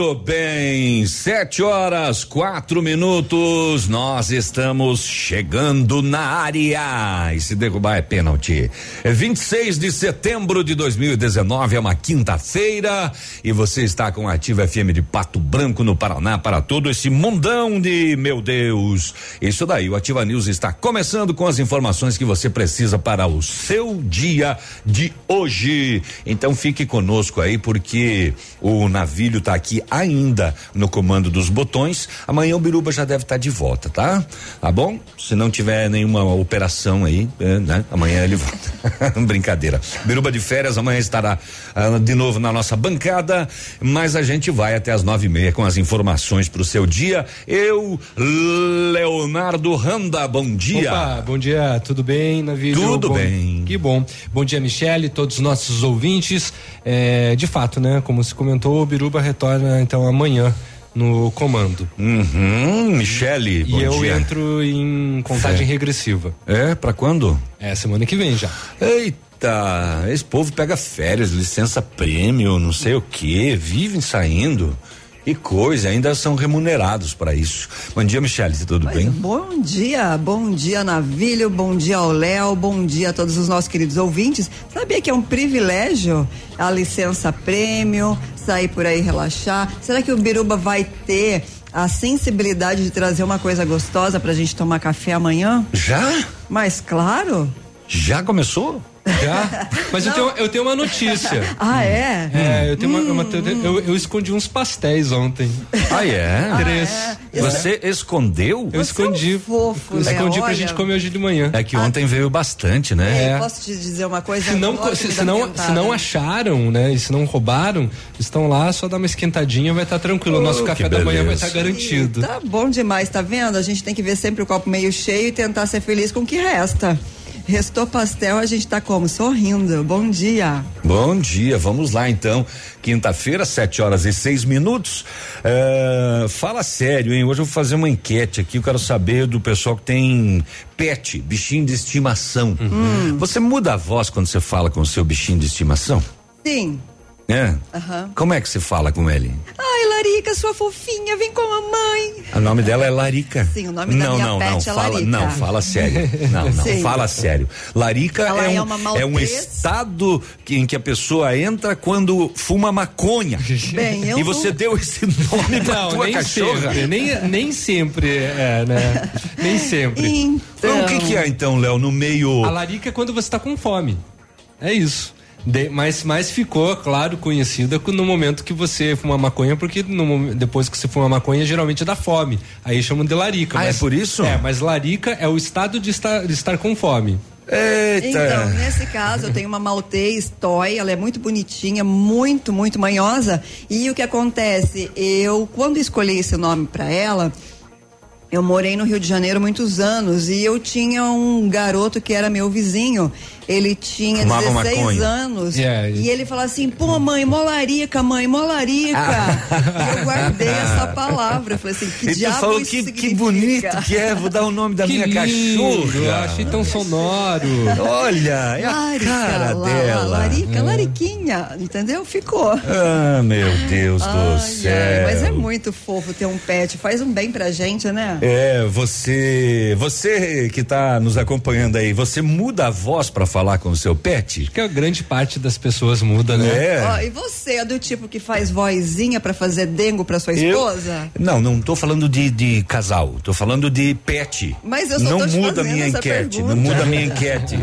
Muito bem, sete horas, quatro minutos. Nós estamos chegando na área. E se derrubar é pênalti. É 26 de setembro de 2019, é uma quinta-feira. E você está com a Ativa FM de Pato Branco, no Paraná, para todo esse mundão de meu Deus. Isso daí, o Ativa News está começando com as informações que você precisa para o seu dia de hoje. Então fique conosco aí, porque o navio está aqui ainda no comando dos botões. Amanhã o Biruba já deve estar tá de volta, tá? Tá bom? Se não tiver nenhuma operação aí, é, né? Amanhã ele volta. Brincadeira. Biruba de férias amanhã estará ah, de novo na nossa bancada, mas a gente vai até as nove e meia com as informações para o seu dia. Eu, Leonardo Randa, bom dia. Opa, bom dia, tudo bem, Navírio? Tudo bom, bem. Que bom. Bom dia, Michele, todos os nossos ouvintes. É, de fato, né? Como se comentou, o Biruba retorna então amanhã no comando. Uhum, Michele. E eu dia. entro em contagem é. regressiva. É, para quando? É, semana que vem já. Eita, esse povo pega férias, licença prêmio, não sei o que, vivem saindo. Que coisa, ainda são remunerados para isso. Bom dia, Michele, tudo Mas, bem? Bom dia, bom dia, Navilho, bom dia ao Léo, bom dia a todos os nossos queridos ouvintes. Sabia que é um privilégio a licença prêmio, sair por aí relaxar? Será que o Biruba vai ter a sensibilidade de trazer uma coisa gostosa pra gente tomar café amanhã? Já? Mas claro. Já começou? Já? Mas eu tenho, eu tenho uma notícia. Ah, é? É, eu tenho hum, uma, uma eu, eu, escondi uns pastéis ontem. Ah, é? Três. Ah, é? Você escondeu? Eu Você escondi. É um fofo, eu escondi né? pra gente comer hoje de manhã. É que ontem ah, veio bastante, né? É. Posso te dizer uma coisa? Se não, se, se, não, se não acharam, né? E se não roubaram, estão lá, só dá uma esquentadinha, vai estar tá tranquilo. O nosso oh, café da manhã vai estar tá garantido. Ih, tá bom demais, tá vendo? A gente tem que ver sempre o copo meio cheio e tentar ser feliz com o que resta. Restou pastel, a gente tá como? Sorrindo. Bom dia. Bom dia, vamos lá então. Quinta-feira, sete horas e seis minutos. Uh, fala sério, hein? Hoje eu vou fazer uma enquete aqui. Eu quero saber do pessoal que tem pet, bichinho de estimação. Uhum. Você muda a voz quando você fala com o seu bichinho de estimação? Sim. É? Uhum. Como é que você fala com ele? Ai, Larica, sua fofinha, vem com a mamãe. O nome dela é Larica. Sim, o nome não, da minha não, pet não, é fala, Larica. Não, fala sério. Não, não, Sim. fala sério. Larica Ela é, é, um, é um estado que, em que a pessoa entra quando fuma maconha. Bem, eu e você não... deu esse nome pra não, tua nem cachorra? Sempre, nem, nem sempre é, né? Nem sempre. Então... O que que é então, Léo, no meio... A larica é quando você tá com fome. É isso. De, mas, mas ficou, claro, conhecida no momento que você fuma maconha, porque no, depois que você fuma maconha, geralmente dá fome. Aí chamam de larica. Ah, mas, é por isso? É, mas larica é o estado de estar, de estar com fome. Eita. Então, nesse caso, eu tenho uma maltês toy, ela é muito bonitinha, muito, muito manhosa. E o que acontece? Eu, quando escolhi esse nome para ela, eu morei no Rio de Janeiro muitos anos e eu tinha um garoto que era meu vizinho. Ele tinha Fumava 16 maconha. anos. Yeah. E ele falava assim: pô, mãe, molarica, mãe, molarica. Ah. e eu guardei essa palavra. Eu falei assim: que e diabo tu falou que, que bonito que é, vou dar o nome da que minha lindo, cachorra. Eu achei tão sonoro. Olha, é Larica, a cara la, dela. larica, é. lariquinha, entendeu? Ficou. Ah, meu Deus ai, do céu. Ai, mas é muito fofo ter um pet, faz um bem pra gente, né? É, você, você que tá nos acompanhando aí, você muda a voz para falar com o seu pet? Que a grande parte das pessoas muda, né? É. Ó, e você é do tipo que faz vozinha para fazer dengo para sua esposa? Eu, não, não tô falando de, de casal, tô falando de pet. Mas eu só não tô te muda a minha enquete, pergunta. não muda a minha enquete.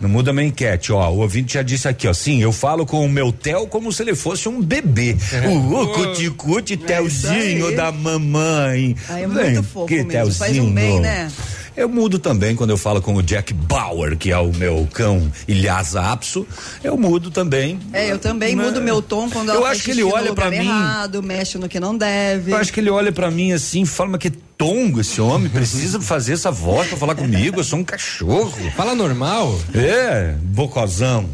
Não muda a minha enquete, ó. O ouvinte já disse aqui, ó. Sim, eu falo com o meu Theo como se ele fosse um bebê. É. O cuticute é Telzinho da mamãe. Ai, é muito fofo que mesmo. Telzinho. Faz um bem, né? Eu mudo também quando eu falo com o Jack Bauer, que é o meu cão Ilhasa Apso. Eu mudo também. É, eu também né? mudo meu tom quando eu acho que ele olha para mim errado, mexe no que não deve. Eu acho que ele olha para mim assim, fala que tongo esse homem, precisa fazer essa voz para falar comigo, eu sou um cachorro. Fala normal? É, bocozão.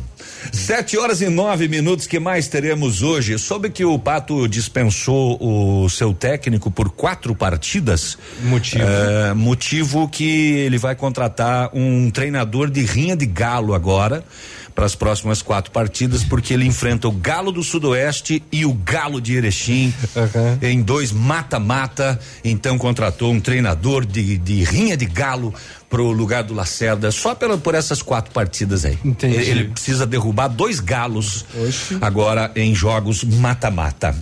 Sete horas e nove minutos, que mais teremos hoje? Soube que o Pato dispensou o seu técnico por quatro partidas. Motivo. É, motivo que ele vai contratar um treinador de rinha de galo agora para as próximas quatro partidas, porque ele enfrenta o Galo do Sudoeste e o Galo de Erechim Uhum. em dois mata-mata. Então contratou um treinador de, de rinha de galo pro lugar do Lacerda, só pela, por essas quatro partidas aí. Entendi. Ele, ele precisa derrubar dois galos Oxe. agora em jogos mata-mata.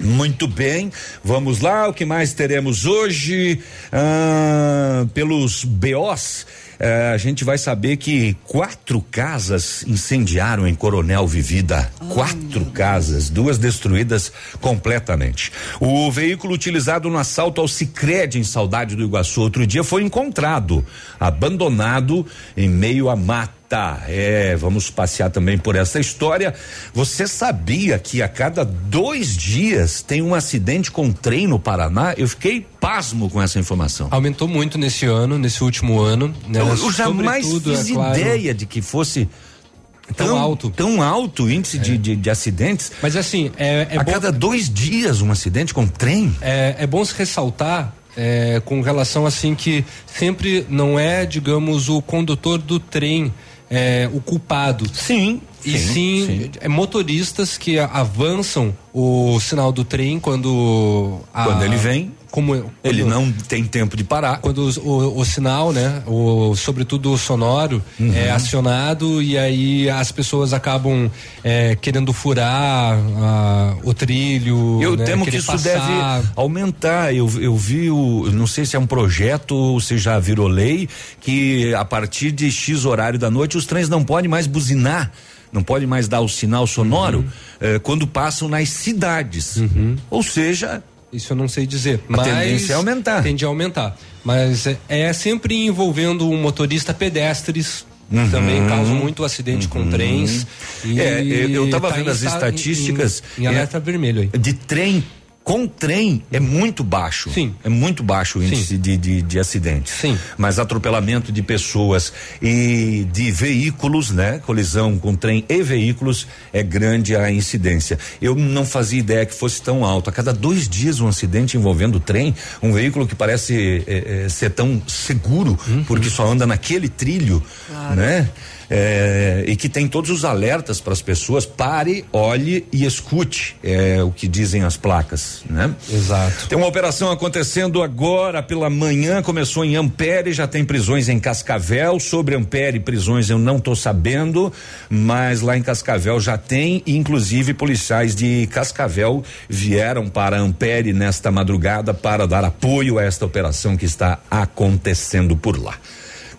Muito bem, vamos lá. O que mais teremos hoje? Ah, pelos BOs, a gente vai saber que quatro casas incendiaram em Coronel Vivida. quatro casas, duas destruídas completamente. O veículo utilizado no assalto ao Sicredi em Saudade do Iguaçu outro dia foi encontrado, abandonado em meio à mata. É, vamos passear também por essa história. Você sabia que a cada dois dias tem um acidente com trem no Paraná? Eu fiquei pasmo com essa informação. Aumentou muito nesse ano, nesse último ano. Né? Eu, eu jamais Sobretudo, fiz é claro, ideia de que fosse Tão alto. tão alto o índice de, de, de acidentes. Mas assim, é, é a bom cada dois dias um acidente com trem. É, é bom se ressaltar é, com relação assim que sempre não é, digamos, o condutor do trem é, o culpado. Sim. E sim, É, motoristas que avançam o sinal do trem quando a- Quando ele vem, como quando- Ele não tem tempo de parar. quando os- o, o sinal, né, o, sobretudo o sonoro, Uhum. é acionado e aí as pessoas acabam é, querendo furar ah, o trilho. Eu né, temo que isso passar. deve aumentar. Eu, eu vi o, não sei se é um projeto ou se já virou lei, que a partir de X horário da noite os trens não podem mais buzinar, não podem mais dar o sinal sonoro Uhum. eh, quando passam nas cidades. Ou seja, Isso eu não sei dizer. mas tendência é aumentar. Tende a aumentar. Mas é, é sempre envolvendo um motorista pedestres. Também causam muito acidente com trens. Uhum. É, eu- eu tava tá vendo as esta- estatísticas, Em, em é- alerta vermelho aí. de trem com trem é muito baixo. Sim. É muito baixo o índice de, de, de acidentes. Sim. Mas atropelamento de pessoas e de veículos, né? Colisão com trem e veículos é grande a incidência. Eu não fazia ideia que fosse tão alto. A cada dois dias um acidente envolvendo trem, um veículo que parece eh, eh, ser tão seguro, Uhum. porque só anda naquele trilho, né? É, e que tem todos os alertas para as pessoas, pare, olhe e escute, é o que dizem as placas, né? Exato. Tem uma operação acontecendo agora pela manhã, começou em Ampere, já tem prisões em Cascavel. Sobre Ampere, prisões eu não tô sabendo, mas lá em Cascavel já tem, inclusive policiais de Cascavel vieram para Ampere nesta madrugada para dar apoio a esta operação que está acontecendo por lá.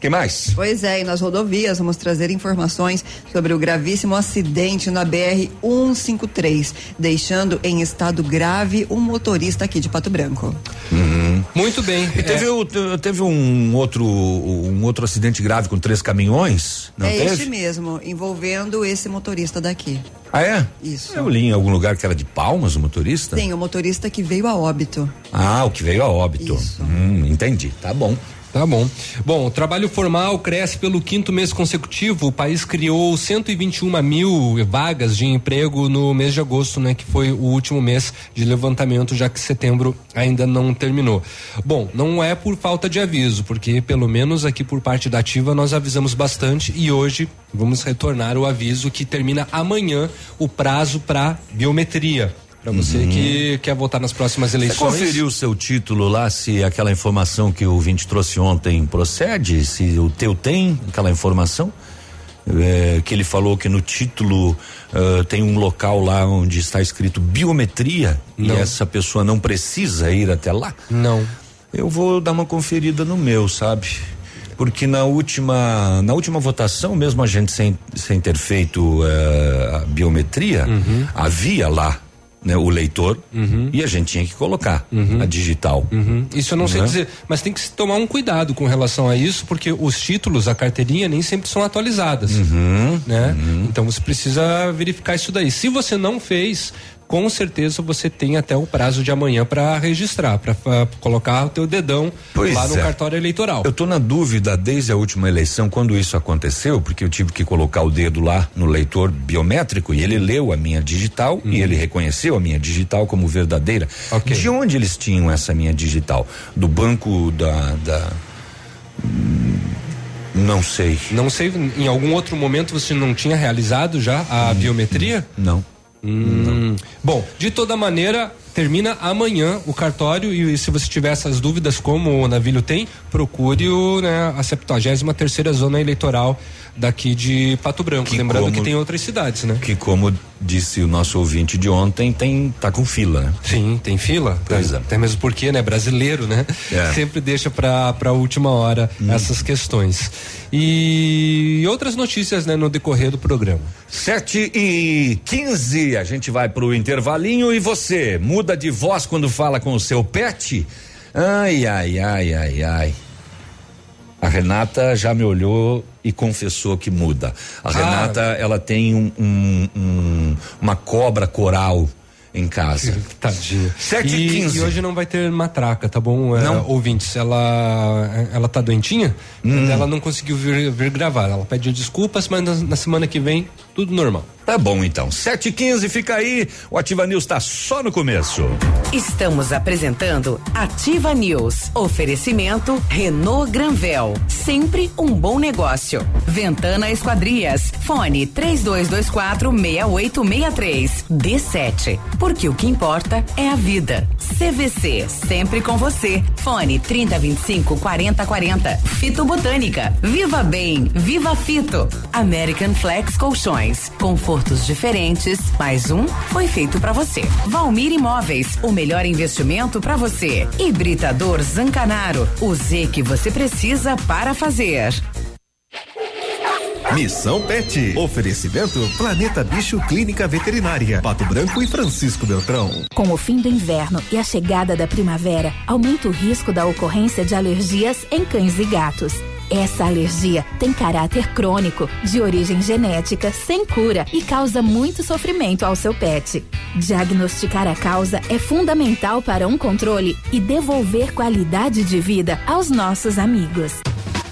Que mais? Pois é, e nas rodovias vamos trazer informações sobre o gravíssimo acidente na BR 153, deixando em estado grave um motorista aqui de Pato Branco. Muito bem. E É, teve, o- te- teve um outro um outro acidente grave com três caminhões? Não é teve? este mesmo, envolvendo esse motorista daqui. Ah, é? Isso. Eu li em algum lugar que era de Palmas o motorista? Tem o motorista que veio a óbito. Ah, o que veio a óbito. Isso. Hum, entendi. Tá bom. Tá bom. Bom, o trabalho formal cresce pelo quinto mês consecutivo. O país criou 121 mil vagas de emprego no mês de agosto, né? Que foi o último mês de levantamento, já que setembro ainda não terminou. Bom, não é por falta de aviso, porque pelo menos aqui por parte da Ativa nós avisamos bastante e hoje vamos retornar o aviso que termina amanhã o prazo para biometria. Para você que quer votar nas próximas Você eleições. conferiu o seu título lá, se aquela informação que o Vinte trouxe ontem procede? Se o teu tem aquela informação? É, que ele falou que no título ah, tem um local lá onde está escrito biometria Não. e essa pessoa não precisa ir até lá? Não. Eu vou dar uma conferida no meu, sabe? Porque na última na última votação, mesmo a gente sem, sem ter feito eh, a biometria, havia lá né, o leitor e a gente tinha que colocar a digital. Uhum. Isso eu não sei Né? dizer, mas tem que se tomar um cuidado com relação a isso, porque os títulos, a carteirinha nem sempre são atualizadas, Uhum. né? Então você precisa verificar isso daí. Se você não fez, com certeza você tem até o prazo de amanhã para registrar, para colocar o teu dedão pois lá no é. cartório eleitoral. Eu estou na dúvida desde a última eleição quando isso aconteceu, porque eu tive que colocar o dedo lá no leitor biométrico e ele leu a minha digital uhum. e ele reconheceu a minha digital como verdadeira. Okay. De onde eles tinham essa minha digital? Do banco da, da não sei. Não sei, em algum outro momento você não tinha realizado já a hum, biometria? Não. Hum. Bom, de toda maneira, termina amanhã o cartório e se você tiver essas dúvidas, como o Navilho tem, procure o, né, a 73 terceira zona eleitoral daqui de Pato Branco. Que Lembrando como, que tem outras cidades, né? Que como disse o nosso ouvinte de ontem, tem tá com fila, né? Sim, tem fila. Pois é. Até mesmo porque, né, brasileiro, né? É. Sempre deixa para para última hora hum. essas questões. E outras notícias, né, no decorrer do programa. Sete e quinze, a gente vai pro intervalinho e você muda de voz quando fala com o seu pet? Ai, ai, ai, ai, ai. A Renata já me olhou e confessou que muda. A ah. Renata, ela tem um, um, um, uma cobra coral em casa. Tadinha. 7 e, 15. e hoje não vai ter matraca, tá bom? É, não. É, ouvintes, ela, ela tá doentinha, hum. ela não conseguiu vir, vir gravar. Ela pediu desculpas, mas na, na semana que vem, tudo normal. Tá bom então. 7 e 15 fica aí. O Ativa News está só no começo. Estamos apresentando Ativa News. Oferecimento Renault Granvel. Sempre um bom negócio. Ventana Esquadrias. Fone 3224 6863. D7. Porque o que importa é a vida. CVC. Sempre com você. Fone 3025 4040. Fito Botânica. Viva Bem. Viva Fito. American Flex Colchões. Conforto confortos diferentes, mais um foi feito para você. Valmir Imóveis, o melhor investimento para você. Hibridador Zancanaro, o Z que você precisa para fazer. Missão Pet. Oferecimento Planeta Bicho Clínica Veterinária. Pato Branco e Francisco Beltrão. Com o fim do inverno e a chegada da primavera, aumenta o risco da ocorrência de alergias em cães e gatos. Essa alergia tem caráter crônico, de origem genética, sem cura e causa muito sofrimento ao seu pet. Diagnosticar a causa é fundamental para um controle e devolver qualidade de vida aos nossos amigos.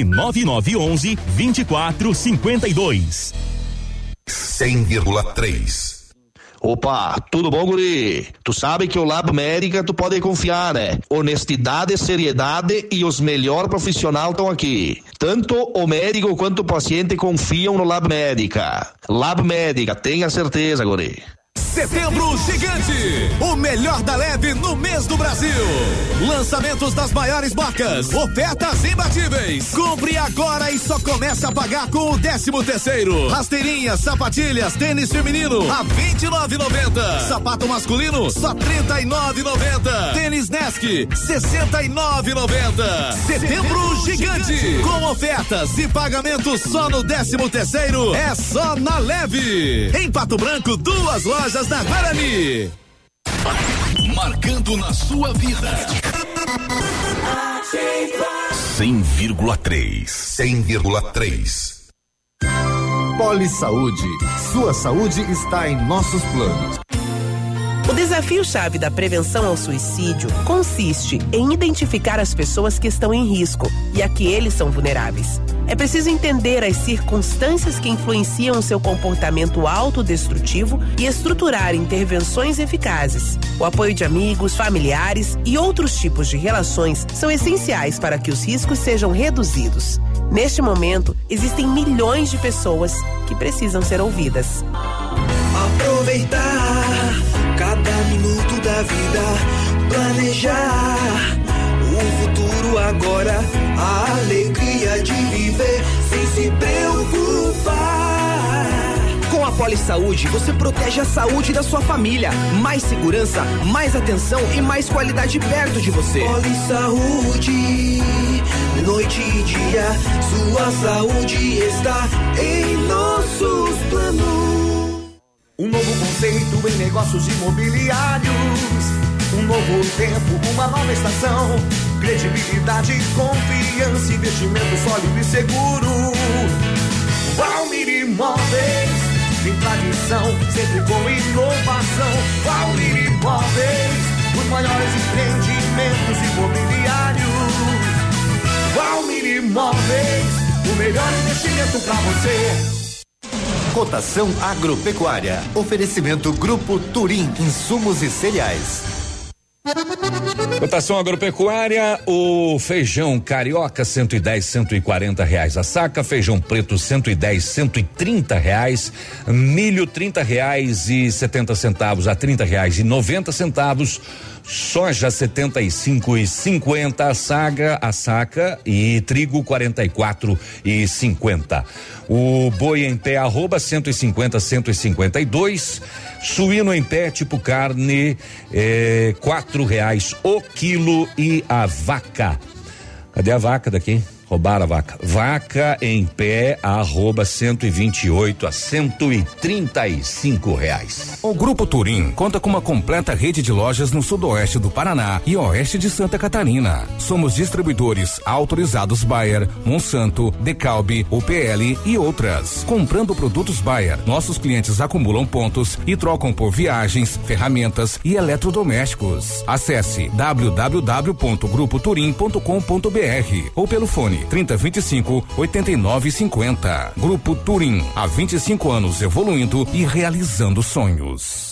e 9911 2452. 100,3 Opa, tudo bom, guri? Tu sabe que o Lab Médica tu pode confiar, né? Honestidade, seriedade e os melhores profissionais estão aqui. Tanto o médico quanto o paciente confiam no Lab Médica. Lab Médica, tenha certeza, guri. Setembro Gigante, o melhor da leve no mês do Brasil. Lançamentos das maiores marcas, ofertas imbatíveis. Compre agora e só começa a pagar com o 13 terceiro. Rasteirinhas, sapatilhas, tênis feminino a 29,90. Sapato masculino só 39,90. Tênis Nesk 69,90. Setembro Gigante, com ofertas e pagamentos só no 13 terceiro. É só na leve. Em Pato Branco, duas lojas Lojas da Guarani. Marcando na sua vida. 100,3. 100,3. Poli Saúde. Sua saúde está em nossos planos. O desafio-chave da prevenção ao suicídio consiste em identificar as pessoas que estão em risco e a que eles são vulneráveis. É preciso entender as circunstâncias que influenciam seu comportamento autodestrutivo e estruturar intervenções eficazes. O apoio de amigos, familiares e outros tipos de relações são essenciais para que os riscos sejam reduzidos. Neste momento, existem milhões de pessoas que precisam ser ouvidas. Aproveitar cada minuto da vida, planejar o futuro agora, a alegria viver sem se preocupar Poli Saúde, você protege a saúde da sua família. Mais segurança, mais atenção e mais qualidade perto de você. Poli Saúde, noite e dia, sua saúde está em nossos planos. Um novo conceito em negócios imobiliários. Um novo tempo, uma nova estação. Credibilidade, confiança, investimento sólido e seguro. Valmir Imóveis, tem tradição, sempre com inovação. Valmir Imóveis, os maiores empreendimentos imobiliários. Valmir Imóveis, o melhor investimento para você. Cotação agropecuária. Oferecimento Grupo Turim, insumos e cereais. Cotação agropecuária, o feijão carioca 110, 140 reais a saca, feijão preto 110, 130 reais, milho 30 reais e 70 centavos a 30 reais e 90 centavos, soja 75 e 50 a saga, a saca e trigo 44 e 50. O boi em pé arroba 150, 152. Suíno em pé, tipo carne, é, quatro reais o quilo e a vaca. Cadê a vaca daqui? Roubaram a vaca. Vaca em pé, arroba 128 a 135 reais. O Grupo Turim conta com uma completa rede de lojas no sudoeste do Paraná e oeste de Santa Catarina. Somos distribuidores autorizados Bayer, Monsanto, Decalbe, UPL e outras. Comprando produtos Bayer, nossos clientes acumulam pontos e trocam por viagens, ferramentas e eletrodomésticos. Acesse www.grupoturim.com.br ou pelo fone 3025 8950. Grupo Turim, há 25 anos evoluindo e realizando sonhos.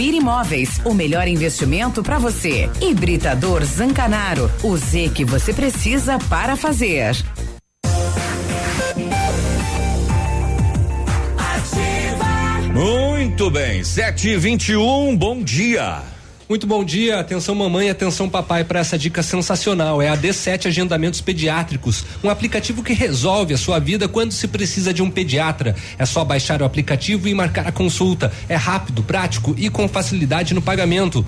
Imóveis. O melhor investimento para você. Hibridador Zancanaro. O Z que você precisa para fazer. Muito bem, 7 e 21 bom dia. Muito bom dia, atenção mamãe, atenção papai para essa dica sensacional. É a D7 Agendamentos Pediátricos, um aplicativo que resolve a sua vida quando se precisa de um pediatra. É só baixar o aplicativo e marcar a consulta. É rápido, prático e com facilidade no pagamento.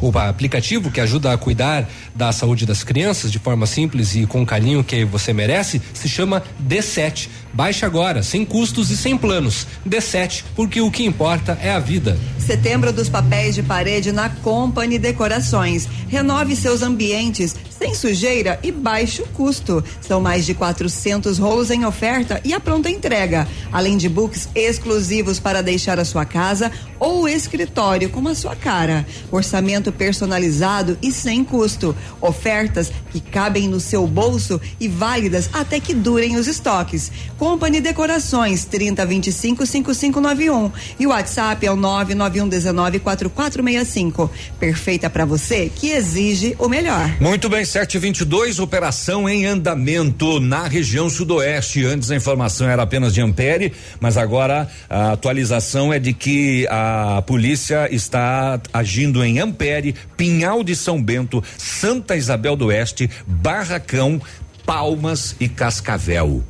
O aplicativo que ajuda a cuidar da saúde das crianças de forma simples e com o carinho que você merece se chama D7. Baixe agora, sem custos e sem planos. D7, porque o que importa é a vida. Setembro dos papéis de parede na Company Decorações. Renove seus ambientes sem sujeira e baixo custo. São mais de 400 rolos em oferta e a pronta entrega, além de books exclusivos para deixar a sua casa ou escritório com a sua cara. Orçamento personalizado e sem custo. Ofertas que cabem no seu bolso e válidas até que durem os estoques. Company Decorações 3025 5591 e o WhatsApp é o 99119 4465. Perfeita para você que exige o melhor. Muito bem, 722, operação em andamento na região sudoeste. Antes a informação era apenas de Ampere, mas agora a atualização é de que a polícia está agindo em Ampere, Pinhal de São Bento, Santa Isabel do Oeste, Barracão, Palmas e Cascavel.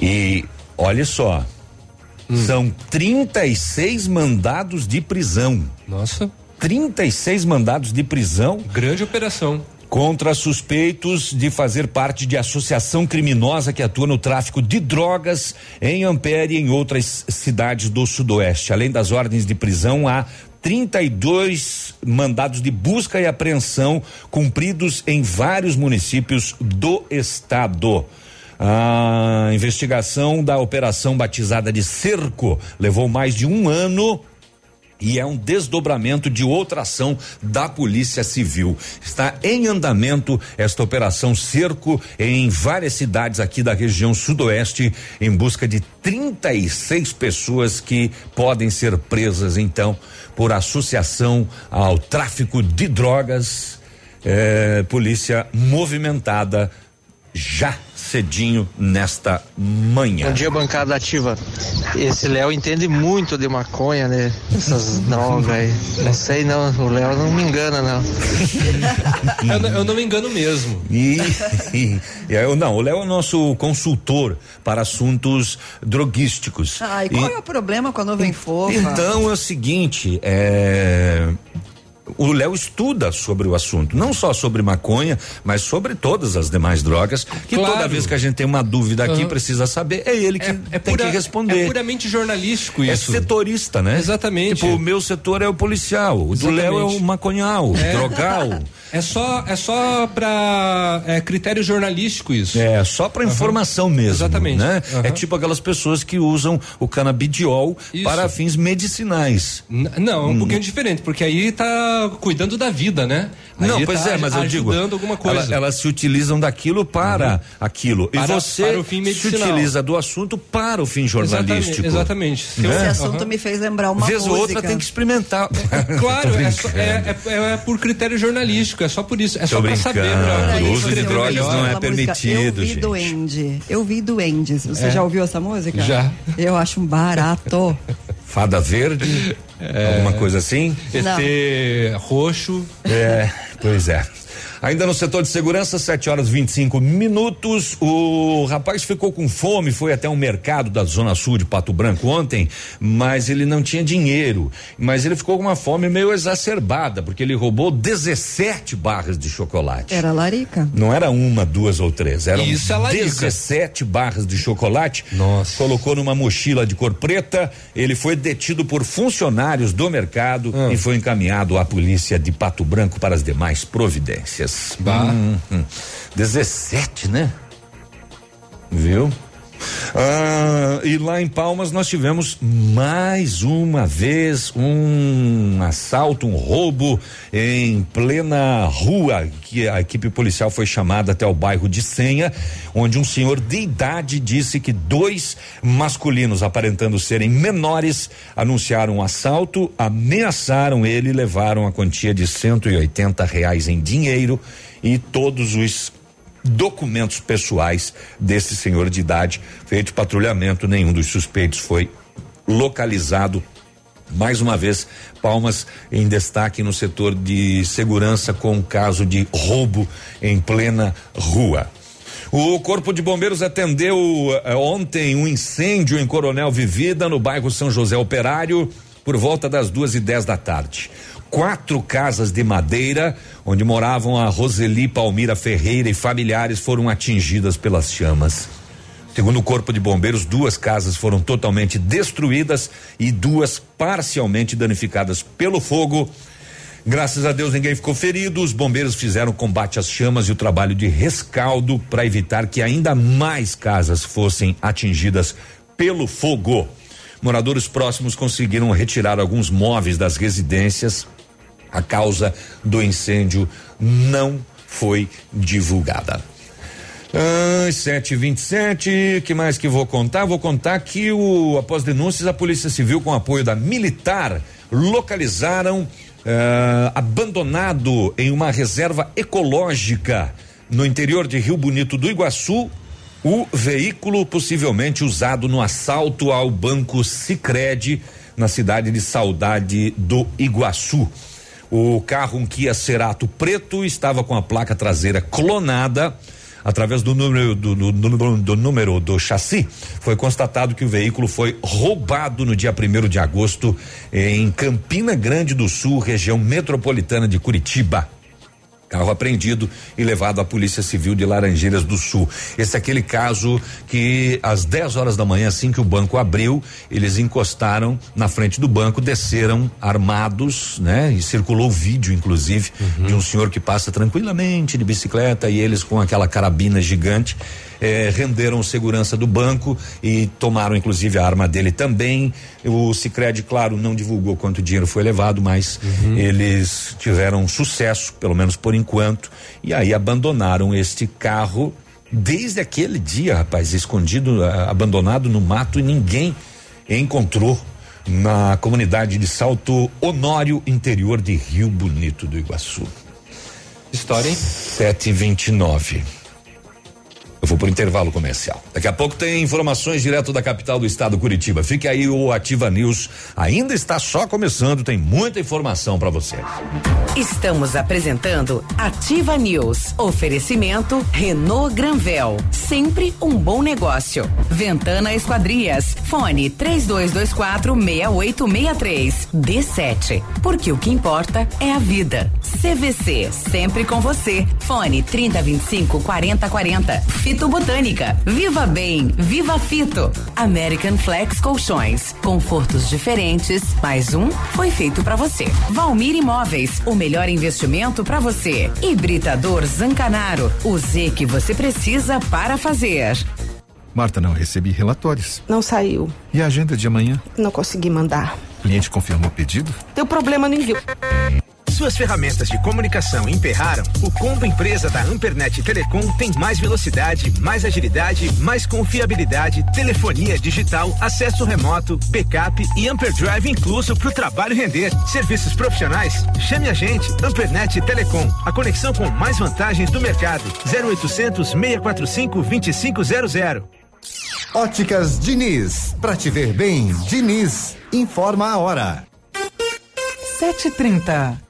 E olha só, são 36 mandados de prisão. Nossa. 36 mandados de prisão. Grande operação. Contra suspeitos de fazer parte de associação criminosa que atua no tráfico de drogas em Ampere e em outras cidades do Sudoeste. Além das ordens de prisão, há 32 mandados de busca e apreensão cumpridos em vários municípios do estado. A investigação da operação batizada de Cerco levou mais de um ano e é um desdobramento de outra ação da Polícia Civil. Está em andamento esta operação cerco em várias cidades aqui da região sudoeste em busca de 36 pessoas que podem ser presas então por associação ao tráfico de drogas. É, polícia movimentada já cedinho nesta manhã. Bom dia, bancada ativa. Esse Léo entende muito de maconha, né? Essas drogas aí. Não sei não, o Léo não me engana, não. eu, não- eu não me engano mesmo. E, e- e eu não, o Léo é o nosso consultor para assuntos droguísticos. Ai, qual E- é o problema com a nuvem fofa? Então é o seguinte, é, o Léo estuda sobre o assunto, não só sobre maconha, mas sobre todas as demais drogas, que Claro. toda vez que a gente tem uma dúvida aqui Aham. precisa saber, é ele que tem pura- que responder. É puramente jornalístico É isso. setorista, né? Exatamente. Tipo, o meu setor é o policial, o do Léo é o maconhal, o É. drogal. É só, é só pra é, critério jornalístico isso. É, só para informação mesmo. Exatamente. Né? Aham. É tipo aquelas pessoas que usam o canabidiol Isso. para fins medicinais. N- Não, é um pouquinho diferente, porque aí tá cuidando da vida, né? Aí Não, pois tá é, mas eu digo, alguma coisa. ela- elas se utilizam daquilo para aquilo. Para- e você para o fim se utiliza do assunto para o fim jornalístico. Exatamente. exatamente. Né? Esse assunto me fez lembrar uma Vez música. ou outra tem que experimentar. Claro, é, só- é- é- é por critério jornalístico, é só por isso. É Tô só pra saber. pra- O uso de drogas não é permitido, Eu vi gente. duende. Eu vi duendes. Você É. já ouviu essa música? Já. Eu acho um barato. Fada verde, alguma coisa assim? ET roxo. É, pois é. Ainda no setor de segurança, 7 horas 25 minutos. O rapaz ficou com fome, foi até um mercado da Zona Sul de Pato Branco ontem, mas ele não tinha dinheiro. Mas ele ficou com uma fome meio exacerbada, porque ele roubou 17 barras de chocolate. Era larica. Não era uma, duas ou três, eram Isso é larica. 17 barras de chocolate. Nossa. Colocou numa mochila de cor preta. Ele foi detido por funcionários do mercado Ah. e foi encaminhado à polícia de Pato Branco para as demais providências. Bah. Hum, hum. 17, né? Viu? Ah, e lá em Palmas nós tivemos mais uma vez um assalto, um roubo em plena rua, que a equipe policial foi chamada até o bairro de Senha, onde um senhor de idade disse que dois masculinos aparentando serem menores anunciaram um assalto, ameaçaram ele e levaram a quantia de 180 reais em dinheiro e todos os documentos pessoais desse senhor de idade. Feito patrulhamento, nenhum dos suspeitos foi localizado. Mais uma vez, Palmas em destaque no setor de segurança com o caso de roubo em plena rua. O Corpo de Bombeiros atendeu eh, ontem um incêndio em Coronel Vivida, no bairro São José Operário, por volta das duas e dez da tarde. Quatro casas de madeira, onde moravam a Roseli Palmira Ferreira e familiares, foram atingidas pelas chamas. Segundo o Corpo de Bombeiros, duas casas foram totalmente destruídas e duas parcialmente danificadas pelo fogo. Graças a Deus ninguém ficou ferido. Os bombeiros fizeram combate às chamas e o trabalho de rescaldo para evitar que ainda mais casas fossem atingidas pelo fogo. Moradores próximos conseguiram retirar alguns móveis das residências. A causa do incêndio não foi divulgada. Ah, 727, que mais que vou contar? Vou contar que o após denúncias a Polícia Civil com apoio da militar localizaram abandonado em uma reserva ecológica no interior de Rio Bonito do Iguaçu o veículo possivelmente usado no assalto ao banco Sicredi na cidade de Saudade do Iguaçu. O carro um Kia Cerato preto estava com a placa traseira clonada. Através do número do, do- do- do número do chassi, foi constatado que o veículo foi roubado no dia 1 de agosto em Campina Grande do Sul, região metropolitana de Curitiba. Carro apreendido e levado à Polícia Civil de Laranjeiras do Sul. Esse é aquele caso que às 10 horas da manhã, assim que o banco abriu, eles encostaram na frente do banco, desceram armados, né? E circulou vídeo, inclusive, de um senhor que passa tranquilamente de bicicleta e eles com aquela carabina gigante eh, renderam segurança do banco e tomaram inclusive a arma dele também. O Sicredi, claro, não divulgou quanto dinheiro foi levado, mas eles tiveram sucesso, pelo menos por enquanto, e aí abandonaram este carro desde aquele dia, rapaz, escondido, abandonado no mato e ninguém encontrou na comunidade de Salto Honório, interior de Rio Bonito do Iguaçu. História, hein? 729. Eu vou por intervalo comercial. Daqui a pouco tem informações direto da capital do estado, Curitiba. Fique aí, o Ativa News ainda está só começando, tem muita informação para você. Estamos apresentando Ativa News. Oferecimento Renault Granvel. Sempre um bom negócio. Ventana Esquadrias. Fone 3224 6863. D7. Porque o que importa é a vida. CVC. Sempre com você. Fone 3025 4040. Fito Botânica. Viva Bem. Viva Fito. American Flex Colchões. Confortos diferentes. Mais um foi feito para você. Valmir Imóveis. O melhor investimento para você. Hibridador Zancanaro. O Z que você precisa para fazer. Marta, não recebi relatórios. Não saiu. E a agenda de amanhã? Não consegui mandar. O cliente confirmou o pedido? Deu problema no envio. Suas ferramentas de comunicação emperraram? O combo empresa da Ampernet Telecom tem mais velocidade, mais agilidade, mais confiabilidade, telefonia digital, acesso remoto, backup e Amperdrive incluso para o trabalho render. Serviços profissionais? Chame a gente, Ampernet Telecom. A conexão com mais vantagens do mercado. 0800 645 2500. Óticas Diniz. Pra te ver bem, Diniz. Informa a hora. 7h30.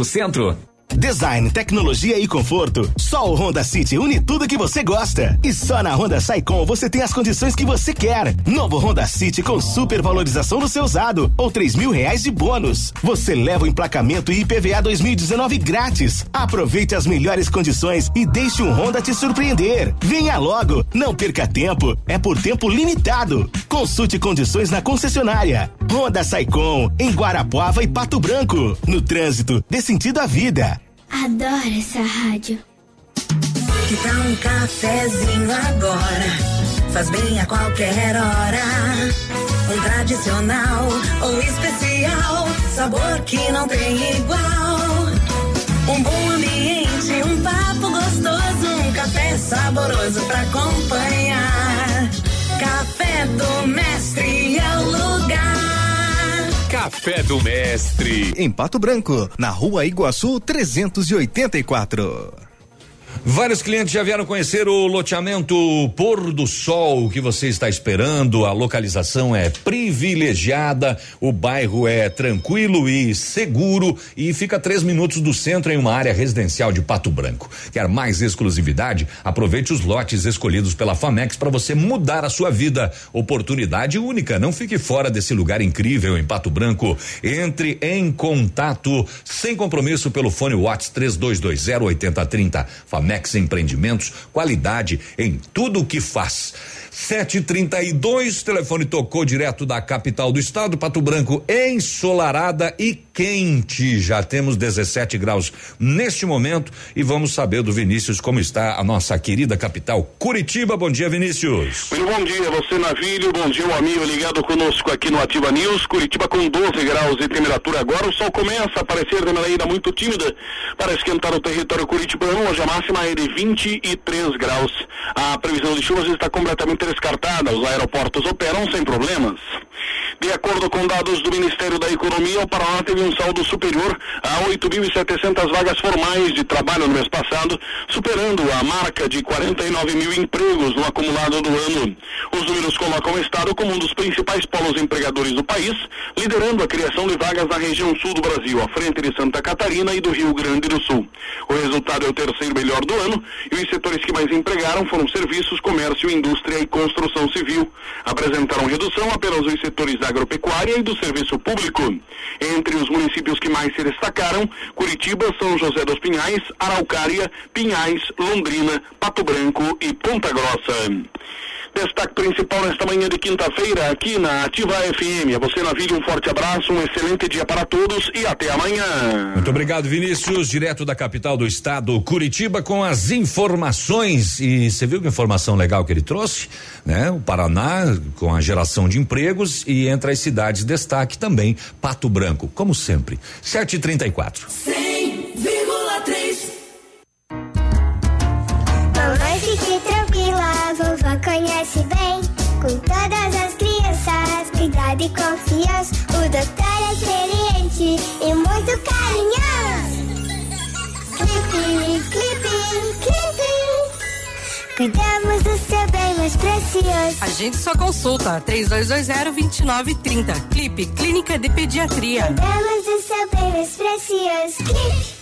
Centro. Design, tecnologia e conforto. Só o Honda City une tudo que você gosta. E só na Honda Saicom você tem as condições que você quer. Novo Honda City com super valorização do seu usado ou três mil reais de bônus. Você leva o emplacamento e IPVA 2019 grátis. Aproveite as melhores condições e deixe um Honda te surpreender. Venha logo, não perca tempo. É por tempo limitado. Consulte condições na concessionária. Honda Saicom em Guarapuava e Pato Branco. No trânsito, dê sentido à vida. Adoro essa rádio. Que tal um cafezinho agora? Faz bem a qualquer hora. Um tradicional ou especial. Sabor que não tem igual. Um bom ambiente, um papo gostoso. Um café saboroso pra acompanhar. Café do Mestre Café do Mestre. Em Pato Branco, na rua Iguaçu 384. Vários clientes já vieram conhecer o loteamento Pôr do Sol. O que você está esperando? A localização é privilegiada, o bairro é tranquilo e seguro e fica a três minutos do centro em uma área residencial de Pato Branco. Quer mais exclusividade? Aproveite os lotes escolhidos pela Famex para você mudar a sua vida. Oportunidade única. Não fique fora desse lugar incrível em Pato Branco. Entre em contato sem compromisso pelo fone Whats 3220 8030. Famex Empreendimentos, qualidade em tudo o que faz. 732, telefone tocou direto da capital do estado, Pato Branco, ensolarada e quente. Já temos 17 graus neste momento e vamos saber do Vinícius como está a nossa querida capital Curitiba. Bom dia, Vinícius. Muito bom dia, você Navírio, bom dia o amigo ligado conosco aqui no Ativa News, Curitiba com 12 graus de temperatura agora, o sol começa a aparecer de maneira muito tímida para esquentar o território curitibano, hoje a máxima é de 23 graus. A previsão de chuvas está completamente descartada, os aeroportos operam sem problemas. De acordo com dados do Ministério da Economia, o Paraná teve um saldo superior a 8.700 vagas formais de trabalho no mês passado, superando a marca de 49 mil empregos no acumulado do ano. Os números colocam o Estado como um dos principais polos empregadores do país, liderando a criação de vagas na região sul do Brasil, à frente de Santa Catarina e do Rio Grande do Sul. O resultado é o terceiro melhor do ano e os setores que mais empregaram foram serviços, comércio, indústria e construção civil. Apresentaram redução apenas os setores da agropecuária e do serviço público. Entre os municípios que mais se destacaram, Curitiba, São José dos Pinhais, Araucária, Pinhais, Londrina, Pato Branco e Ponta Grossa. Destaque principal nesta manhã de quinta-feira aqui na Ativa FM. A você, Navírio, um forte abraço, um excelente dia para todos e até amanhã. Muito obrigado, Vinícius, direto da capital do estado, Curitiba, com as informações. E você viu que informação legal que ele trouxe? Né? O Paraná, com a geração de empregos e entre as cidades, destaque também Pato Branco, como sempre. 7h34. 100,3 e confiança. O doutor é experiente e muito carinhoso. Clipe, clipe, clipe. Cuidamos do seu bem mais precioso. Agende sua consulta 3220-2930. Clipe Clínica de Pediatria. Cuidamos do seu bem mais precioso. Clipe.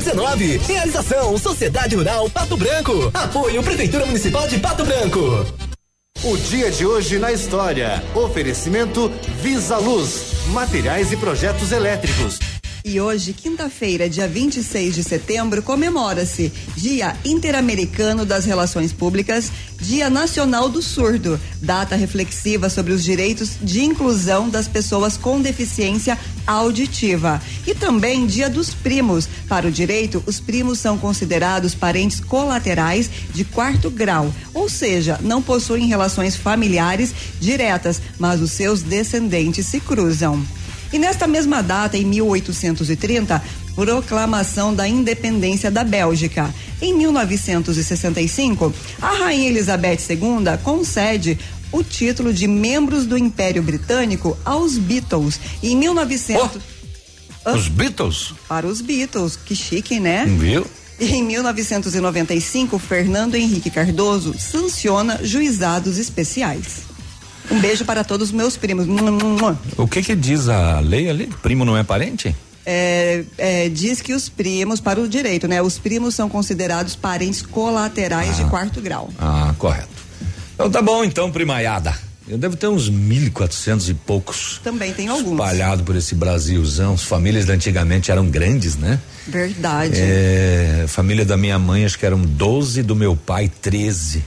Realização Sociedade Rural Pato Branco. Apoio Prefeitura Municipal de Pato Branco. O dia de hoje na história. Oferecimento Visa Luz, materiais e projetos elétricos. E hoje, quinta-feira, dia 26 de setembro, comemora-se Dia Interamericano das Relações Públicas, Dia Nacional do Surdo, data reflexiva sobre os direitos de inclusão das pessoas com deficiência auditiva. E também Dia dos Primos. Para o direito, os primos são considerados parentes colaterais de quarto grau, ou seja, não possuem relações familiares diretas, mas os seus descendentes se cruzam. E nesta mesma data, em 1830, proclamação da independência da Bélgica. Em 1965, a Rainha Elizabeth II concede o título de membros do Império Britânico aos Beatles. E em 1900 Os Beatles? para os Beatles, que chique, né? Viu? E Em 1995, Fernando Henrique Cardoso sanciona juizados especiais. Um beijo para todos os meus primos. O que que diz a lei ali? Primo não é parente? É, é, diz que os primos, para o direito, né? Os primos são considerados parentes colaterais de quarto grau. Ah, correto. Então tá bom então, primaiada. Eu devo ter uns 1.400 e poucos Também tem alguns. espalhados por esse Brasilzão. As famílias de antigamente eram grandes, né? Verdade. É, família da minha mãe, acho que eram 12, do meu pai, 13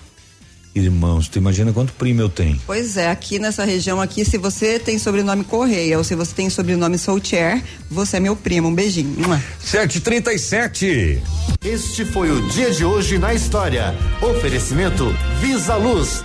irmãos. Tu imagina quanto primo eu tenho? Pois é, aqui nessa região aqui, se você tem sobrenome Correia ou se você tem sobrenome Soutier, você é meu primo. Um beijinho. Mua. 737. Este foi o dia de hoje na história. Oferecimento Visa Luz.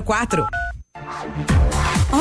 6004.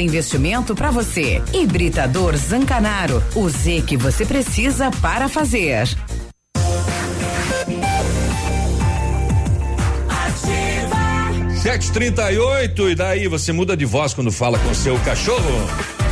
investimento para você. Hibridador Zancanaro, o Z que você precisa para fazer. E oito, e daí você muda de voz quando fala com seu cachorro?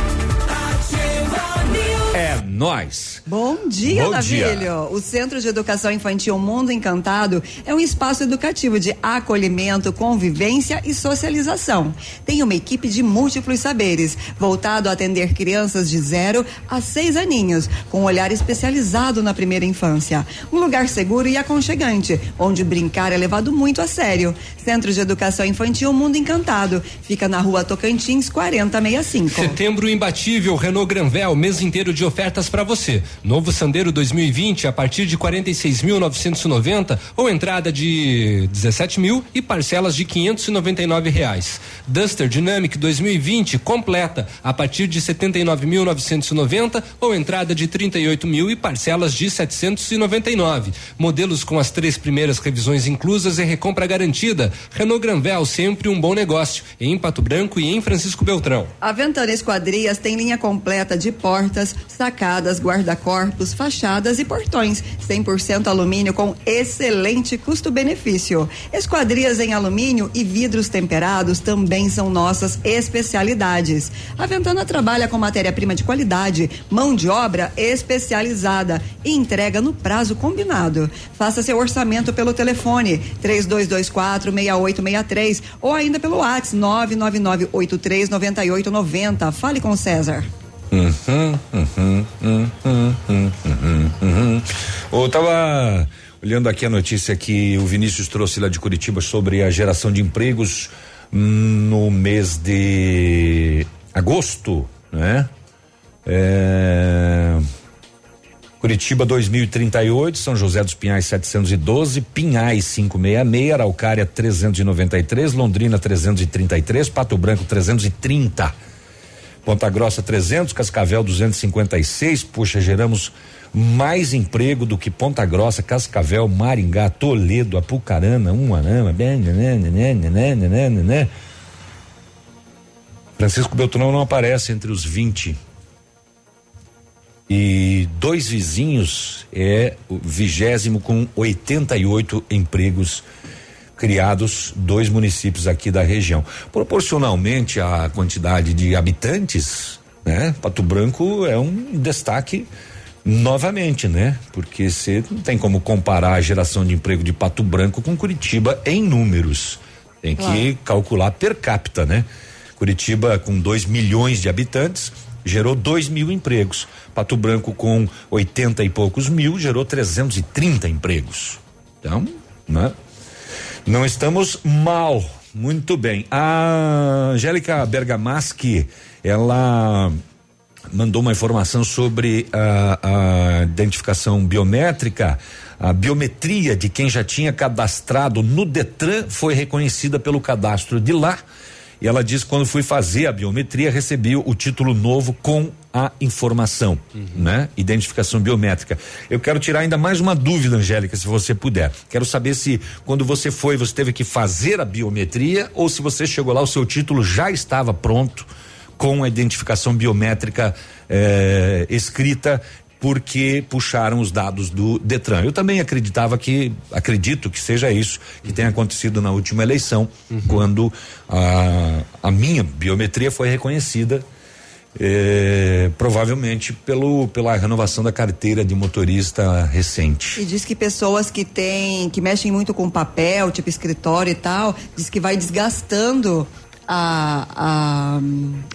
É nós. Bom dia, Bom Navilho. dia. O Centro de Educação Infantil Mundo Encantado é um espaço educativo de acolhimento, convivência e socialização. Tem uma equipe de múltiplos saberes, voltado a atender crianças de 0 a 6 aninhos, com um olhar especializado na primeira infância. Um lugar seguro e aconchegante, onde brincar é levado muito a sério. Centro de Educação Infantil Mundo Encantado. Fica na rua Tocantins, 4065. Setembro imbatível, Renault Granvel, mês inteiro de ofertas para você. Novo Sandero 2020 a partir de 46.990 ou entrada de 17 mil e parcelas de 599 reais. Duster Dynamic 2020 completa a partir de 79.990 ou entrada de 38 mil e parcelas de 799. Modelos com as três primeiras revisões inclusas e recompra garantida. Renault Granvel sempre um bom negócio em Pato Branco e em Francisco Beltrão. A Ventana Esquadrias tem linha completa de portas, sacadas, guarda-corpos, fachadas e portões. 100% alumínio com excelente custo-benefício. Esquadrias em alumínio e vidros temperados também são nossas especialidades. A Ventana trabalha com matéria-prima de qualidade, mão de obra especializada e entrega no prazo combinado. Faça seu orçamento pelo telefone 3224 6863 ou ainda pelo WhatsApp 999 83 9890. Fale com César. Uhum, uhum, uhum, uhum, uhum, uhum. Eu tava olhando aqui a notícia que o Vinícius trouxe lá de Curitiba sobre a geração de empregos no mês de agosto, né? É... Curitiba 2038, São José dos Pinhais 712, Pinhais 566, Araucária 393, Londrina 333, Pato Branco 330. Ponta Grossa 300, Cascavel 256. Puxa, geramos mais emprego do que Ponta Grossa, Cascavel, Maringá, Toledo, Apucarana, Umarama, né, né, Francisco Beltrão não aparece entre os 20. E dois vizinhos é o vigésimo com 88 empregos criados dois municípios aqui da região. Proporcionalmente à quantidade de habitantes, né? Pato Branco é um destaque novamente, né? Porque você não tem como comparar a geração de emprego de Pato Branco com Curitiba em números. Tem que Claro. calcular per capita, né? Curitiba com 2 milhões de habitantes gerou 2 mil empregos. Pato Branco com 80 e poucos mil gerou 330 empregos. Então, né? Não estamos mal. Muito bem. A Angélica Bergamaschi, ela mandou uma informação sobre a, a identificação biométrica. A biometria de quem já tinha cadastrado no Detran foi reconhecida pelo cadastro de lá. E ela diz: quando fui fazer a biometria, recebi o título novo com a informação, né? Identificação biométrica. Eu quero tirar ainda mais uma dúvida, Angélica, se você puder. Quero saber se quando você foi, você teve que fazer a biometria ou se você chegou lá, o seu título já estava pronto com a identificação biométrica eh, escrita porque puxaram os dados do Detran. Eu também acreditava que, acredito que seja isso que tenha acontecido na última eleição, quando a, a minha biometria foi reconhecida, eh, provavelmente pelo, pela renovação da carteira de motorista recente. E diz que pessoas que têm, que mexem muito com papel, tipo escritório e tal, diz que vai desgastando a, a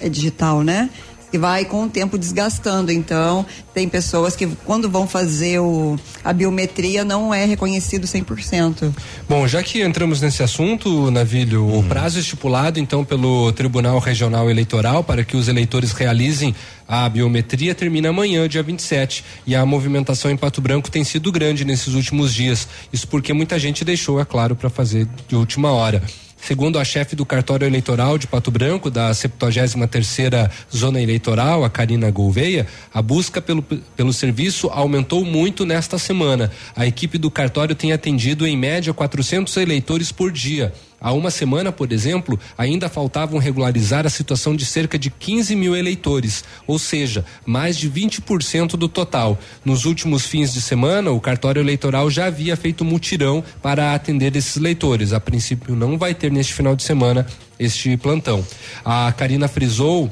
é digital, né? Que vai com o tempo desgastando. Então, tem pessoas que quando vão fazer o, a biometria não é reconhecido 100%. Bom, já que entramos nesse assunto, Navilho, o prazo estipulado então pelo Tribunal Regional Eleitoral para que os eleitores realizem a biometria termina amanhã, dia 27, e a movimentação em Pato Branco tem sido grande nesses últimos dias. Isso porque muita gente deixou, é claro, para fazer de última hora. Segundo a chefe do cartório eleitoral de Pato Branco, da 73 terceira zona eleitoral, a Karina Gouveia, a busca pelo, pelo serviço aumentou muito nesta semana. A equipe do cartório tem atendido em média 400 eleitores por dia. Há uma semana, por exemplo, ainda faltavam regularizar a situação de cerca de 15 mil eleitores, ou seja, mais de 20% do total. Nos últimos fins de semana, o cartório eleitoral já havia feito mutirão para atender esses leitores. A princípio, não vai ter neste final de semana este plantão. A Karina frisou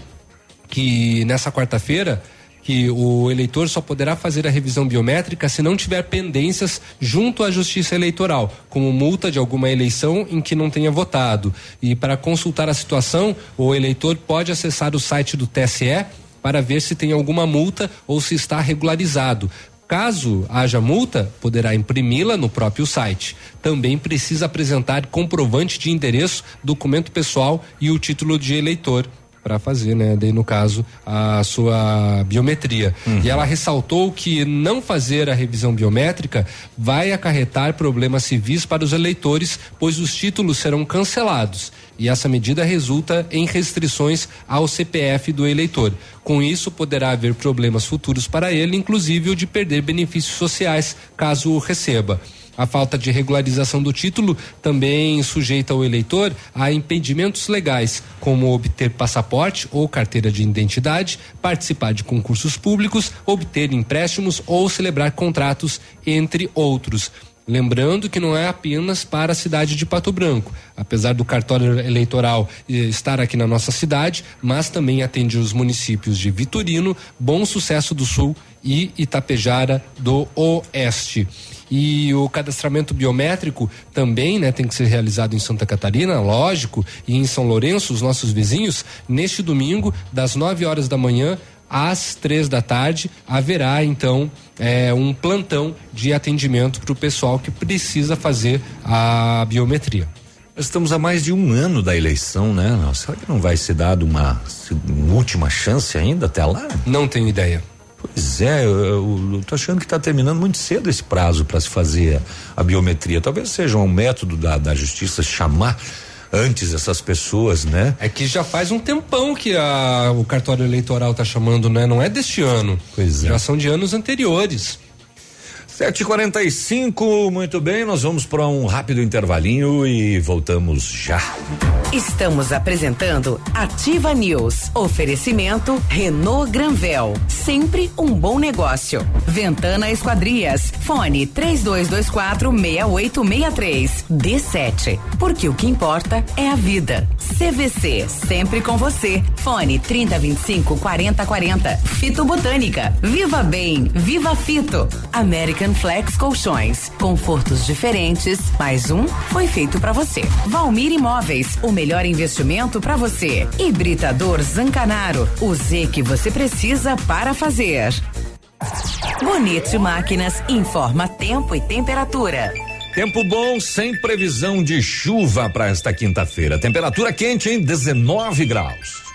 que nessa quarta-feira que o eleitor só poderá fazer a revisão biométrica se não tiver pendências junto à Justiça Eleitoral, como multa de alguma eleição em que não tenha votado. E para consultar a situação, o eleitor pode acessar o site do TSE para ver se tem alguma multa ou se está regularizado. Caso haja multa, poderá imprimi-la no próprio site. Também precisa apresentar comprovante de endereço, documento pessoal e o título de eleitor para fazer, né, daí no caso, a sua biometria. Uhum. E ela ressaltou que não fazer a revisão biométrica vai acarretar problemas civis para os eleitores, pois os títulos serão cancelados. E essa medida resulta em restrições ao CPF do eleitor. Com isso, poderá haver problemas futuros para ele, inclusive o de perder benefícios sociais caso o receba. A falta de regularização do título também sujeita o eleitor a impedimentos legais, como obter passaporte ou carteira de identidade, participar de concursos públicos, obter empréstimos ou celebrar contratos, entre outros. Lembrando que não é apenas para a cidade de Pato Branco, apesar do cartório eleitoral eh, estar aqui na nossa cidade, mas também atende os municípios de Vitorino, Bom Sucesso do Sul e Itapejara do Oeste. E o cadastramento biométrico também, né, tem que ser realizado em Santa Catarina, lógico, e em São Lourenço, os nossos vizinhos, neste domingo, das 9 horas da manhã às três da tarde, haverá então é, um plantão de atendimento para o pessoal que precisa fazer a biometria. Estamos a mais de um ano da eleição, né? Será que não vai ser dado uma, uma última chance ainda até lá? Não tenho ideia. Pois é, eu, eu, eu tô achando que está terminando muito cedo esse prazo para se fazer a, a, biometria. Talvez seja um método da, da justiça chamar antes essas pessoas, né? É que já faz um tempão que a, o cartório eleitoral tá chamando, né? Não é deste ano. Pois é. Já são de anos anteriores. 7h45, muito bem, nós vamos para um rápido intervalinho e voltamos já. Estamos apresentando Ativa News. Oferecimento Renault Granvel. Sempre um bom negócio. Ventana Esquadrias. Fone 3224 6863. D7. Porque o que importa é a vida. CVC. Sempre com você. Fone 3025 4040. Fito Botânica. Viva Bem. Viva Fito. American Flex Colchões. Confortos diferentes. Mais um foi feito para você. Valmir Imóveis. O melhor investimento para você. Hibridador Zancanaro. O Z que você precisa para fazer. Bonito Máquinas informa tempo e temperatura. Tempo bom, sem previsão de chuva para esta quinta-feira. Temperatura quente em 19 graus.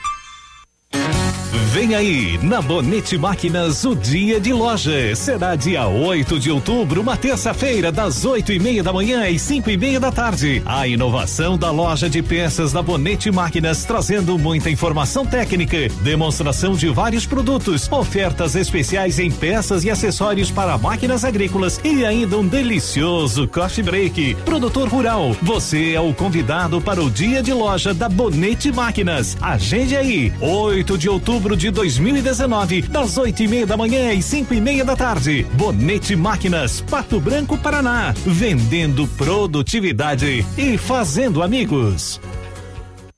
Vem aí, na Bonete Máquinas, o dia de loja. Será dia 8 de outubro, uma terça-feira, das 8 e meia da manhã às 5 e meia da tarde. A inovação da loja de peças da Bonete Máquinas, trazendo muita informação técnica, demonstração de vários produtos, ofertas especiais em peças e acessórios para máquinas agrícolas e ainda um delicioso coffee break. Produtor rural, você é o convidado para o dia de loja da Bonete Máquinas. Agende aí, 8 de outubro de de 2019, das oito e meia da manhã às cinco e meia da tarde. Bonete Máquinas, Pato Branco, Paraná. Vendendo produtividade e fazendo amigos.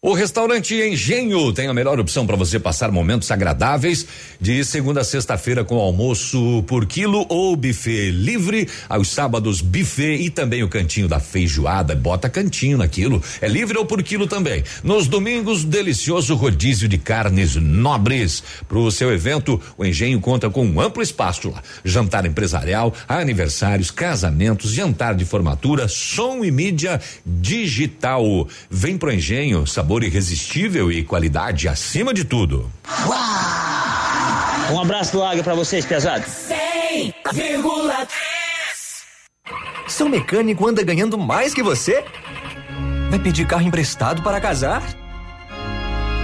O restaurante Engenho tem a melhor opção para você passar momentos agradáveis de segunda a sexta-feira com almoço por quilo ou buffet livre, aos sábados buffet e também o cantinho da feijoada, bota cantinho naquilo, é livre ou por quilo também. Nos domingos, delicioso rodízio de carnes nobres. Para o seu evento, o Engenho conta com um amplo espaço lá, jantar empresarial, aniversários, casamentos, jantar de formatura, som e mídia digital. Vem pro Engenho, sabor irresistível e qualidade acima de tudo. Um abraço do Águia pra vocês, pesados. 100,3 Seu mecânico anda ganhando mais que você? Vai pedir carro emprestado para casar?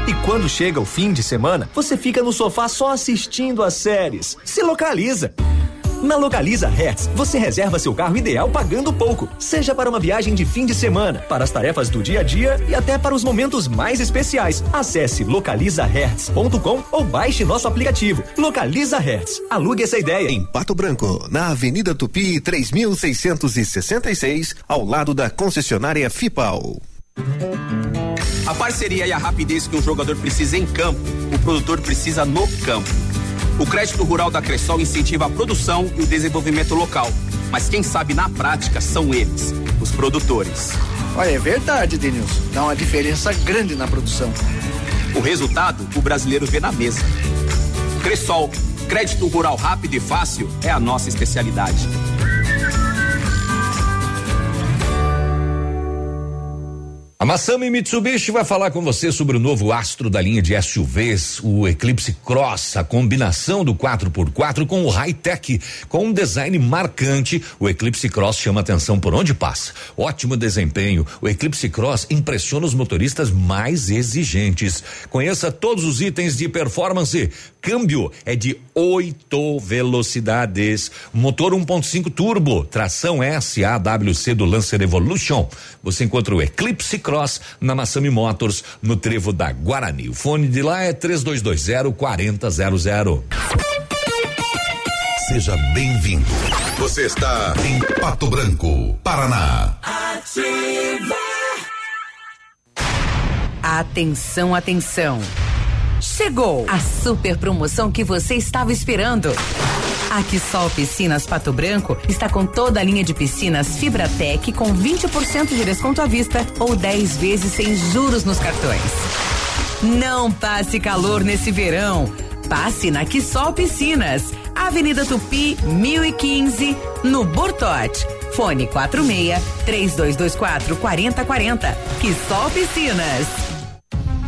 E quando chega o fim de semana, você fica no sofá só assistindo as séries. Se localiza. Na Localiza Hertz, você reserva seu carro ideal pagando pouco, seja para uma viagem de fim de semana, para as tarefas do dia a dia e até para os momentos mais especiais. Acesse localizahertz.com ou baixe nosso aplicativo. Localiza Hertz. Alugue essa ideia. Em Pato Branco, na Avenida Tupi, 3666, ao lado da concessionária Fipal. A parceria e a rapidez que um jogador precisa em campo, o produtor precisa no campo. O crédito rural da Cressol incentiva a produção e o desenvolvimento local. Mas quem sabe na prática são eles, os produtores. Olha, é verdade, Denilson. Dá uma diferença grande na produção. O resultado, o brasileiro vê na mesa. Cressol, crédito rural rápido e fácil é a nossa especialidade. A Massami Mitsubishi vai falar com você sobre o novo astro da linha de SUVs, o Eclipse Cross, a combinação do 4x4 com o high-tech, com um design marcante. O Eclipse Cross chama atenção por onde passa. Ótimo desempenho. O Eclipse Cross impressiona os motoristas mais exigentes. Conheça todos os itens de performance. Câmbio é de oito velocidades. Motor 1.5 turbo, tração S AWC do Lancer Evolution. Você encontra o Eclipse Cross na Massami Motors, no trevo da Guarani. O fone de lá é 3220 4000. Seja bem-vindo. Você está em Pato Branco, Paraná. Ativa. Atenção, atenção. Chegou a super promoção que você estava esperando. A Quissol Piscinas Pato Branco está com toda a linha de piscinas Fibratec com 20% de desconto à vista ou 10 vezes sem juros nos cartões. Não passe calor nesse verão. Passe na Quissol Piscinas, Avenida Tupi, 1015, no Bortote. Fone 46 3224 4040. Quissol Piscinas.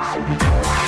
I'll Bye.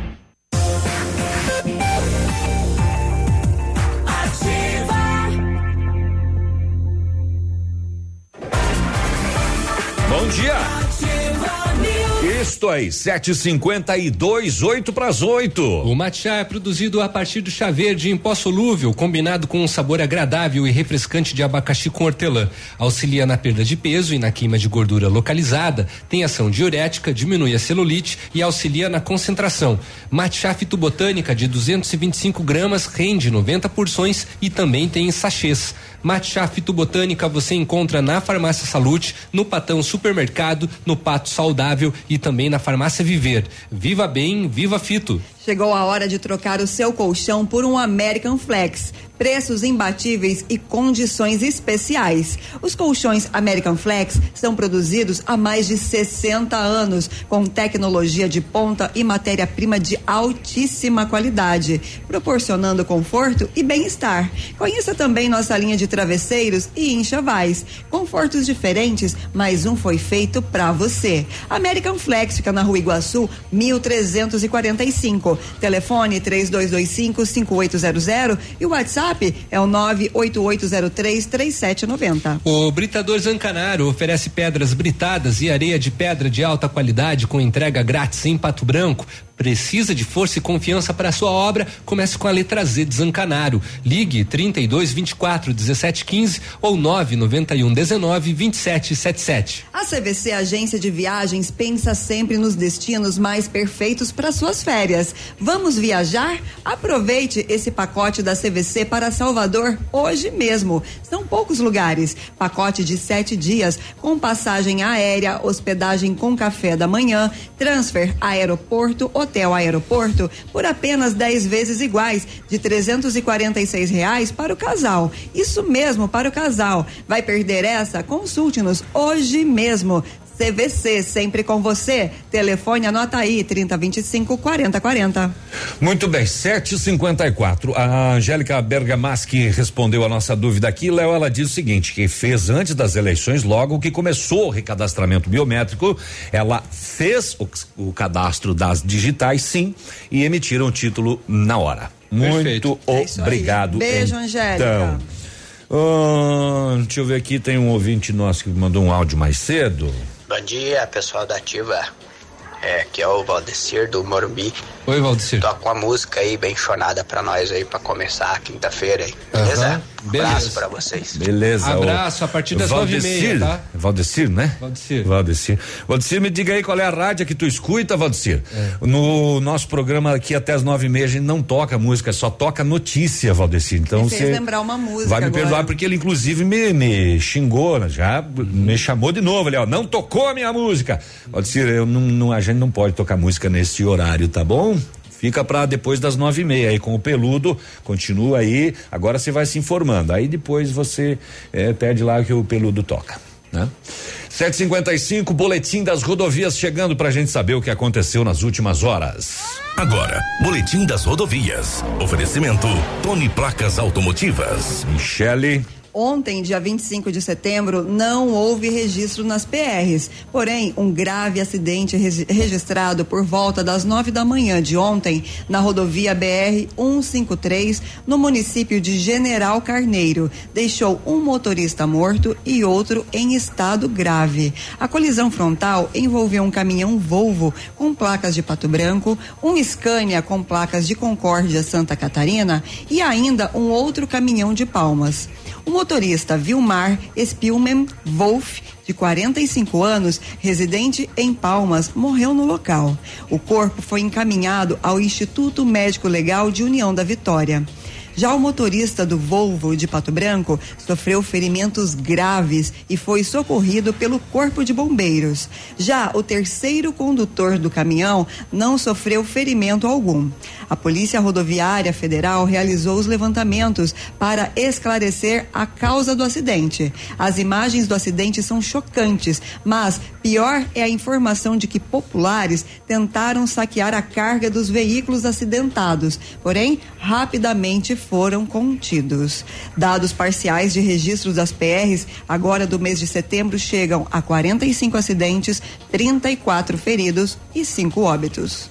Dia. Isto aí, 752, 8 para as 8. O matcha é produzido a partir do chá verde em pó solúvel, combinado com um sabor agradável e refrescante de abacaxi com hortelã. Auxilia na perda de peso e na queima de gordura localizada, tem ação diurética, diminui a celulite e auxilia na concentração. Matcha fitobotânica de 225 gramas rende 90 porções e também tem em sachês. Matcha Fitobotânica você encontra na Farmácia Salute, no Patão Supermercado, no Pato Saudável e também na Farmácia Viver. Viva bem, viva Fito. Chegou a hora de trocar o seu colchão por um American Flex. Preços imbatíveis e condições especiais. Os colchões American Flex são produzidos há mais de 60 anos, com tecnologia de ponta e matéria-prima de altíssima qualidade, proporcionando conforto e bem-estar. Conheça também nossa linha de travesseiros e enxovais. Confortos diferentes, mas um foi feito para você. American Flex fica na Rua Iguaçu, 1345. Telefone 3225 5800 e o WhatsApp é o 98803 3790. O Britador Zancanaro oferece pedras britadas e areia de pedra de alta qualidade com entrega grátis em Pato Branco. Precisa de força e confiança para sua obra? Comece com a letra Z de Zancanaro. Ligue 32 24 17 15 ou 991 19 27 77. A CVC Agência de Viagens pensa sempre nos destinos mais perfeitos para suas férias. Vamos viajar? Aproveite esse pacote da CVC para Salvador hoje mesmo. São poucos lugares. Pacote de sete dias com passagem aérea, hospedagem com café da manhã, transfer aeroporto, hotel aeroporto por apenas 10 vezes iguais de 346 reais para o casal. Isso mesmo para o casal. Vai perder essa? Consulte-nos hoje mesmo. CVC, sempre com você. Telefone, anota aí, 3025 4040. Muito bem, 754. A Angélica Bergamaschi respondeu a nossa dúvida aqui. Léo, ela diz o seguinte: que fez antes das eleições, logo que começou o recadastramento biométrico, ela fez o, o cadastro das digitais, sim, e emitiram o título na hora. Muito É obrigado. Beijo, então. Angélica. Ah, deixa eu ver aqui, tem um ouvinte nosso que mandou um áudio mais cedo. Bom dia, pessoal da Ativa. É, aqui é o Valdecir do Morumbi. Oi, Valdecir. Toca uma música aí bem chonada pra nós aí, pra começar a quinta-feira aí. Beleza? Aham, beleza. Abraço pra vocês. Beleza. Abraço, a partir das nove e meia, Valdecir, tá? Valdecir, né? Valdecir. Valdecir. Valdecir, me diga aí qual é a rádio que tu escuta, Valdecir. É. No nosso programa aqui até as nove e meia a gente não toca música, só toca notícia, Valdecir. Então você lembrar uma música vai me agora. perdoar porque ele inclusive me, me xingou, né? já me chamou de novo, ali, ó, não tocou a minha música. Valdecir, eu não, não- a gente não pode tocar música nesse horário, tá bom? Fica pra depois das nove e meia aí com o peludo, continua aí, agora você vai se informando, aí depois você eh, pede lá que o peludo toca, né? 755, boletim das rodovias chegando pra gente saber o que aconteceu nas últimas horas. Agora, Boletim das Rodovias. Oferecimento Tony Placas Automotivas. Michele. Ontem, dia 25 de setembro, não houve registro nas PRs. Porém, um grave acidente regi- registrado por volta das nove da manhã de ontem na rodovia BR 153, no município de General Carneiro, deixou um motorista morto e outro em estado grave. A colisão frontal envolveu um caminhão Volvo com placas de Pato Branco, um Scania com placas de Concórdia Santa Catarina e ainda um outro caminhão de Palmas. O motorista Vilmar Spielman Wolf, de 45 anos, residente em Palmas, morreu no local. O corpo foi encaminhado ao Instituto Médico Legal de União da Vitória. Já o motorista do Volvo de Pato Branco sofreu ferimentos graves e foi socorrido pelo Corpo de Bombeiros. Já o terceiro condutor do caminhão não sofreu ferimento algum. A Polícia Rodoviária Federal realizou os levantamentos para esclarecer a causa do acidente. As imagens do acidente são chocantes, mas pior é a informação de que populares tentaram saquear a carga dos veículos acidentados, porém rapidamente foram contidos. Dados parciais de registros das PRs agora do mês de setembro chegam a 45 acidentes, 34 feridos e 5 óbitos.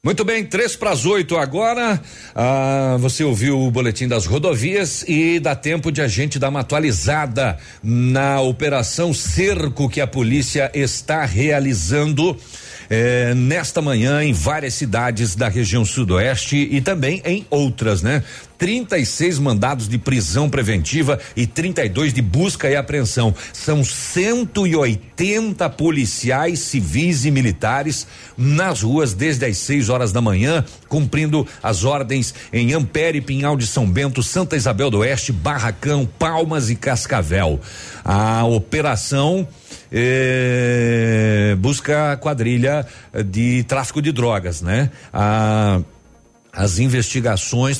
Muito bem, três para as oito agora. Ah, você ouviu o boletim das rodovias e dá tempo de a gente dar uma atualizada na operação cerco que a polícia está realizando. eh, nesta manhã em várias cidades da região sudoeste e também em outras, né? 36 mandados de prisão preventiva e 32 de busca e apreensão. São 180 policiais civis e militares nas ruas desde as 6 horas da manhã, cumprindo as ordens em Ampere, Pinhal de São Bento, Santa Isabel do Oeste, Barracão, Palmas e Cascavel. A operação eh, busca a quadrilha de tráfico de drogas, né? A as investigações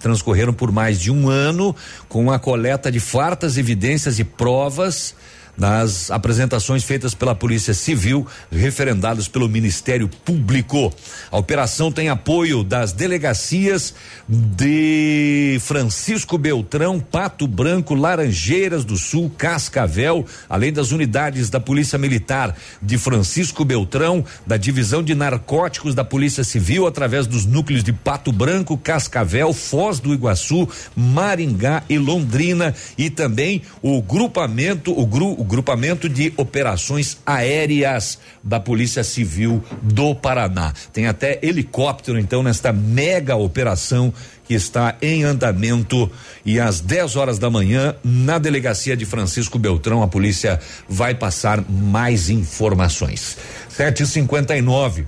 transcorreram por mais de um ano com a coleta de fartas evidências e provas nas apresentações feitas pela Polícia Civil, referendadas pelo Ministério Público. A operação tem apoio das delegacias de Francisco Beltrão, Pato Branco, Laranjeiras do Sul, Cascavel, além das unidades da Polícia Militar de Francisco Beltrão, da Divisão de Narcóticos da Polícia Civil, através dos núcleos de Pato Branco, Cascavel, Foz do Iguaçu, Maringá e Londrina, e também o grupamento, o, gru, o grupamento de operações aéreas da Polícia Civil do Paraná. Tem até helicóptero, então, nesta mega operação que está em andamento e às 10 horas da manhã, na delegacia de Francisco Beltrão, a polícia vai passar mais informações. 7h59.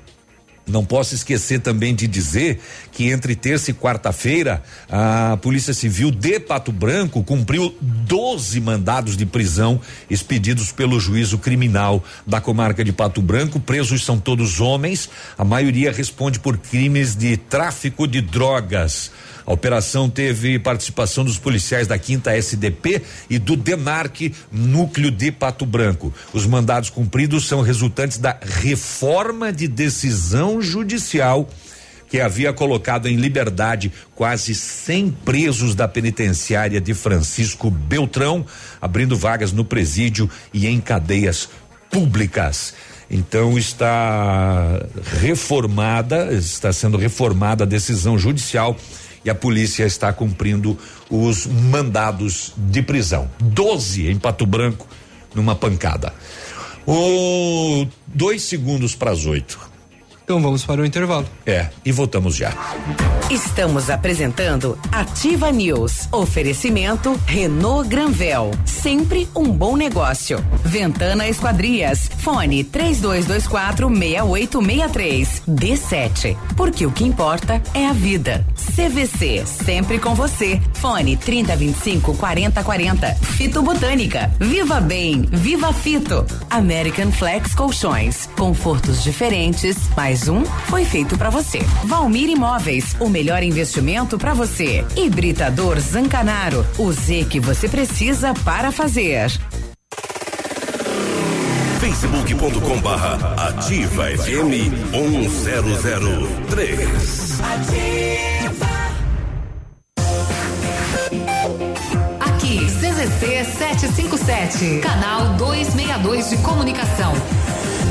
Não posso esquecer também de dizer que entre terça e quarta-feira, a Polícia Civil de Pato Branco cumpriu 12 mandados de prisão expedidos pelo juízo criminal da comarca de Pato Branco. Presos são todos homens, a maioria responde por crimes de tráfico de drogas. A operação teve participação dos policiais da Quinta SDP e do DENARC, núcleo de Pato Branco. Os mandados cumpridos são resultantes da reforma de decisão judicial que havia colocado em liberdade quase 100 presos da penitenciária de Francisco Beltrão, abrindo vagas no presídio e em cadeias públicas. Então está reformada, está sendo reformada a decisão judicial e a polícia está cumprindo os mandados de prisão. 12 em Pato Branco numa pancada. O dois segundos para as oito. Então vamos para o intervalo. É, e voltamos já. Estamos apresentando Ativa News. Oferecimento Renault Granvel. Sempre um bom negócio. Ventana Esquadrias. Fone 3224 6863. D7. Porque o que importa é a vida. CVC. Sempre com você. Fone 3025 4040. Fito Botânica. Viva Bem. Viva Fito. American Flex Colchões. Confortos diferentes. Mais um foi feito para você. Valmir Imóveis. O melhor investimento para você. Hibridador Zancanaro. O Z que você precisa para fazer. facebook.com barra ativa FM 1003. Aqui, CZC 757, canal 262 de comunicação.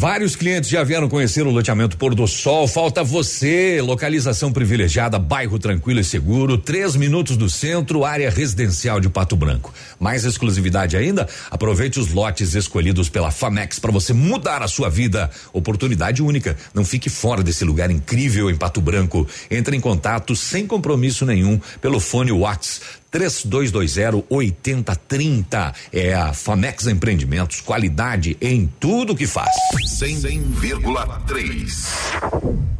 Vários clientes já vieram conhecer o loteamento Pôr do Sol. Falta você. Localização privilegiada, bairro tranquilo e seguro, três minutos do centro, área residencial de Pato Branco. Mais exclusividade ainda? Aproveite os lotes escolhidos pela Famex para você mudar a sua vida. Oportunidade única. Não fique fora desse lugar incrível em Pato Branco. Entre em contato sem compromisso nenhum pelo fone Whats 3220 8030. É a Famex Empreendimentos, qualidade em tudo que faz. 100,3.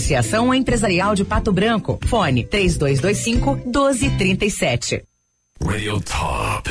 Associação Empresarial de Pato Branco. Fone 3225 1237. Radio Top.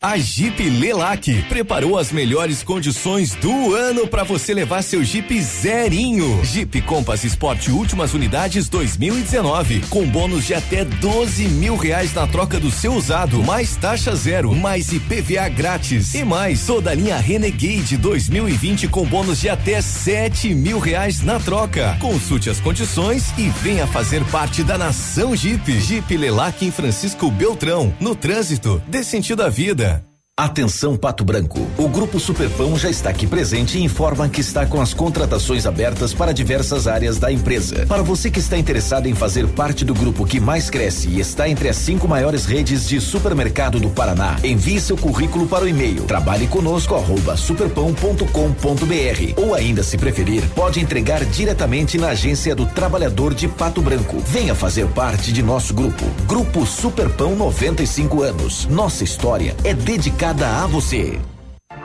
A Jeep Lelac preparou as melhores condições do ano para você levar seu Jeep zerinho. Jeep Compass Sport últimas unidades 2019 com bônus de até 12 mil reais na troca do seu usado, mais taxa zero, mais IPVA grátis e mais toda a linha Renegade 2020 com bônus de até 7 mil reais na troca. Consulte as condições e venha fazer parte da nação Jeep. Jeep Lelac em Francisco Beltrão, no trânsito, dê sentido à vida. Atenção Pato Branco. O Grupo Superpão já está aqui presente e informa que está com as contratações abertas para diversas áreas da empresa. Para você que está interessado em fazer parte do grupo que mais cresce e está entre as cinco maiores redes de supermercado do Paraná, envie seu currículo para o e-mail trabalhe conosco arroba superpão.com.br ou ainda se preferir, pode entregar diretamente na agência do trabalhador de Pato Branco. Venha fazer parte de nosso grupo. Grupo Superpão 95 anos. Nossa história é dedicada a você.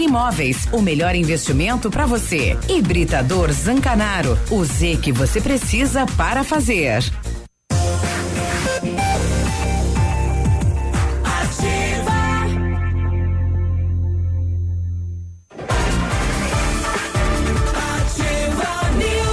Imóveis. O melhor investimento para você. Hibridador Zancanaro. O Z que você precisa para fazer.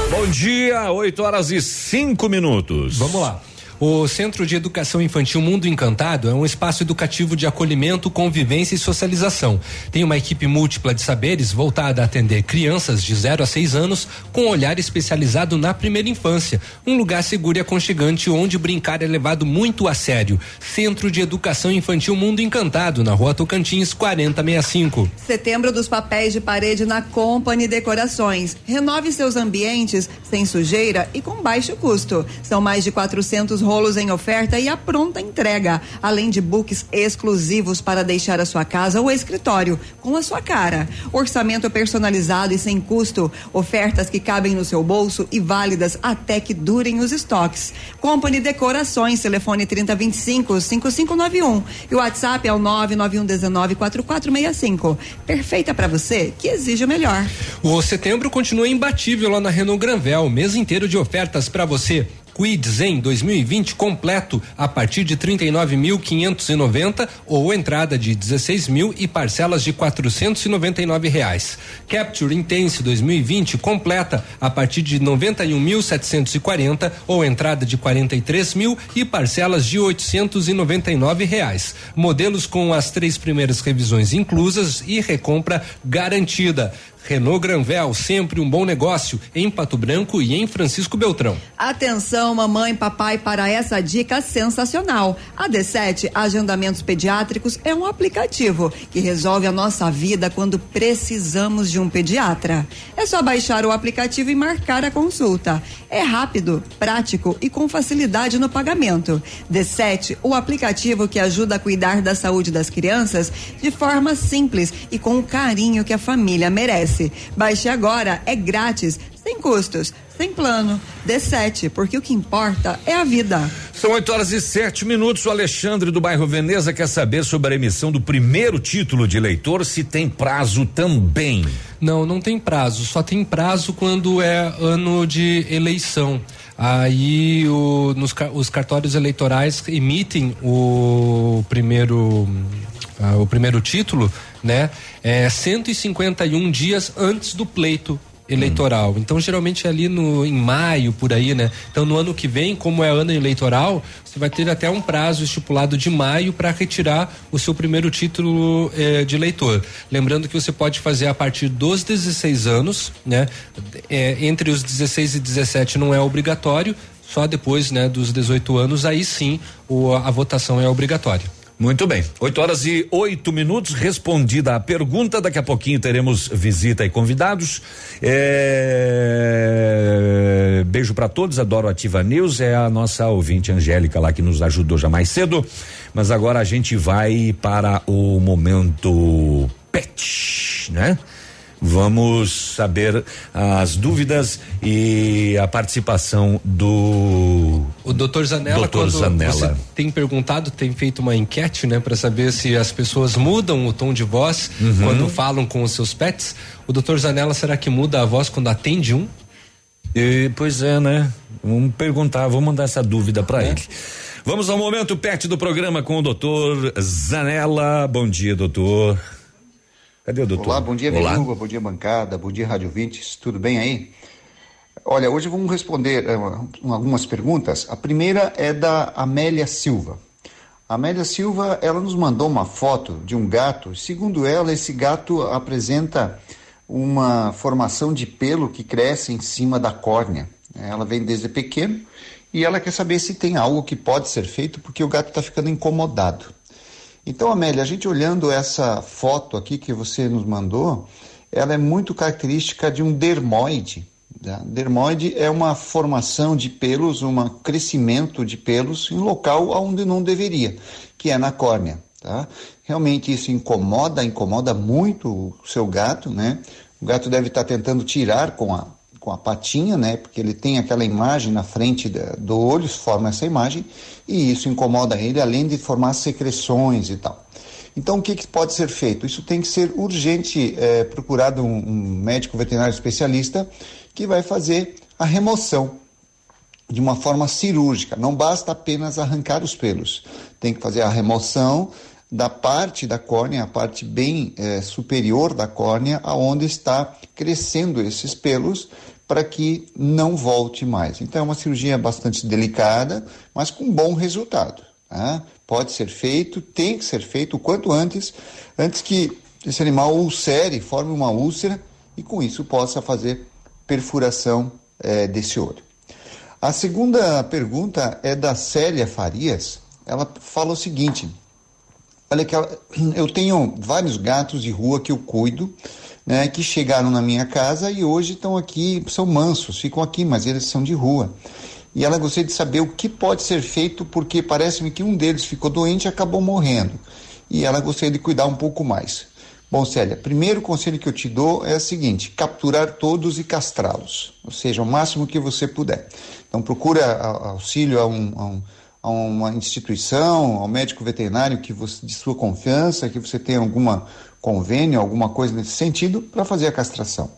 Bom dia, 8 horas e 5 minutos. Vamos lá. O Centro de Educação Infantil Mundo Encantado é um espaço educativo de acolhimento, convivência e socialização. Tem uma equipe múltipla de saberes voltada a atender crianças de 0 a 6 anos com olhar especializado na primeira infância. Um lugar seguro e aconchegante onde brincar é levado muito a sério. Centro de Educação Infantil Mundo Encantado, na rua Tocantins 4065. Setembro dos papéis de parede na Company Decorações. Renove seus ambientes sem sujeira e com baixo custo. São mais de 400 rolos em oferta e a pronta entrega, além de books exclusivos para deixar a sua casa ou escritório com a sua cara. Orçamento personalizado e sem custo, ofertas que cabem no seu bolso e válidas até que durem os estoques. Company Decorações, telefone 3025 5591 e o WhatsApp é o 99119 4465. Perfeita para você que exige o melhor. O setembro continua imbatível lá na Renault Granvel, mês inteiro de ofertas para você. Quid Zen 2020 completo a partir de 39.590 ou entrada de 16 mil e parcelas de 499 reais. Capture Intense 2020 completa a partir de 91.740 ou entrada de 43 mil e parcelas de 899 reais. Modelos com as três primeiras revisões inclusas e recompra garantida. Renault Granvel, sempre um bom negócio em Pato Branco e em Francisco Beltrão. Atenção, mamãe e papai, para essa dica sensacional. A D7 Agendamentos Pediátricos é um aplicativo que resolve a nossa vida quando precisamos de um pediatra. É só baixar o aplicativo e marcar a consulta. É rápido, prático e com facilidade no pagamento. D7, o aplicativo que ajuda a cuidar da saúde das crianças de forma simples e com o carinho que a família merece. Baixe agora, é grátis, sem custos, sem plano. D7, porque o que importa é a vida. São 8 horas e sete minutos. O Alexandre do bairro Veneza quer saber sobre a emissão do primeiro título de eleitor, se tem prazo também. Não, não tem prazo. Só tem prazo quando é ano de eleição. Aí o, nos, os cartórios eleitorais emitem o primeiro uh, o primeiro título, né? É 151 dias antes do pleito eleitoral. Hum. Então, geralmente é ali no, em maio, por aí, né? Então, no ano que vem, como é ano eleitoral, você vai ter até um prazo estipulado de maio para retirar o seu primeiro título eh, de eleitor. Lembrando que você pode fazer a partir dos 16 anos, né? É, entre os 16 e 17 não é obrigatório, só depois, né, dos 18 anos, aí sim o, a votação é obrigatória. Muito bem. 8 horas e oito minutos. Respondida a pergunta. Daqui a pouquinho teremos visita e convidados. É... Beijo para todos. Adoro Ativa News. É a nossa ouvinte Angélica lá que nos ajudou já mais cedo. Mas agora a gente vai para o momento pet, né? Vamos saber as dúvidas e a participação do o doutor Zanella. Doutor Zanella. tem perguntado, tem feito uma enquete, né, para saber se as pessoas mudam o tom de voz uhum. quando falam com os seus pets. O doutor Zanella, será que muda a voz quando atende um? E, pois é, né? Vamos perguntar, vamos mandar essa dúvida para é. ele. Vamos ao momento pet do programa com o doutor Zanella. Bom dia, doutor. Cadê o doutor? Olá, bom dia, Olá. bom dia, bancada, bom dia, Rádio Vintes, tudo bem aí? Olha, hoje vamos responder uh, algumas perguntas. A primeira é da Amélia Silva. A Amélia Silva, ela nos mandou uma foto de um gato. Segundo ela, esse gato apresenta uma formação de pelo que cresce em cima da córnea. Ela vem desde pequeno e ela quer saber se tem algo que pode ser feito porque o gato está ficando incomodado. Então, Amélia, a gente olhando essa foto aqui que você nos mandou, ela é muito característica de um dermoide. Tá? Dermoide é uma formação de pelos, um crescimento de pelos em local onde não deveria, que é na córnea. Tá? Realmente isso incomoda, incomoda muito o seu gato, né? O gato deve estar tentando tirar com a com a patinha, né? Porque ele tem aquela imagem na frente do olho, forma essa imagem, e isso incomoda ele, além de formar secreções e tal. Então, o que, que pode ser feito? Isso tem que ser urgente, é, procurado um, um médico veterinário especialista que vai fazer a remoção de uma forma cirúrgica. Não basta apenas arrancar os pelos, tem que fazer a remoção da parte da córnea, a parte bem é, superior da córnea, aonde está crescendo esses pelos, para que não volte mais. Então é uma cirurgia bastante delicada, mas com bom resultado. Tá? Pode ser feito, tem que ser feito o quanto antes, antes que esse animal ulcere, forme uma úlcera e com isso possa fazer perfuração é, desse olho. A segunda pergunta é da Célia Farias. Ela fala o seguinte: olha que ela, eu tenho vários gatos de rua que eu cuido né, que chegaram na minha casa e hoje estão aqui, são mansos, ficam aqui, mas eles são de rua. E ela gostaria de saber o que pode ser feito, porque parece-me que um deles ficou doente e acabou morrendo. E ela gostaria de cuidar um pouco mais. Bom, Célia, primeiro conselho que eu te dou é o seguinte: capturar todos e castrá-los, ou seja, o máximo que você puder. Então, procura auxílio a, um, a, um, a uma instituição, ao médico veterinário que você, de sua confiança, que você tenha alguma convênio, alguma coisa nesse sentido, para fazer a castração.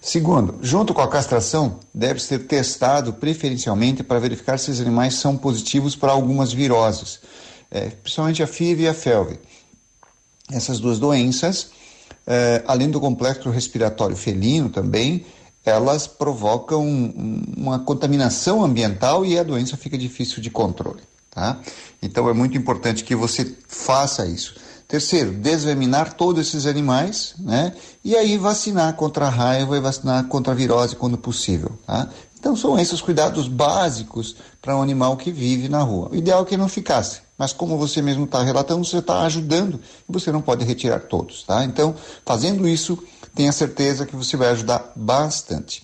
Segundo, junto com a castração, deve ser testado preferencialmente para verificar se os animais são positivos para algumas viroses, é, principalmente a FIV e a FeLV. Essas duas doenças, é, além do complexo respiratório felino também, elas provocam uma contaminação ambiental e a doença fica difícil de controle. Tá? Então é muito importante que você faça isso. Terceiro, desverminar todos esses animais, né? E aí vacinar contra a raiva e vacinar contra a virose quando possível, tá? Então são esses os cuidados básicos para um animal que vive na rua. O ideal é que não ficasse, mas como você mesmo está relatando, você está ajudando e você não pode retirar todos, tá? Então, fazendo isso, tenha certeza que você vai ajudar bastante.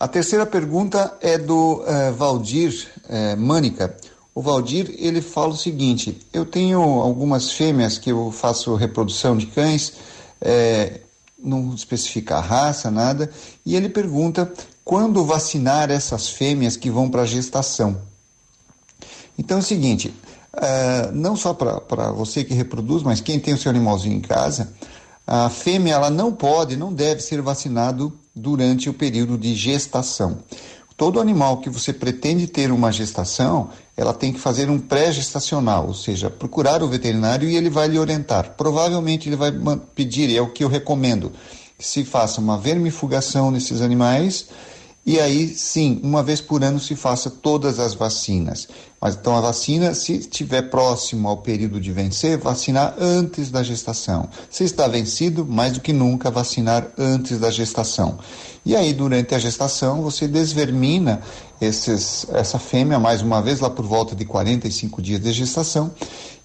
A terceira pergunta é do uh, Valdir uh, Mânica. O Valdir ele fala o seguinte: eu tenho algumas fêmeas que eu faço reprodução de cães, é, não especifica a raça, nada, e ele pergunta quando vacinar essas fêmeas que vão para gestação. Então é o seguinte: é, não só para você que reproduz, mas quem tem o seu animalzinho em casa, a fêmea ela não pode, não deve ser vacinado durante o período de gestação. Todo animal que você pretende ter uma gestação, ela tem que fazer um pré-gestacional, ou seja, procurar o veterinário e ele vai lhe orientar. Provavelmente ele vai pedir, é o que eu recomendo, que se faça uma vermifugação nesses animais e aí sim, uma vez por ano se faça todas as vacinas. Mas então a vacina, se estiver próximo ao período de vencer, vacinar antes da gestação. Se está vencido, mais do que nunca vacinar antes da gestação. E aí, durante a gestação, você desvermina esses, essa fêmea mais uma vez, lá por volta de 45 dias de gestação.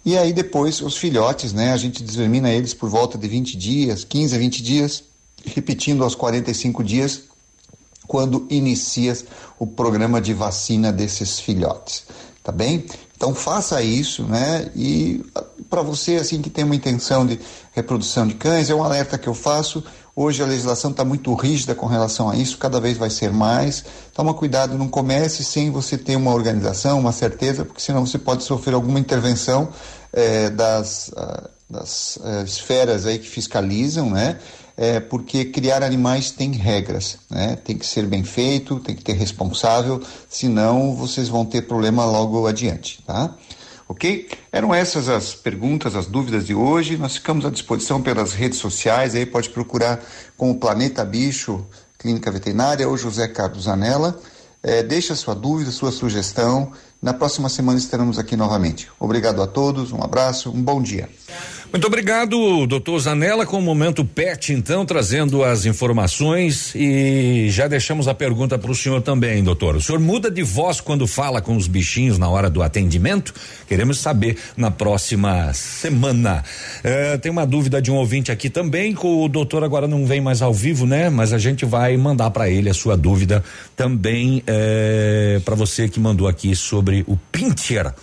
E aí, depois, os filhotes, né? A gente desvermina eles por volta de 20 dias, 15 a 20 dias, repetindo aos 45 dias, quando inicias o programa de vacina desses filhotes. Tá bem? Então faça isso, né? E para você assim que tem uma intenção de reprodução de cães, é um alerta que eu faço. Hoje a legislação está muito rígida com relação a isso, cada vez vai ser mais. Toma cuidado, não comece sem você ter uma organização, uma certeza, porque senão você pode sofrer alguma intervenção eh, das, uh, das uh, esferas aí que fiscalizam, né? É, porque criar animais tem regras, né? Tem que ser bem feito, tem que ter responsável, senão vocês vão ter problema logo adiante, tá? ok? Eram essas as perguntas, as dúvidas de hoje. Nós ficamos à disposição pelas redes sociais, aí pode procurar com o Planeta Bicho Clínica Veterinária ou José Carlos Anela. É, deixa sua dúvida, sua sugestão. Na próxima semana estaremos aqui novamente. Obrigado a todos, um abraço, um bom dia. Muito obrigado, doutor Zanella, com o momento PET, então, trazendo as informações e já deixamos a pergunta para o senhor também, doutor. O senhor muda de voz quando fala com os bichinhos na hora do atendimento? Queremos saber na próxima semana. É, tem uma dúvida de um ouvinte aqui também, que o doutor agora não vem mais ao vivo, né? Mas a gente vai mandar para ele a sua dúvida também é, para você que mandou aqui sobre o Pincher.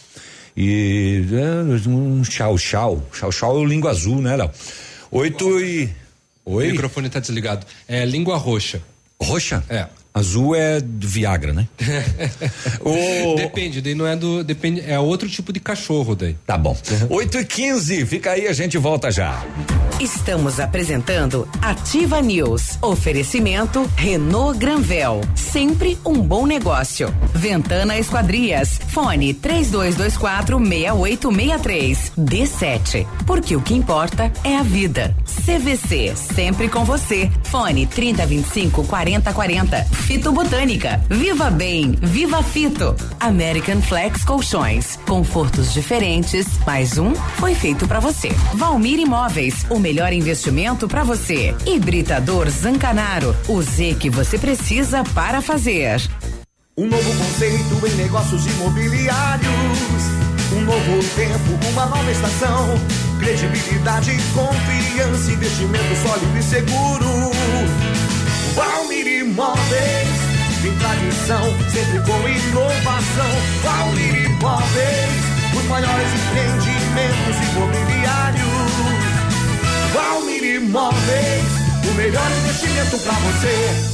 E é, um chau chau. Chau chau é o língua azul, né, Léo? Oito e. Oi? O microfone tá desligado. É língua roxa. Roxa? É. Azul é do Viagra, né? o... Depende, daí não é do. Depende, é outro tipo de cachorro daí. Tá bom. 8 e 15 fica aí, a gente volta já. Estamos apresentando Ativa News. Oferecimento Renault Granvel. Sempre um bom negócio. Ventana Esquadrias. Fone 3224 6863. D7. Porque o que importa é a vida. CVC. Sempre com você. Fone 3025 4040. Fito Botânica. Viva Bem, Viva Fito. American Flex Colchões. Confortos diferentes. Mais um foi feito para você. Valmir Imóveis, o melhor investimento para você. Hibridador Zancanaro, o Z que você precisa para fazer. Um novo conceito em negócios imobiliários. Um novo tempo, uma nova estação. Credibilidade, confiança, investimento sólido e seguro. Valmir Imóveis, tem tradição, sempre com inovação. Valmir Imóveis, os maiores empreendimentos imobiliários. Valmir Imóveis, o melhor investimento para você.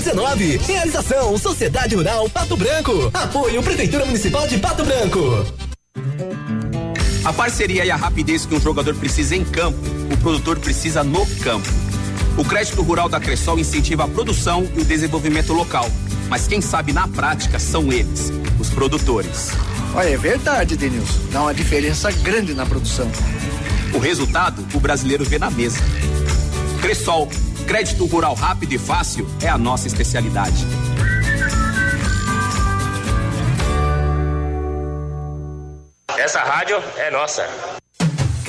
Realização Sociedade Rural Pato Branco. Apoio Prefeitura Municipal de Pato Branco. A parceria e a rapidez que um jogador precisa em campo, o produtor precisa no campo. O crédito rural da Cressol incentiva a produção e o desenvolvimento local. Mas quem sabe na prática são eles, os produtores. Olha, é verdade, Denilson. Dá uma diferença grande na produção. O resultado, o brasileiro vê na mesa. Cressol, crédito rural rápido e fácil é a nossa especialidade. Essa rádio é nossa.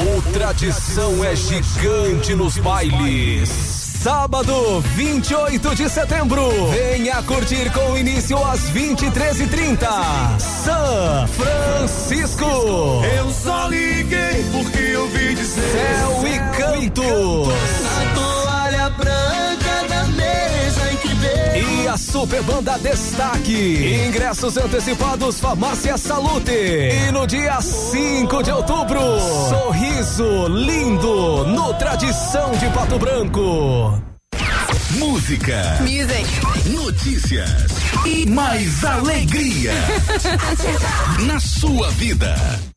O tradição é gigante nos bailes. Sábado, 28 de setembro. Venha curtir com início às 23h30. São Francisco. Eu só liguei porque eu vi dizer. Céu e canto. Veio. E a Super Banda Destaque. Ingressos antecipados Farmácia Salute. E no dia 5 de outubro, sorriso lindo no Tradição de Pato Branco. Música. Music. Notícias. E mais alegria. Na sua vida.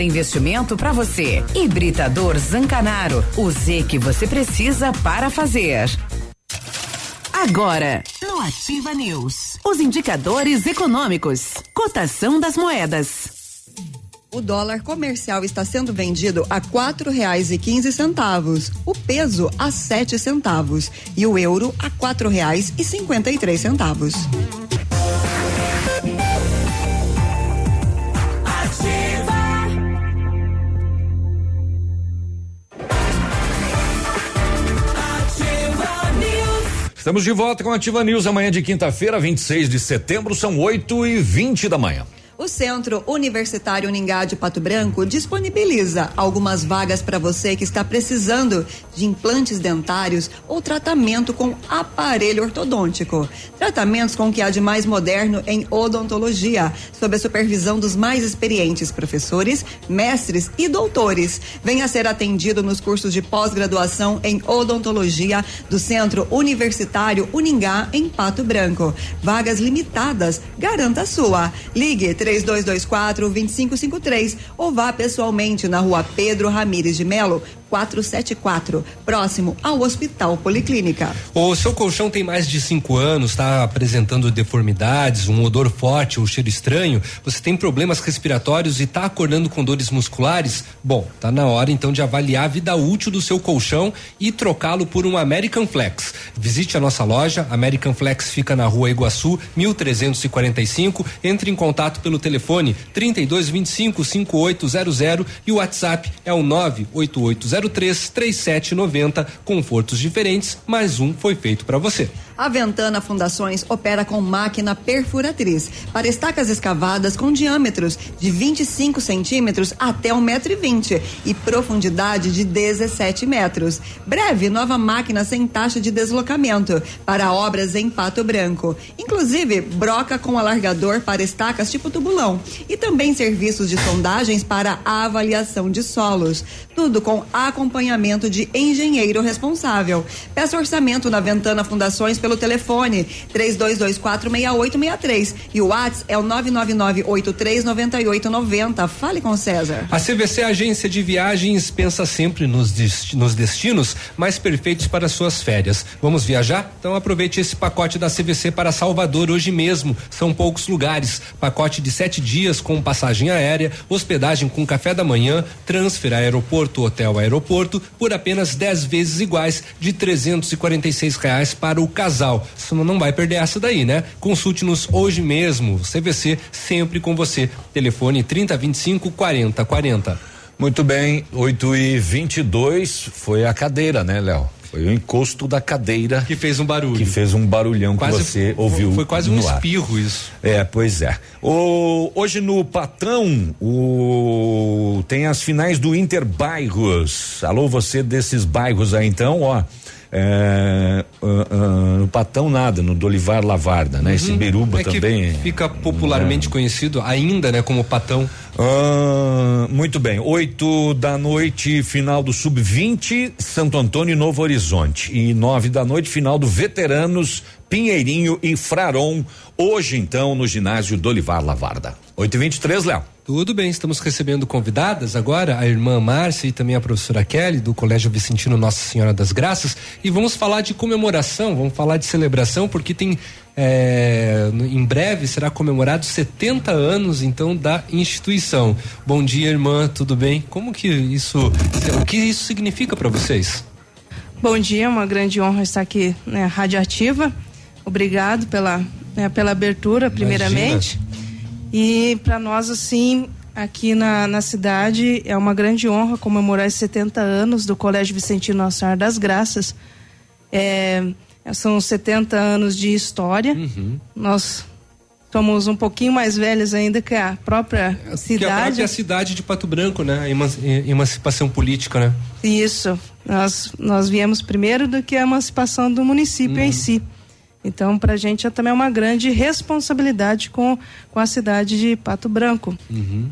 investimento para você. Hibridador Zancanaro. O Z que você precisa para fazer. Agora, no Ativa News, os indicadores econômicos, cotação das moedas. O dólar comercial está sendo vendido a quatro reais e quinze centavos, o peso a sete centavos e o euro a quatro reais e cinquenta e três centavos. Estamos de volta com a Ativa News amanhã de quinta-feira, 26 de setembro, são 8 e 20 da manhã. O Centro Universitário Uningá de Pato Branco disponibiliza algumas vagas para você que está precisando de implantes dentários ou tratamento com aparelho ortodôntico. Tratamentos com o que há de mais moderno em odontologia, sob a supervisão dos mais experientes professores, mestres e doutores. Venha ser atendido nos cursos de pós-graduação em odontologia do Centro Universitário Uningá em Pato Branco. Vagas limitadas, garanta a sua. Ligue 3224 2553 ou vá pessoalmente na rua Pedro Ramires de Melo, 474, próximo ao Hospital Policlínica. O seu colchão tem mais de cinco anos, está apresentando deformidades, um odor forte ou cheiro estranho, você tem problemas respiratórios e está acordando com dores musculares? Bom, tá na hora então de avaliar a vida útil do seu colchão e trocá-lo por um American Flex. Visite a nossa loja, American Flex fica na rua Iguaçu, 1345. Entre em contato pelo telefone 3225 5800 e o WhatsApp é o 988 03 3790. Confortos diferentes, mais um foi feito para você. A Ventana Fundações opera com máquina perfuratriz para estacas escavadas com diâmetros de 25 centímetros até 1,20m e profundidade de 17 metros. Breve, nova máquina sem taxa de deslocamento para obras em Pato Branco. Inclusive, broca com alargador para estacas tipo tubulão e também serviços de sondagens para avaliação de solos. Tudo com acompanhamento de engenheiro responsável. Peça orçamento na Ventana Fundações pelo telefone 32246863 e o WhatsApp é o 999839890. Fale com o César. A CVC Agência de Viagens pensa sempre nos, nos destinos mais perfeitos para suas férias. Vamos viajar? Então aproveite esse pacote da CVC para Salvador hoje mesmo. São poucos lugares. Pacote de sete dias com passagem aérea, hospedagem com café da manhã, transfer aeroporto, hotel aeroporto por apenas 10 vezes iguais de 346 reais para o casal. Você não vai perder essa daí, né? Consulte-nos hoje mesmo. CVC sempre com você. Telefone 3025 4040. Muito bem, 8 e 22 foi a cadeira, né, Léo? Foi o encosto da cadeira. Que fez um barulho. Que fez um barulhão Quase que você ouviu. foi quase um espirro isso. É, pois é. O, hoje no Patão, o, tem as finais do Interbairros. Alô, você desses bairros aí, então, ó. É, ah, ah, no Patão nada, no Dolivar Lavarda, né? Esse Uhum. Beruba É também. Fica popularmente conhecido ainda, né, como Patão. Ah, muito bem, oito da noite, final do Sub-20, Santo Antônio e Novo Horizonte. E nove da noite, final do Veteranos, Pinheirinho e Fraron. Hoje, então, no ginásio Dolivar Lavarda. 8 e 23 Léo. Tudo bem, estamos recebendo convidadas agora, a irmã Márcia e também a professora Kelly, do Colégio Vicentino Nossa Senhora das Graças, e vamos falar de comemoração, vamos falar de celebração, porque tem. é, em breve será comemorado 70 anos então da instituição. Bom dia, irmã, tudo bem? Como que isso, o que isso significa para vocês? Bom dia, é uma grande honra estar aqui na Rádio Ativa. Obrigado pela, né, pela abertura, primeiramente. E para nós, assim, aqui na, na cidade, é uma grande honra comemorar os 70 anos do Colégio Vicentino Nossa Senhora das Graças. É, são 70 anos de história. Uhum. Nós somos um pouquinho mais velhos ainda que a própria Que é a cidade. própria cidade de Pato Branco, né? A eman- emancipação política, né? Isso. Nós, nós viemos primeiro do que a emancipação do município em si. Então, para a gente é também uma grande responsabilidade com, com a cidade de Pato Branco.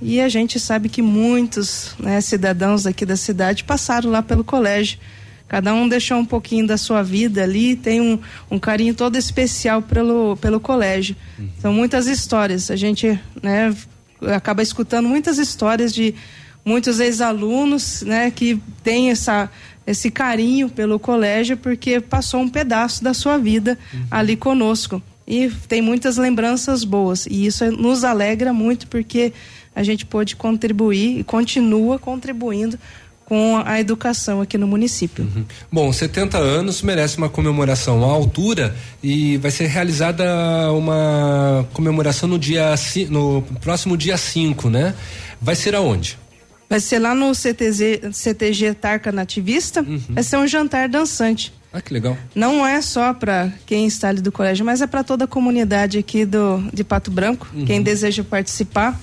E a gente sabe que muitos né, cidadãos aqui da cidade passaram lá pelo colégio. Cada um deixou um pouquinho da sua vida ali, tem um, um carinho todo especial pelo, pelo colégio. São muitas histórias. A gente né, acaba escutando muitas histórias de muitos ex-alunos né, que têm essa, esse carinho pelo colégio porque passou um pedaço da sua vida ali conosco. E tem muitas lembranças boas. E isso nos alegra muito porque a gente pôde contribuir e continua contribuindo com a educação aqui no município. Bom, 70 anos merece uma comemoração à altura e vai ser realizada uma comemoração no dia no próximo dia 5, né? Vai ser aonde? Vai ser lá no CTZ, CTG Tarca Nativista. Vai ser um jantar dançante. Ah, que legal. Não é só para quem está ali do colégio, mas é para toda a comunidade aqui do, de Pato Branco, quem deseja participar.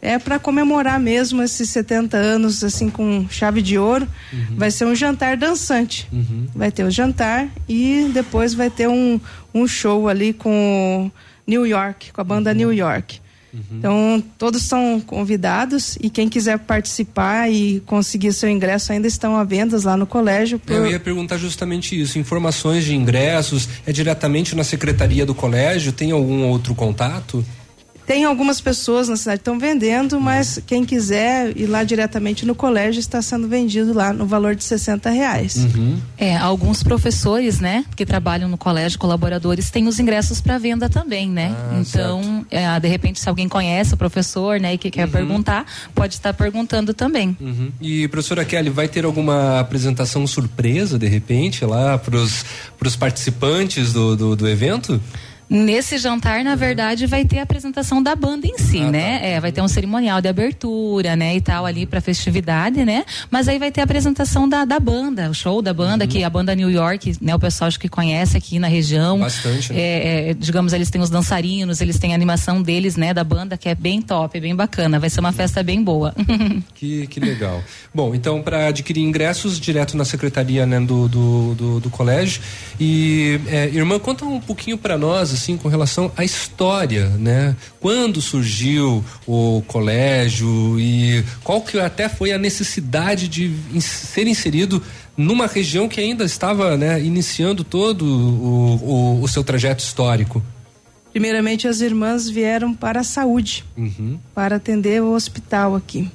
É para comemorar mesmo esses 70 anos, assim, com chave de ouro. Vai ser um jantar dançante. Vai ter o jantar e depois vai ter um, um show ali com New York, com a banda New York. Então, todos são convidados e quem quiser participar e conseguir seu ingresso ainda estão à venda lá no colégio. por- Eu ia perguntar justamente isso. Informações de ingressos é diretamente na secretaria do colégio? Tem algum outro contato? Tem algumas pessoas na cidade que estão vendendo, mas quem quiser ir lá diretamente no colégio está sendo vendido lá no valor de 60 reais. É, alguns professores, né, que trabalham no colégio, colaboradores, têm os ingressos para venda também, né? Ah, então, é, de repente, se alguém conhece o professor, né, e que quer perguntar, pode estar perguntando também. Uhum. E professora Kelly, vai ter alguma apresentação surpresa de repente lá para os participantes do, do, do evento? Nesse jantar, na verdade, vai ter a apresentação da banda em si, Ah, né? tá. É, vai ter um cerimonial de abertura, né? E tal ali pra festividade, né? Mas aí vai ter a apresentação da, da banda, o show da banda, Uhum. que a banda New York, né? O pessoal acho que conhece aqui na região. Bastante, né? É, é, digamos, eles têm os dançarinos, eles têm a animação deles, né? Da banda, que é bem top, bem bacana. Vai ser uma festa bem boa. Que, que legal. Bom, então para adquirir ingressos direto na secretaria né, do, do, do, do colégio. E é, irmã, conta um pouquinho para nós assim com relação à história, né? Quando surgiu o colégio e qual que até foi a necessidade de ser inserido numa região que ainda estava né, iniciando todo o, o, o seu trajeto histórico. Primeiramente, as irmãs vieram para a saúde, Uhum. para atender o hospital aqui.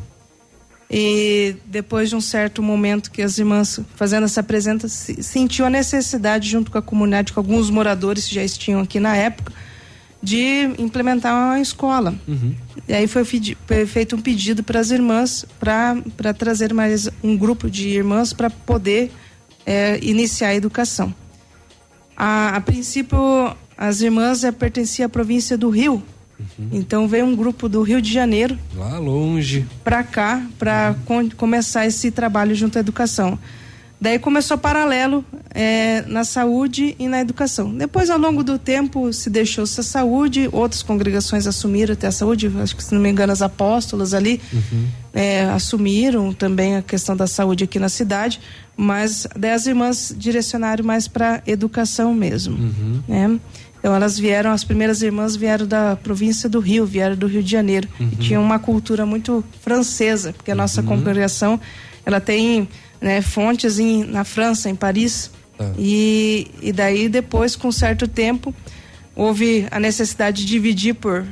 E depois de um certo momento que as irmãs fazendo essa presença se- sentiu a necessidade junto com a comunidade, com alguns moradores que já estiam aqui na época, de implementar uma escola. E aí foi, feito um pedido para as irmãs para trazer mais um grupo de irmãs para poder eh, iniciar a educação. A, a princípio, as irmãs eh, pertenciam à província do Rio. Então veio um grupo do Rio de Janeiro Lá longe. para cá para começar esse trabalho junto à educação. Daí começou paralelo eh, na saúde e na educação. Depois, ao longo do tempo, se deixou-se a saúde, outras congregações assumiram até a saúde, acho que se não me engano, as apóstolas ali eh, assumiram também a questão da saúde aqui na cidade, mas daí as irmãs direcionaram mais para educação mesmo. né? Então elas vieram, as primeiras irmãs vieram da província do Rio, vieram do Rio de Janeiro. E tinham uma cultura muito francesa, porque a nossa congregação ela tem né, fontes em, na França, em Paris. E, e daí depois, com certo tempo, houve a necessidade de dividir por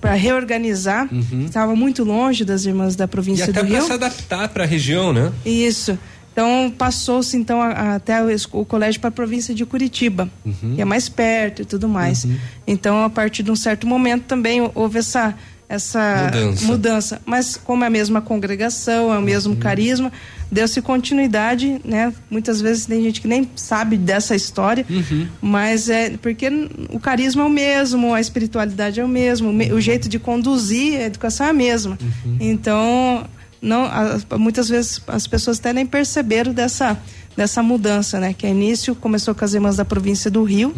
para reorganizar. Estava muito longe das irmãs da E província até do para Rio. se adaptar para a região, né? Isso. Então passou-se então a- até o, o colégio para a província de Curitiba, que é mais perto e tudo mais. Então a partir de um certo momento também houve essa essa Mudança. mudança. Mas como é a mesma congregação, é o mesmo carisma, deu-se continuidade, né? Muitas vezes tem gente que nem sabe dessa história, mas é porque o carisma é o mesmo, a espiritualidade é o mesmo, me- o jeito de conduzir a educação é a mesma. Então, não, muitas vezes as pessoas até nem perceberam dessa dessa mudança, né? Que a início começou com as irmãs da província do Rio,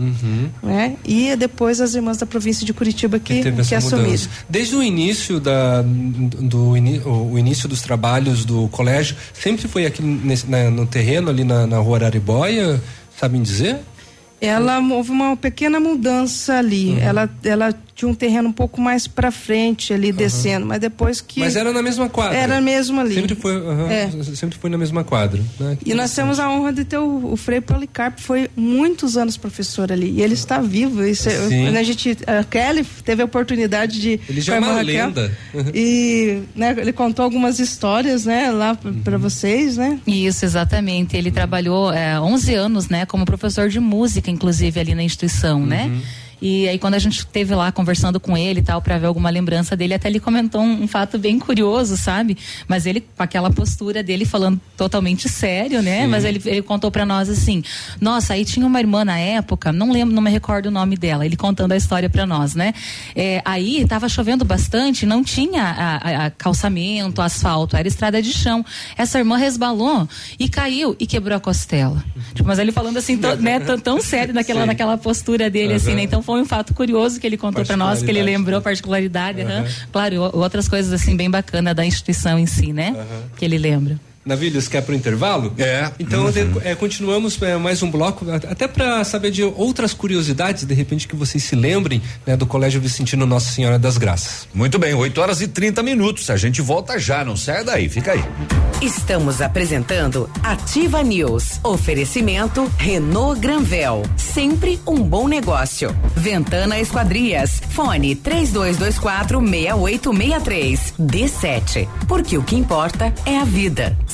né? E depois as irmãs da província de Curitiba que, que assumiram. mudança. Desde o início da do o, início dos trabalhos do colégio, sempre foi aqui nesse- na- no terreno ali na, na rua Araribóia, sabem dizer? Ela houve uma pequena mudança ali. Uhum. Ela, ela tinha um terreno um pouco mais para frente ali descendo, mas depois que Mas era na mesma quadra. Era mesmo ali. Sempre foi, aham, É. sempre foi na mesma quadra. né? E nós temos a honra de ter o, o Frei Policarpo, foi muitos anos professor ali. E ele está vivo. Isso é- quando a gente, a Kelly teve a oportunidade de. Ele já é uma Raquel, lenda. E né, ele contou algumas histórias, né, lá para Uhum. vocês, né? Isso, exatamente. Ele trabalhou é, 11 anos, né, como professor de música, inclusive ali na instituição, né? E aí quando a gente esteve lá conversando com ele e tal para ver alguma lembrança dele, até ele comentou um, um fato bem curioso, sabe? Mas ele com aquela postura dele falando totalmente sério, né? Sim. Mas ele, ele contou para nós assim: "Nossa, aí tinha uma irmã na época, não lembro, não me recordo o nome dela". Ele contando a história para nós, né? É, aí tava chovendo bastante, não tinha a, a- a calçamento, asfalto, era estrada de chão. Essa irmã resbalou e caiu e quebrou a costela. Tipo, mas ele falando assim, tão, né, tão, tão sério naquela, Sim. naquela postura dele, assim, Aham. né? Então foi um fato curioso que ele contou para nós, que ele lembrou, particularidade, aham. Aham. claro, outras coisas assim bem bacanas da instituição em si, né? Que ele lembra. Navilhos, quer pro intervalo? É. Então, de- é, continuamos é, mais um bloco, até para saber de outras curiosidades, de repente, que vocês se lembrem né, do Colégio Vicentino Nossa Senhora das Graças. Muito bem, 8 horas e 30 minutos. A gente volta já, não sai daí, fica aí. Estamos apresentando Ativa News. Oferecimento Renault Granvel. Sempre um bom negócio. Ventana Esquadrias. Fone 3224 6863. D7. Porque o que importa é a vida.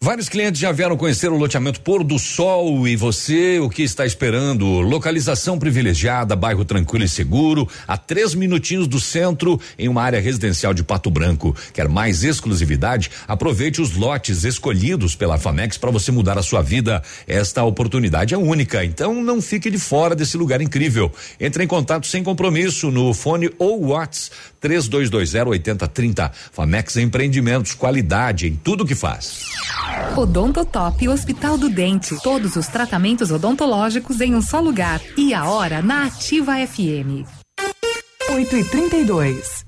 Vários clientes já vieram conhecer o loteamento Pôr do Sol e você, o que está esperando? Localização privilegiada, bairro tranquilo e seguro, a três minutinhos do centro, em uma área residencial de Pato Branco. Quer mais exclusividade? Aproveite os lotes escolhidos pela Famex para você mudar a sua vida. Esta oportunidade é única, então não fique de fora desse lugar incrível. Entre em contato sem compromisso no fone ou WhatsApp 3220 8030. Famex Empreendimentos, qualidade em tudo que faz. Odontotop Hospital do Dente. Todos os tratamentos odontológicos em um só lugar. E a hora na Ativa FM. 8 e 32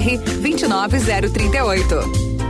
29038.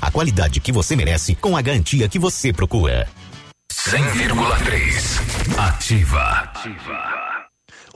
a qualidade que você merece com a garantia que você procura. 100,3 Ativa.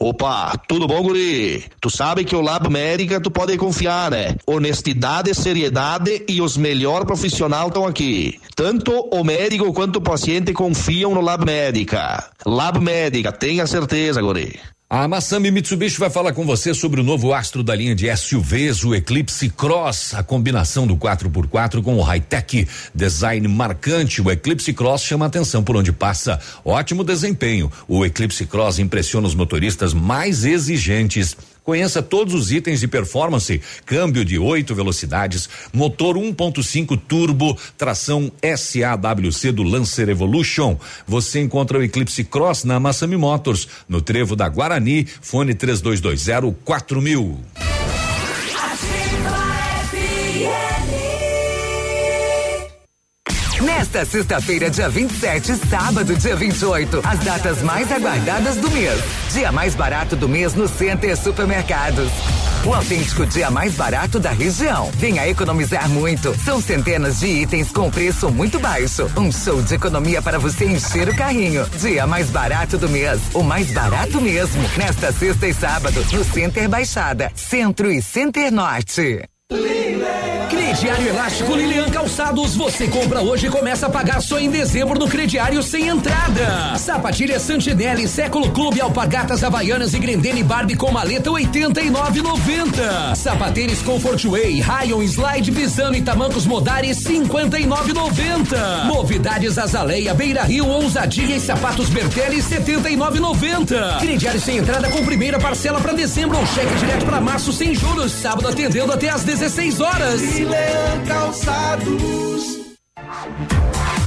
Opa, tudo bom, guri? Tu sabe que o Lab Médica tu pode confiar, né? Honestidade, seriedade e os melhores profissionais estão aqui. Tanto o médico quanto o paciente confiam no Lab Médica. Lab Médica, tenha certeza, guri. A Massami Mitsubishi vai falar com você sobre o novo astro da linha de SUVs, o Eclipse Cross, a combinação do 4x4 com o high-tech design marcante. O Eclipse Cross chama atenção por onde passa. Ótimo desempenho. O Eclipse Cross impressiona os motoristas mais exigentes. Conheça todos os itens de performance: câmbio de oito velocidades, motor 1.5 turbo, tração SAWC do Lancer Evolution. Você encontra o Eclipse Cross na Massami Motors, no Trevo da Guarani, fone 3220 4000. Nesta sexta-feira, dia 27, sábado, dia 28, as datas mais aguardadas do mês. Dia mais barato do mês no Center Supermercados. O autêntico dia mais barato da região. Venha economizar muito. São centenas de itens com preço muito baixo. Um show de economia para você encher o carrinho. Dia mais barato do mês. O mais barato mesmo. Nesta sexta e sábado, no Center Baixada, Centro e Center Norte. Crediário Elástico Lilian Calçados, você compra hoje e começa a pagar só em dezembro no crediário sem entrada. Sapatilha Santinelli, Século Clube, Alpargatas Havaianas e Grendene Barbie com maleta 89,90. Sapatênis Comfort Way, Rayon Slide Pisano e Tamancos Modares 59,90. Novidades Azaleia, Beira Rio, Ousadia e Sapatos Bertelli 79,90. Crediário sem entrada com primeira parcela para dezembro ou cheque direto para março sem juros. Sábado atendendo até às 16 horas. Leão Calçados.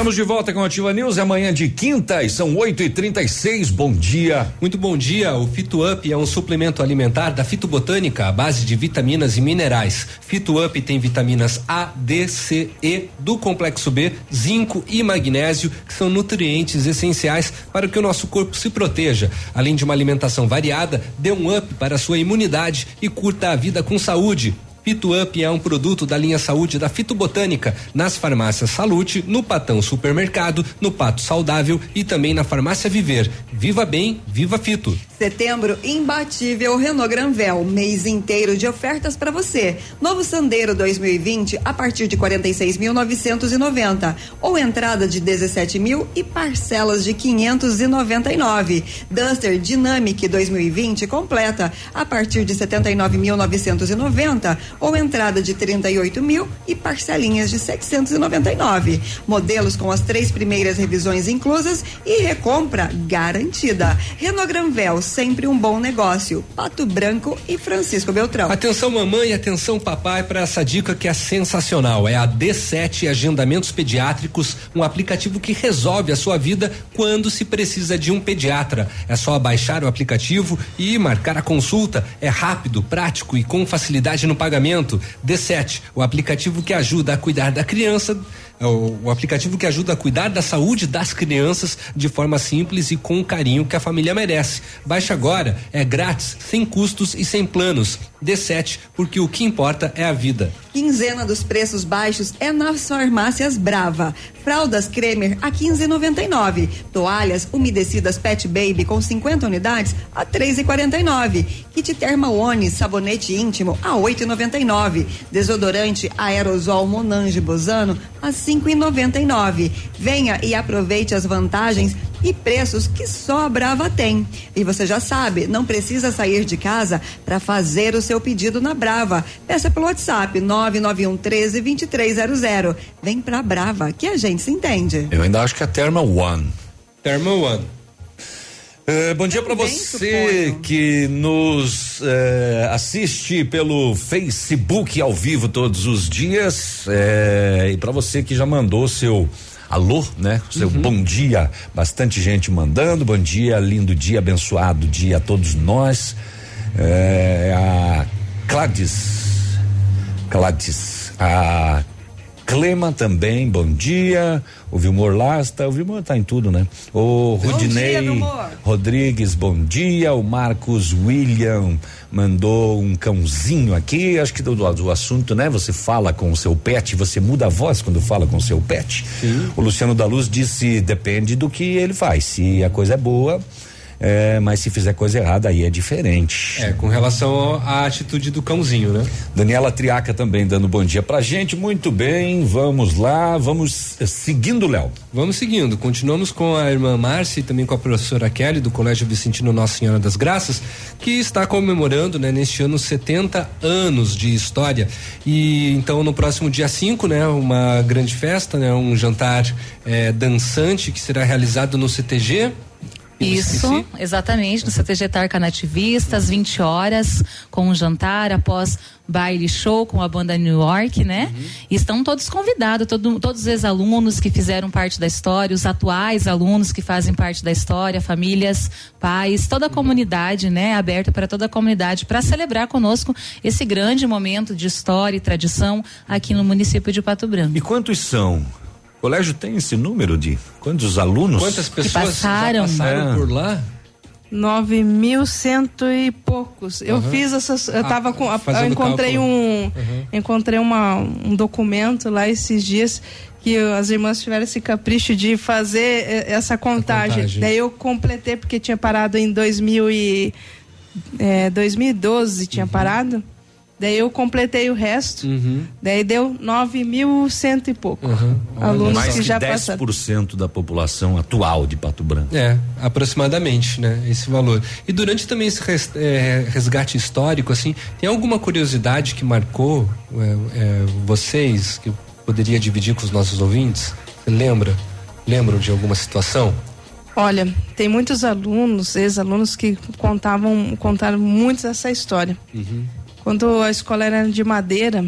Estamos de volta com a Ativa News, é amanhã de quinta e são 8 e 36 Bom dia. Muito bom dia. O Fito Up é um suplemento alimentar da fitobotânica à base de vitaminas e minerais. Fito Up tem vitaminas A, D, C, E do complexo B, zinco e magnésio, que são nutrientes essenciais para que o nosso corpo se proteja. Além de uma alimentação variada, dê um up para a sua imunidade e curta a vida com saúde. Fito Up é um produto da linha Saúde da Fitobotânica, nas farmácias Salute, no Patão Supermercado, no Pato Saudável e também na Farmácia Viver. Viva bem, viva Fito. Setembro imbatível Renault Granvel, mês inteiro de ofertas para você. Novo Sandero 2020 a partir de 46.990 ou entrada de 17 mil e parcelas de 599. Duster Dynamic 2020 completa a partir de 79.990 ou entrada de 38 mil e parcelinhas de 699. Modelos com as três primeiras revisões inclusas e recompra garantida. Renault Granvel sempre um bom negócio. Pato Branco e Francisco Beltrão. Atenção mamãe, atenção papai para essa dica que é sensacional. É a D7 Agendamentos Pediátricos, um aplicativo que resolve a sua vida quando se precisa de um pediatra. É só baixar o aplicativo e marcar a consulta. É rápido, prático e com facilidade no pagamento. D7, o aplicativo que ajuda a cuidar da criança é o, o, aplicativo que ajuda a cuidar da saúde das crianças de forma simples e com o carinho que a família merece. Baixe agora, é grátis, sem custos e sem planos. D7, porque o que importa é a vida. Quinzena dos preços baixos é nas farmácias Brava. Fraldas Cremer a 15,99. Toalhas umedecidas Pet Baby com 50 unidades a 3,49. Kit Terma One sabonete íntimo a 8,99. Desodorante aerosol Monange Bozano a 5,99. Venha e aproveite as vantagens e preços que só a Brava tem. E você já sabe, não precisa sair de casa para fazer o seu pedido na Brava. Peça pelo WhatsApp 991 13 2300. Vem pra Brava, que a gente se entende. Eu ainda acho que é Thermal One. Thermal One. É, bom dia para você suponho. que nos é, assiste pelo Facebook ao vivo todos os dias é, e para você que já mandou seu alô, né? Seu uhum. bom dia, bastante gente mandando, bom dia, lindo dia, abençoado dia a todos nós. A Cladis, Cladis, a Clema também, bom dia. O Vilmor Lasta, o Vilmor tá em tudo, né? O Rudinei dia, Rodrigues, bom dia. O Marcos William mandou um cãozinho aqui. Acho que do, do assunto, né? Você fala com o seu pet, você muda a voz quando fala com o seu pet. Sim. O Luciano da Luz disse: depende do que ele faz. Se a coisa é boa é, mas se fizer coisa errada aí é diferente. É, com relação à atitude do cãozinho, né? Daniela Triaca também dando bom dia pra gente, muito bem, vamos lá, vamos eh, seguindo, Léo. Vamos seguindo, continuamos com a irmã Márcia e também com a professora Kelly do Colégio Vicentino Nossa Senhora das Graças, que está comemorando, né, neste ano 70 anos de história. E então no próximo dia 5, né, uma grande festa, né, um jantar eh, dançante que será realizado no CTG isso, exatamente, no CTG Tarca Nativista, às 20 horas, com um jantar após baile show com a banda New York, né? Uhum. E estão todos convidados, todo, todos os ex-alunos que fizeram parte da história, os atuais alunos que fazem parte da história, famílias, pais, toda a uhum. comunidade, né? Aberta para toda a comunidade para celebrar conosco esse grande momento de história e tradição aqui no município de Pato Branco. E quantos são? O colégio tem esse número de quantos alunos? Quantas pessoas passaram, passaram é. por lá? Nove mil cento e poucos. Eu uhum. fiz essas. Eu tava ah, com. Eu encontrei cálculo. um. Uhum. Encontrei uma, um documento lá esses dias que as irmãs tiveram esse capricho de fazer essa contagem. contagem. Daí eu completei porque tinha parado em 2000 e, é, 2012 tinha uhum. parado. Daí eu completei o resto, uhum. daí deu nove mil cento e pouco uhum. alunos Mais que, que já 10% passaram. da população atual de Pato Branco. É, aproximadamente, né? Esse valor. E durante também esse é, resgate histórico, assim, tem alguma curiosidade que marcou é, é, vocês, que poderia dividir com os nossos ouvintes? Você lembra? Lembram de alguma situação? Olha, tem muitos alunos, ex-alunos que contavam, contaram muito essa história. Uhum. Quando a escola era de madeira,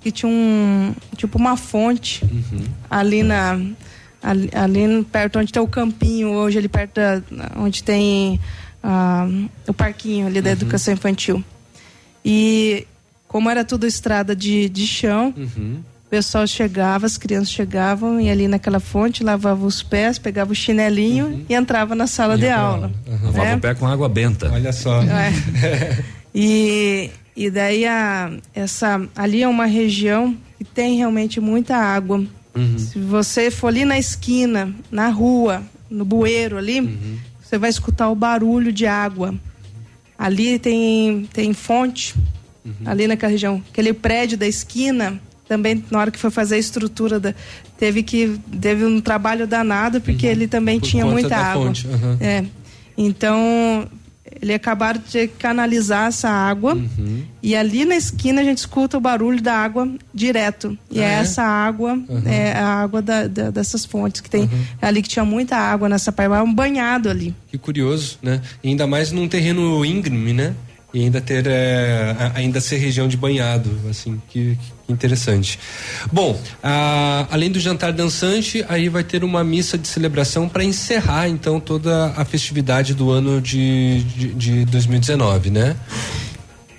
que tinha um tipo uma fonte uhum. ali na ali, ali perto onde tem o campinho, hoje ali perto da, onde tem ah, o parquinho ali da educação infantil. E como era tudo estrada de, de chão, Uhum. o pessoal chegava, as crianças chegavam e ali naquela fonte lavava os pés, pegava o chinelinho e entrava na sala de aula. Lavava né? o pé com água benta. Olha só. É. E, e daí a, essa ali é uma região que tem realmente muita água. Uhum. Se você for ali na esquina, na rua, no bueiro ali, Uhum. você vai escutar o barulho de água. Ali tem, tem fonte, Uhum. ali naquela região. Aquele prédio da esquina, também na hora que foi fazer a estrutura, da, teve que teve um trabalho danado, porque ele também Uhum. Por tinha muita água. uhum. É. Então, ele acabaram de canalizar essa água Uhum. e ali na esquina a gente escuta o barulho da água direto. E Ah, é é? essa água, Uhum. é a água da- da- dessas fontes que tem ali que tinha muita água nessa parte, um banhado ali. Que curioso, né? E ainda mais num terreno íngreme, né? E ainda ter é, ainda ser região de banhado, assim, que, que interessante. Bom, além do jantar dançante, aí vai ter uma missa de celebração para encerrar então toda a festividade do ano de, de, de 2019, né?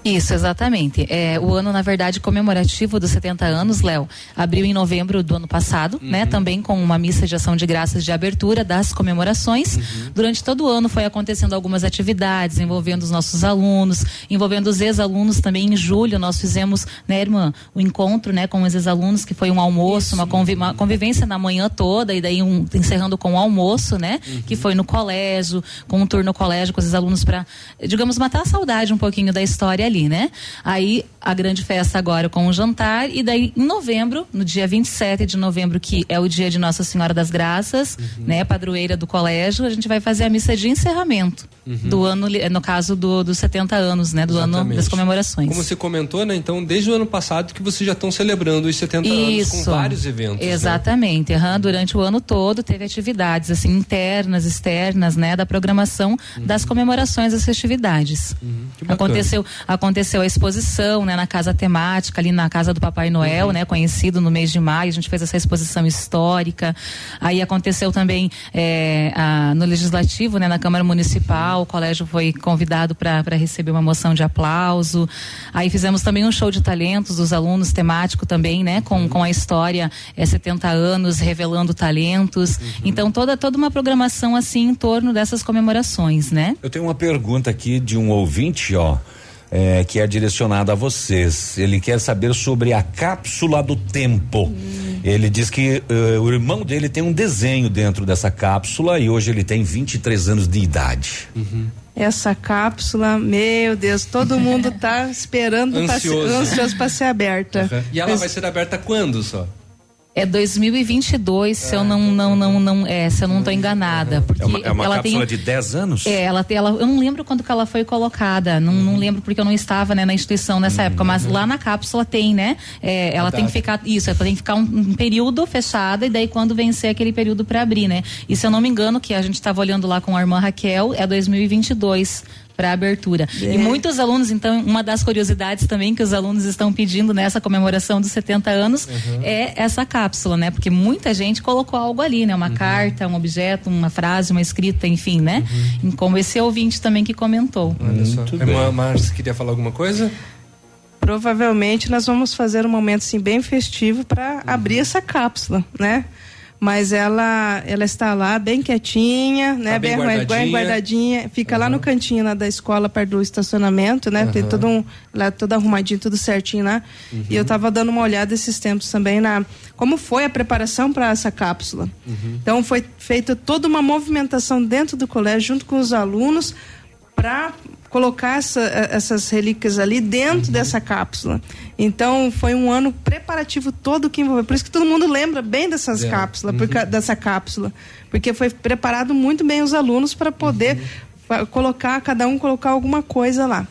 Isso, exatamente. É, o ano, na verdade, comemorativo dos 70 anos, Léo, abriu em novembro do ano passado, né? Também com uma missa de ação de graças de abertura das comemorações. Durante todo o ano foi acontecendo algumas atividades envolvendo os nossos alunos, envolvendo os ex-alunos também. Em julho nós fizemos, né, irmã, o encontro, né, com os ex-alunos, que foi um almoço, uma, convi- uma convivência na manhã toda e daí um, encerrando com o almoço, né? Que foi no colégio, com um tour no colégio com os alunos para, digamos, matar a saudade um pouquinho da história ali, né? Aí a grande festa agora com o jantar e daí em novembro, no dia 27 de novembro, que é o dia de Nossa Senhora das Graças, né, padroeira do colégio, a gente vai fazer a missa de encerramento Uhum. do ano, no caso do, dos 70 anos, né, do ano Exatamente. das comemorações. Como você comentou, né? Então, desde o ano passado que vocês já estão celebrando os 70 anos com vários eventos. né? Exatamente. aham, durante o ano todo teve atividades assim internas, externas, né, da programação das comemorações das festividades. Uhum. bacana. aconteceu, aconteceu a exposição, né, na casa temática ali na casa do Papai Noel, Uhum. né, conhecido no mês de maio. A gente fez essa exposição histórica. Aí aconteceu também é, a- no legislativo, né, na Câmara Municipal. O colégio foi convidado para receber uma moção de aplauso. Aí fizemos também um show de talentos dos alunos temático também, né, com, com a história é, 70 anos revelando talentos. Então toda toda uma programação assim em torno dessas comemorações, né? Eu tenho uma pergunta aqui de um ouvinte, ó. É, que é direcionada a vocês. Ele quer saber sobre a cápsula do tempo. Ele diz que eh, o irmão dele tem um desenho dentro dessa cápsula e hoje ele tem 23 anos de idade. Essa cápsula, meu Deus, todo mundo tá esperando pra ser- Ansioso. ansioso para ser aberta. Uhum. E ela Mas- vai ser aberta quando só? É 2022, se eu não não não não é, se eu não estou enganada, porque É uma, é uma ela cápsula tem de 10 anos? É, ela tem, ela, eu não lembro quando que ela foi colocada, não, não lembro porque eu não estava né, na instituição nessa época, mas lá na cápsula tem, né? É, ela tem que ficar, isso, ela tem que ficar um, um período fechada e daí quando vencer aquele período para abrir, né? E se eu não me engano, que a gente estava olhando lá com a irmã Raquel, é 2022 para abertura. É. E muitos alunos, então, uma das curiosidades também que os alunos estão pedindo nessa comemoração dos 70 anos é essa cápsula, né? Porque muita gente colocou algo ali, né? Uma carta, um objeto, uma frase, uma escrita, enfim, né? E Como esse ouvinte também que comentou. Olha só. Irmã Márcia queria falar alguma coisa? Provavelmente nós vamos fazer um momento assim bem festivo para abrir essa cápsula, né? Mas ela ela está lá bem quietinha, né? Tá bem arruma- guardadinha. guardadinha. Fica lá no cantinho lá da escola perto do estacionamento, né? Tem Aham. todo um lá todo arrumadinho, tudo certinho lá. E eu tava dando uma olhada esses tempos também na como foi a preparação para essa cápsula. Então foi feita toda uma movimentação dentro do colégio junto com os alunos para colocar essa- essas relíquias ali dentro dessa cápsula. Então foi um ano preparativo todo que envolveu. Por isso que todo mundo lembra bem dessas É. cápsulas, ca- dessa cápsula, porque foi preparado muito bem os alunos para poder fa- colocar cada um colocar alguma coisa lá.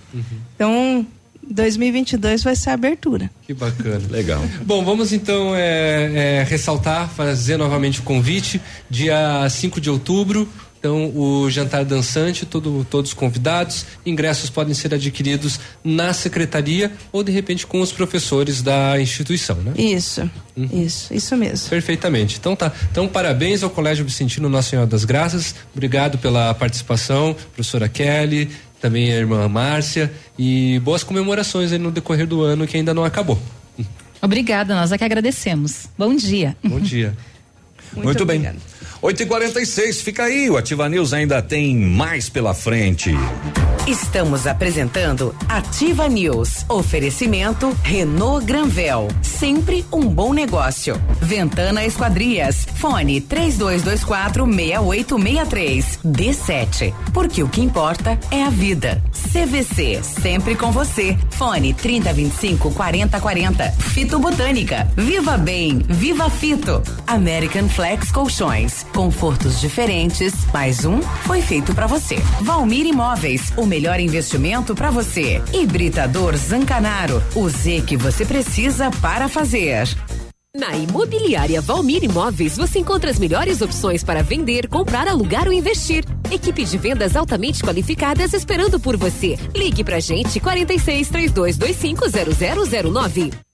Então 2022 vai ser a abertura. Que bacana. Legal. Bom, vamos então é, é, ressaltar, fazer novamente o convite. Dia 5 de outubro Então, o jantar dançante, todo, todos convidados, ingressos podem ser adquiridos na secretaria ou de repente com os professores da instituição, né? Isso, isso, isso mesmo. Perfeitamente. Então tá. Então, parabéns ao Colégio Vicentino Nossa Senhora das Graças. Obrigado pela participação, professora Kelly, também a irmã Márcia e boas comemorações aí no decorrer do ano que ainda não acabou. Obrigada, nós é que agradecemos. Bom dia. Bom dia. Muito, bem. 8 e 46 fica aí. O Ativa News ainda tem mais pela frente. Estamos apresentando Ativa News. Oferecimento Renault Granvel. Sempre um bom negócio. Ventana Esquadrias. Fone 3224 6863. D7. Porque o que importa é a vida. CVC. Sempre com você. Fone 3025 4040. Fito Botânica. Viva Bem. Viva Fito. American Flex Colchões. Confortos diferentes. Mais um foi feito para você. Valmir Imóveis. O melhor investimento para você. Hibridador Zancanaro. O Z que você precisa para fazer. Na Imobiliária Valmir Imóveis, você encontra as melhores opções para vender, comprar, alugar ou investir. Equipe de vendas altamente qualificadas esperando por você. Ligue pra gente 46 3225 0009.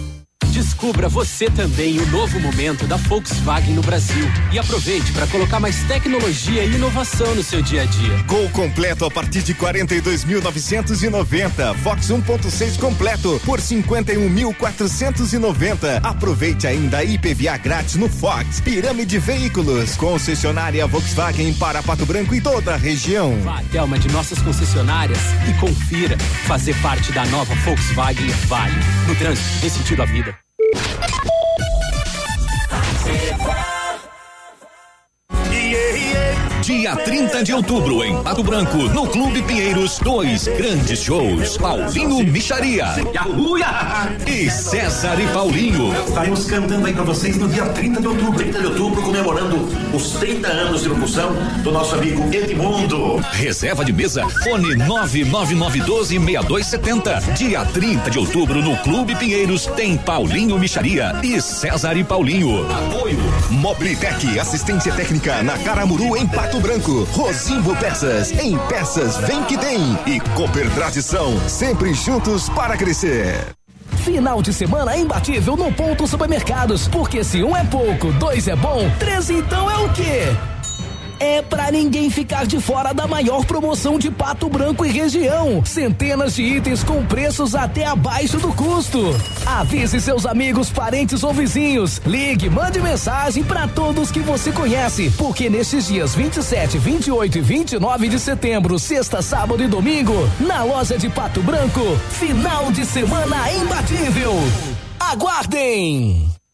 Descubra você também o novo momento da Volkswagen no Brasil e aproveite para colocar mais tecnologia e inovação no seu dia a dia. Gol completo a partir de 42.990. Fox 1.6 completo por 51.490. Aproveite ainda a IPVA grátis no Fox. Pirâmide Veículos. Concessionária Volkswagen para Pato Branco e toda a região. Vá até uma de nossas concessionárias e confira. Fazer parte da nova Volkswagen Vale. No trânsito, dê sentido à vida. Yeah. Dia 30 de outubro, em Pato Branco, no Clube Pinheiros, dois grandes shows. Paulinho Micharia e César e Paulinho. Estaremos cantando aí pra vocês no dia 30 de outubro. 30 de outubro, comemorando os 30 anos de locução do nosso amigo Edmundo. Reserva de mesa, fone 999126270. Dia 30 de outubro, no Clube Pinheiros, tem Paulinho Micharia e César e Paulinho. Apoio Mobilitec, assistência técnica na Caramuru em Pato Branco. Rosimbo Peças, em peças vem que tem. E Cooper Tradição, sempre juntos para crescer. Final de semana imbatível no Ponto Supermercados. Porque se um é pouco, dois é bom, três então é o quê? É pra ninguém ficar de fora da maior promoção de Pato Branco e região. Centenas de itens com preços até abaixo do custo. Avise seus amigos, parentes ou vizinhos. Ligue, mande mensagem para todos que você conhece, porque nesses dias 27, 28 e 29 de setembro, sexta, sábado e domingo, na loja de Pato Branco, final de semana imbatível. Aguardem!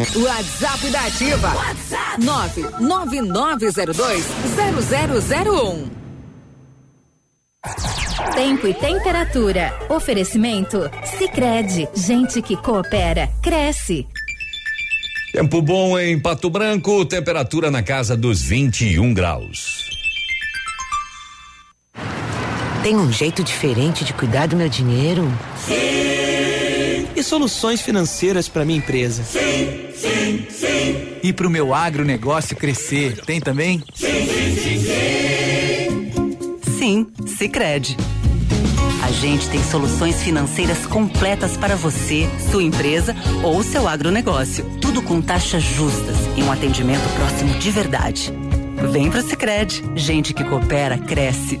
WhatsApp da Ativa. WhatsApp 999020001. Tempo e temperatura. Oferecimento? Sicredi Gente que coopera, cresce. Tempo bom em Pato Branco, temperatura na casa dos 21 graus. Tem um jeito diferente de cuidar do meu dinheiro? Sim. E soluções financeiras para minha empresa? Sim, sim, sim. E para o meu agronegócio crescer? Tem também? Sim, sim, sim, sim. Sim, Sicredi. A gente tem soluções financeiras completas para você, sua empresa ou seu agronegócio. Tudo com taxas justas e um atendimento próximo de verdade. Vem pro Sicredi. Gente que coopera cresce.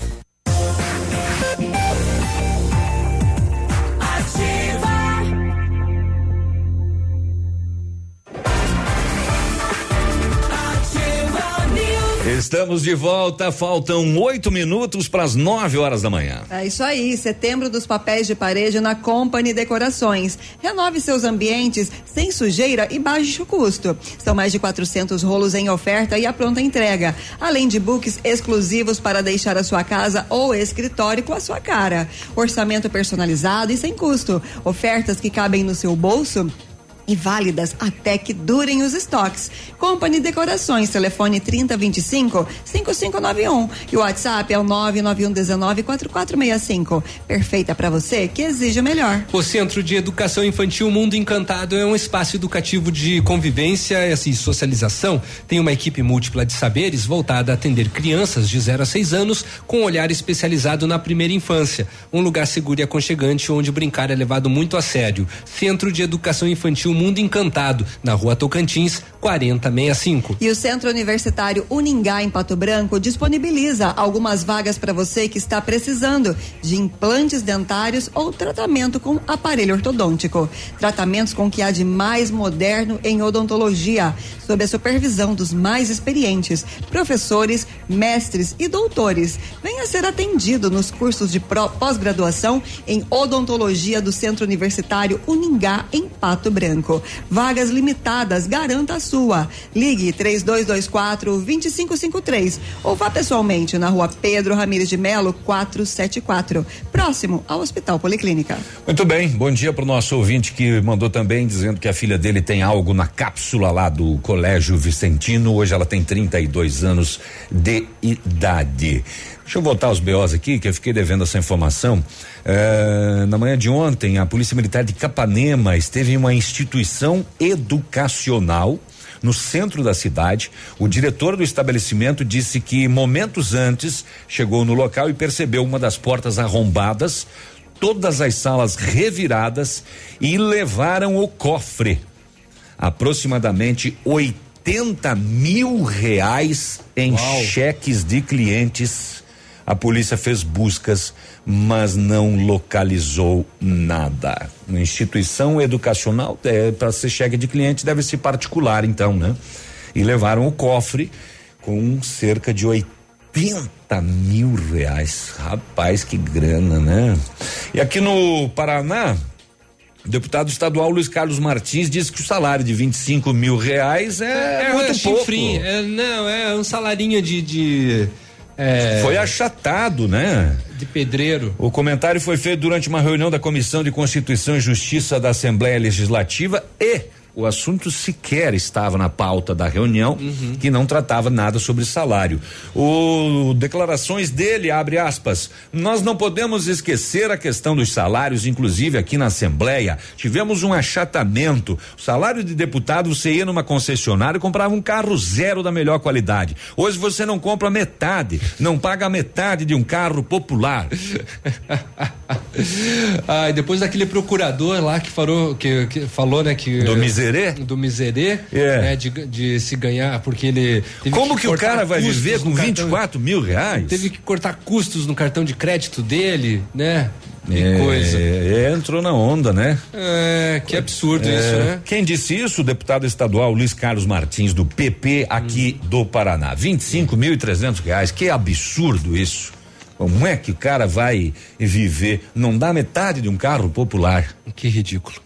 Estamos de volta, faltam oito minutos para as nove horas da manhã. É isso aí, setembro dos papéis de parede na Company Decorações. Renove seus ambientes sem sujeira e baixo custo. São mais de 400 rolos em oferta e a pronta entrega, além de books exclusivos para deixar a sua casa ou escritório com a sua cara. Orçamento personalizado e sem custo. Ofertas que cabem no seu bolso e válidas até que durem os estoques. Company Decorações, telefone 3025 5591 e o WhatsApp é o 99119 4465. Perfeita para você que exige o melhor. O Centro de Educação Infantil Mundo Encantado é um espaço educativo de convivência e assim, socialização. Tem uma equipe múltipla de saberes voltada a atender crianças de 0 a 6 anos com olhar especializado na primeira infância. Um lugar seguro e aconchegante onde brincar é levado muito a sério. Centro de Educação Infantil Mundo Encantado, na rua Tocantins, 4065. E o Centro Universitário Uningá, em Pato Branco, disponibiliza algumas vagas para você que está precisando de implantes dentários ou tratamento com aparelho ortodôntico. Tratamentos com o que há de mais moderno em odontologia, sob a supervisão dos mais experientes, professores, mestres e doutores. Venha ser atendido nos cursos de pós-graduação em odontologia do Centro Universitário Uningá, em Pato Branco. Vagas limitadas, garanta a sua. Ligue 3224 2553 ou vá pessoalmente na rua Pedro Ramires de Melo 474, próximo ao Hospital Policlínica. Muito bem, bom dia para o nosso ouvinte que mandou também dizendo que a filha dele tem algo na cápsula lá do Colégio Vicentino. Hoje ela tem 32 anos de idade. Deixa eu voltar aos BOs aqui, que eu fiquei devendo essa informação. Eh, na manhã de ontem, a Polícia Militar de Capanema esteve em uma instituição educacional no centro da cidade. O diretor do estabelecimento disse que momentos antes chegou no local e percebeu uma das portas arrombadas, todas as salas reviradas e levaram o cofre. Aproximadamente 80 mil reais em cheques de clientes. A polícia fez buscas, mas não localizou nada. Uma instituição educacional, é, para ser cheque de cliente, deve ser particular, então, né? E levaram o cofre com cerca de 80 mil reais. Rapaz, que grana, né? E aqui no Paraná, o deputado estadual Luiz Carlos Martins disse que o salário de 25 mil reais é, muito pouco. chifrinho, é, não, é um salarinho de. de é, Foi achatado, né? De pedreiro. O comentário foi feito durante uma reunião da Comissão de Constituição e Justiça da Assembleia Legislativa e o assunto sequer estava na pauta da reunião, que não tratava nada sobre salário. O declarações dele abre aspas. Nós não podemos esquecer a questão dos salários, inclusive aqui na Assembleia tivemos um achatamento. O salário de deputado você ia numa concessionária e comprava um carro zero da melhor qualidade. Hoje você não compra metade, não paga metade de um carro popular. ah, e depois daquele procurador lá que falou, que, que falou, né, que miserê? do miserê, É. né, de, de se ganhar porque ele Como que o cortar cara vai viver com cartão- 24 mil reais? Teve que cortar custos no cartão de crédito dele, né? Que É, coisa. é, entrou na onda, né? É, que absurdo É, isso, né? Quem disse isso? O deputado estadual Luiz Carlos Martins, do PP aqui Hum. do Paraná. 25 mil e trezentos reais. Que absurdo isso. Como é que o cara vai viver? Não dá metade de um carro popular. Que ridículo.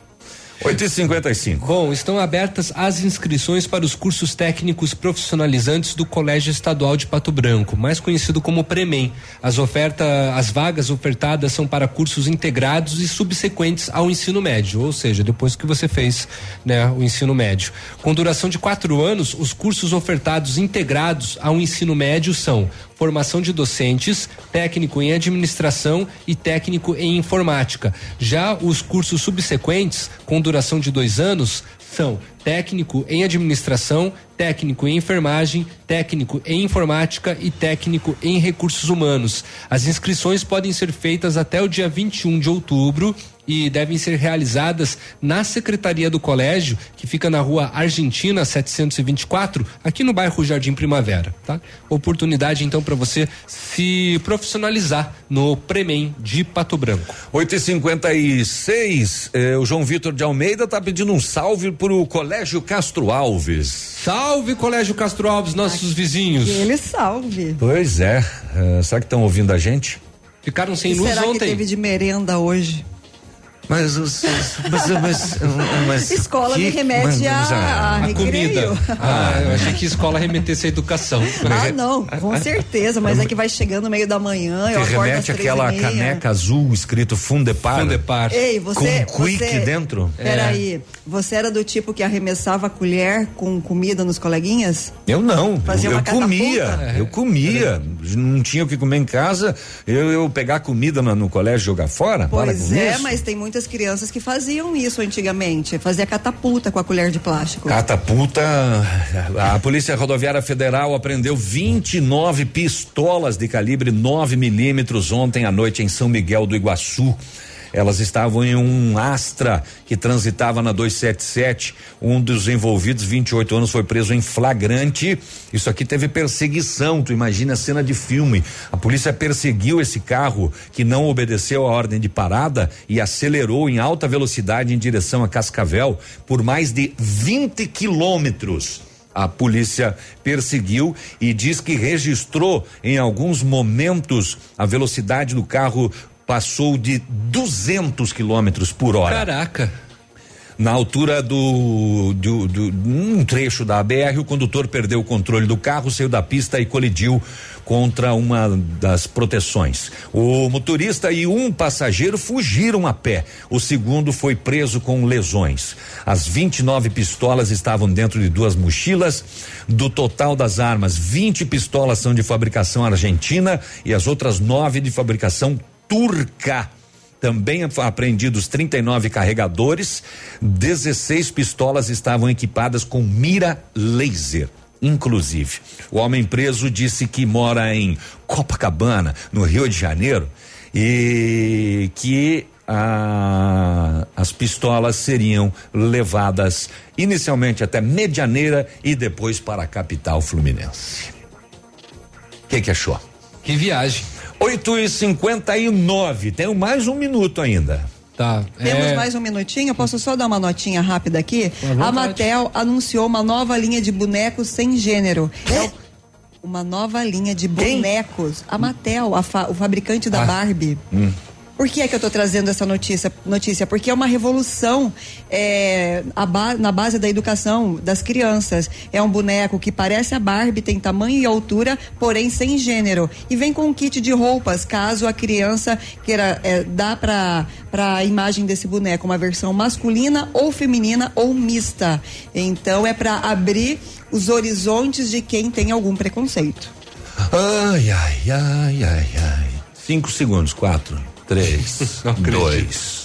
8 e 55 Bom, estão abertas as inscrições para os cursos técnicos profissionalizantes do Colégio Estadual de Pato Branco, mais conhecido como Premem. As ofertas, as vagas ofertadas são para cursos integrados e subsequentes ao ensino médio, ou seja, depois que você fez né, o ensino médio. Com duração de quatro anos, os cursos ofertados integrados ao ensino médio são formação de docentes, técnico em administração e técnico em informática. Já os cursos subsequentes, com duração de dois anos, são técnico em administração, técnico em enfermagem, técnico em informática e técnico em recursos humanos. As inscrições podem ser feitas até o dia 21 de outubro e devem ser realizadas na secretaria do colégio, que fica na rua Argentina 724, aqui no bairro Jardim Primavera, tá? Oportunidade então para você se profissionalizar no Premem de Pato Branco. 8 e 56 eh, o João Vitor de Almeida tá pedindo um salve pro Colégio Castro Alves. Salve Colégio Castro Alves, nossos vizinhos. Ele salve. Pois é, eh, será que estão ouvindo a gente? Ficaram sem E luz será que ontem. teve de merenda hoje? Mas, os- mas, mas, mas Escola que- me remete mas- a, a comida. Ah, eu achei que escola remetesse à educação. Ah, não, com certeza, mas é que vai chegando no meio da manhã, eu Que às remete àquela e meia. caneca azul escrito Fundepar. Fundepar. Ei, você. Com quick você, dentro? Peraí, você era do tipo que arremessava a colher com comida nos coleguinhas? Eu não. Fazia eu uma eu comia. Eu comia. Não tinha o que comer em casa. Eu, eu pegar comida no, no colégio e jogar fora? Pois é, isso. mas tem muitas crianças que faziam isso antigamente. Fazia catapulta com a colher de plástico. Catapulta. A Polícia Rodoviária Federal apreendeu 29 pistolas de calibre 9 milímetros ontem à noite em São Miguel do Iguaçu. Elas estavam em um Astra que transitava na 277. Um dos envolvidos, 28 anos, foi preso em flagrante. Isso aqui teve perseguição. Tu imagina a cena de filme. A polícia perseguiu esse carro que não obedeceu a ordem de parada e acelerou em alta velocidade em direção a Cascavel por mais de 20 quilômetros. A polícia perseguiu e diz que registrou em alguns momentos a velocidade do carro passou de 200 quilômetros por hora. Caraca. Na altura do, do, do um trecho da BR, o condutor perdeu o controle do carro, saiu da pista e colidiu contra uma das proteções. O motorista e um passageiro fugiram a pé. O segundo foi preso com lesões. As 29 pistolas estavam dentro de duas mochilas. Do total das armas, 20 pistolas são de fabricação argentina e as outras nove de fabricação turca. Também apreendidos 39 carregadores, 16 pistolas estavam equipadas com mira laser. Inclusive, o homem preso disse que mora em Copacabana, no Rio de Janeiro, e que ah, as pistolas seriam levadas inicialmente até Medianeira e depois para a capital fluminense. O que, que achou? Que viagem. 8 e 59 tenho mais um minuto ainda. Tá. Temos mais um minutinho, eu posso só dar uma notinha rápida aqui? A Mattel anunciou uma nova linha de bonecos sem gênero. É uma nova linha de bonecos. A Mattel, a fa- o fabricante da Ah. Barbie. Hum. Por que é que eu tô trazendo essa notícia? Notícia porque é uma revolução é, a ba- na base da educação das crianças. É um boneco que parece a Barbie, tem tamanho e altura, porém sem gênero. E vem com um kit de roupas, caso a criança queira é, dar para para a imagem desse boneco uma versão masculina ou feminina ou mista. Então é para abrir os horizontes de quem tem algum preconceito. Ai, ai, ai, ai, ai. Cinco segundos, quatro, três, dois,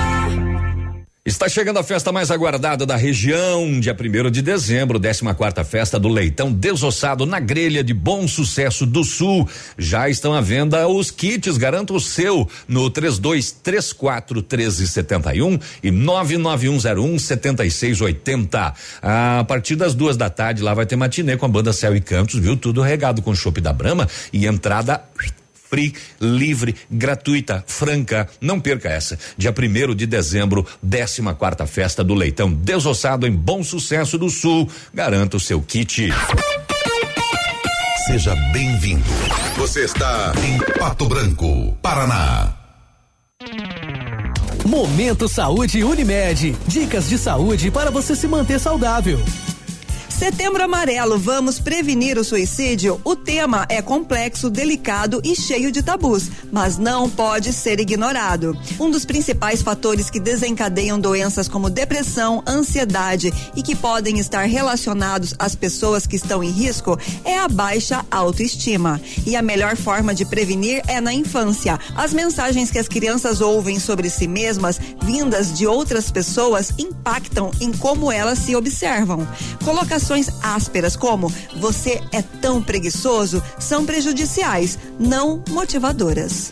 Está chegando a festa mais aguardada da região, dia 1 de dezembro, 14 quarta festa do leitão desossado na grelha de Bom Sucesso do Sul. Já estão à venda os kits, garanta o seu no 3234 1371 e 99101 7680. A partir das duas da tarde lá vai ter matinê com a banda Céu e Cantos, viu? Tudo regado com chopp da Brama e entrada free, livre, gratuita, franca. Não perca essa. Dia 1 de dezembro, 14 quarta festa do Leitão Desossado em Bom Sucesso do Sul. Garanta o seu kit. Seja bem-vindo. Você está em Pato Branco, Paraná. Momento Saúde Unimed. Dicas de saúde para você se manter saudável. Setembro Amarelo, vamos prevenir o suicídio? O tema é complexo, delicado e cheio de tabus, mas não pode ser ignorado. Um dos principais fatores que desencadeiam doenças como depressão, ansiedade e que podem estar relacionados às pessoas que estão em risco é a baixa autoestima. E a melhor forma de prevenir é na infância. As mensagens que as crianças ouvem sobre si mesmas, vindas de outras pessoas, impactam em como elas se observam. Colocações ásperas como você é tão preguiçoso são prejudiciais, não motivadoras.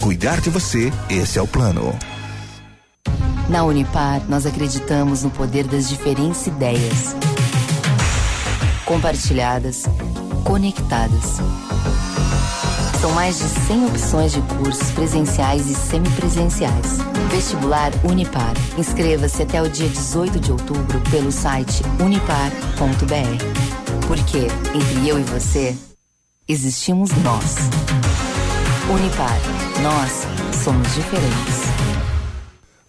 Cuidar de você, esse é o plano. Na Unipar, nós acreditamos no poder das diferentes ideias. Compartilhadas, conectadas. São mais de 100 opções de cursos presenciais e semipresenciais. Vestibular Unipar. Inscreva-se até o dia 18 de outubro pelo site unipar.br. Porque entre eu e você, existimos nós. Unipar. Nós somos diferentes.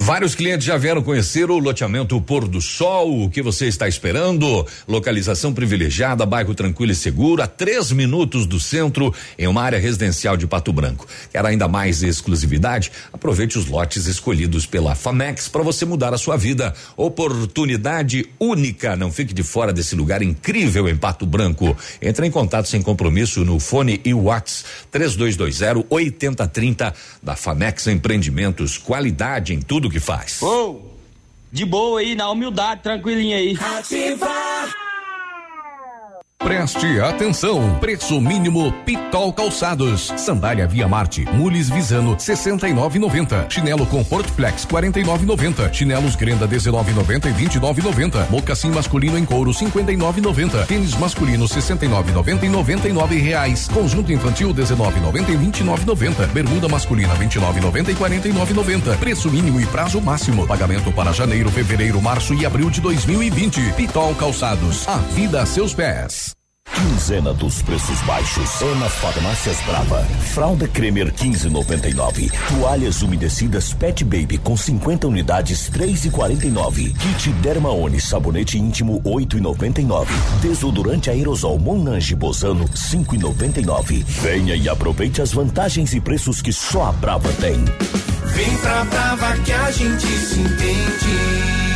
Vários clientes já vieram conhecer o loteamento Pôr do Sol. O que você está esperando? Localização privilegiada, bairro tranquilo e seguro, a três minutos do centro, em uma área residencial de Pato Branco. Quer ainda mais exclusividade? Aproveite os lotes escolhidos pela Famex para você mudar a sua vida. Oportunidade única. Não fique de fora desse lugar incrível em Pato Branco. Entre em contato sem compromisso no fone e Whats 3220 8030 da Famex Empreendimentos. Qualidade em tudo que faz. Ô, de boa aí, na humildade, tranquilinha aí. Preste atenção, preço mínimo Pitol Calçados, sandália Via Marte, mules Visano 69,90, chinelo Comfort Flex 49,90, chinelos Grenda 19,90 e 29,90, mocassim masculino em couro 59,90, tênis masculino 69,90 e 99 reais, conjunto infantil 19,90 e 29,90, bermuda masculina 29,90 e 49,90, preço mínimo e prazo máximo, pagamento para janeiro, fevereiro, março e abril de 2020. Pitol Calçados, a vida a seus pés. Quinzena dos preços baixos. É nas farmácias Brava. Fralda Cremer 15,99. Toalhas umedecidas Pet Baby com 50 unidades 3,49. Kit Dermaone sabonete íntimo 8,99. Desodorante aerosol Monange Bozano 5,99. Venha e aproveite as vantagens e preços que só a Brava tem. Vem pra Brava que a gente se entende.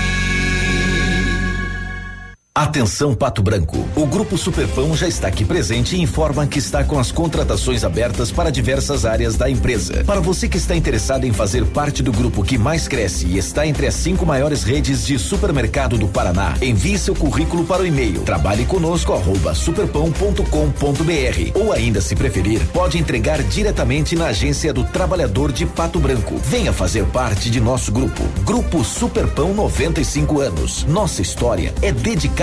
Atenção Pato Branco. O Grupo Superpão já está aqui presente e informa que está com as contratações abertas para diversas áreas da empresa. Para você que está interessado em fazer parte do grupo que mais cresce e está entre as cinco maiores redes de supermercado do Paraná, envie seu currículo para o e-mail trabalhe conosco superpão.com.br ou ainda se preferir, pode entregar diretamente na agência do trabalhador de Pato Branco. Venha fazer parte de nosso grupo. Grupo Superpão 95 anos. Nossa história é dedicada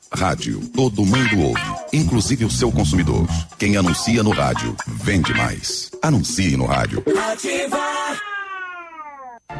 Rádio, todo mundo ouve, inclusive o seu consumidor. Quem anuncia no rádio, vende mais. Anuncie no rádio.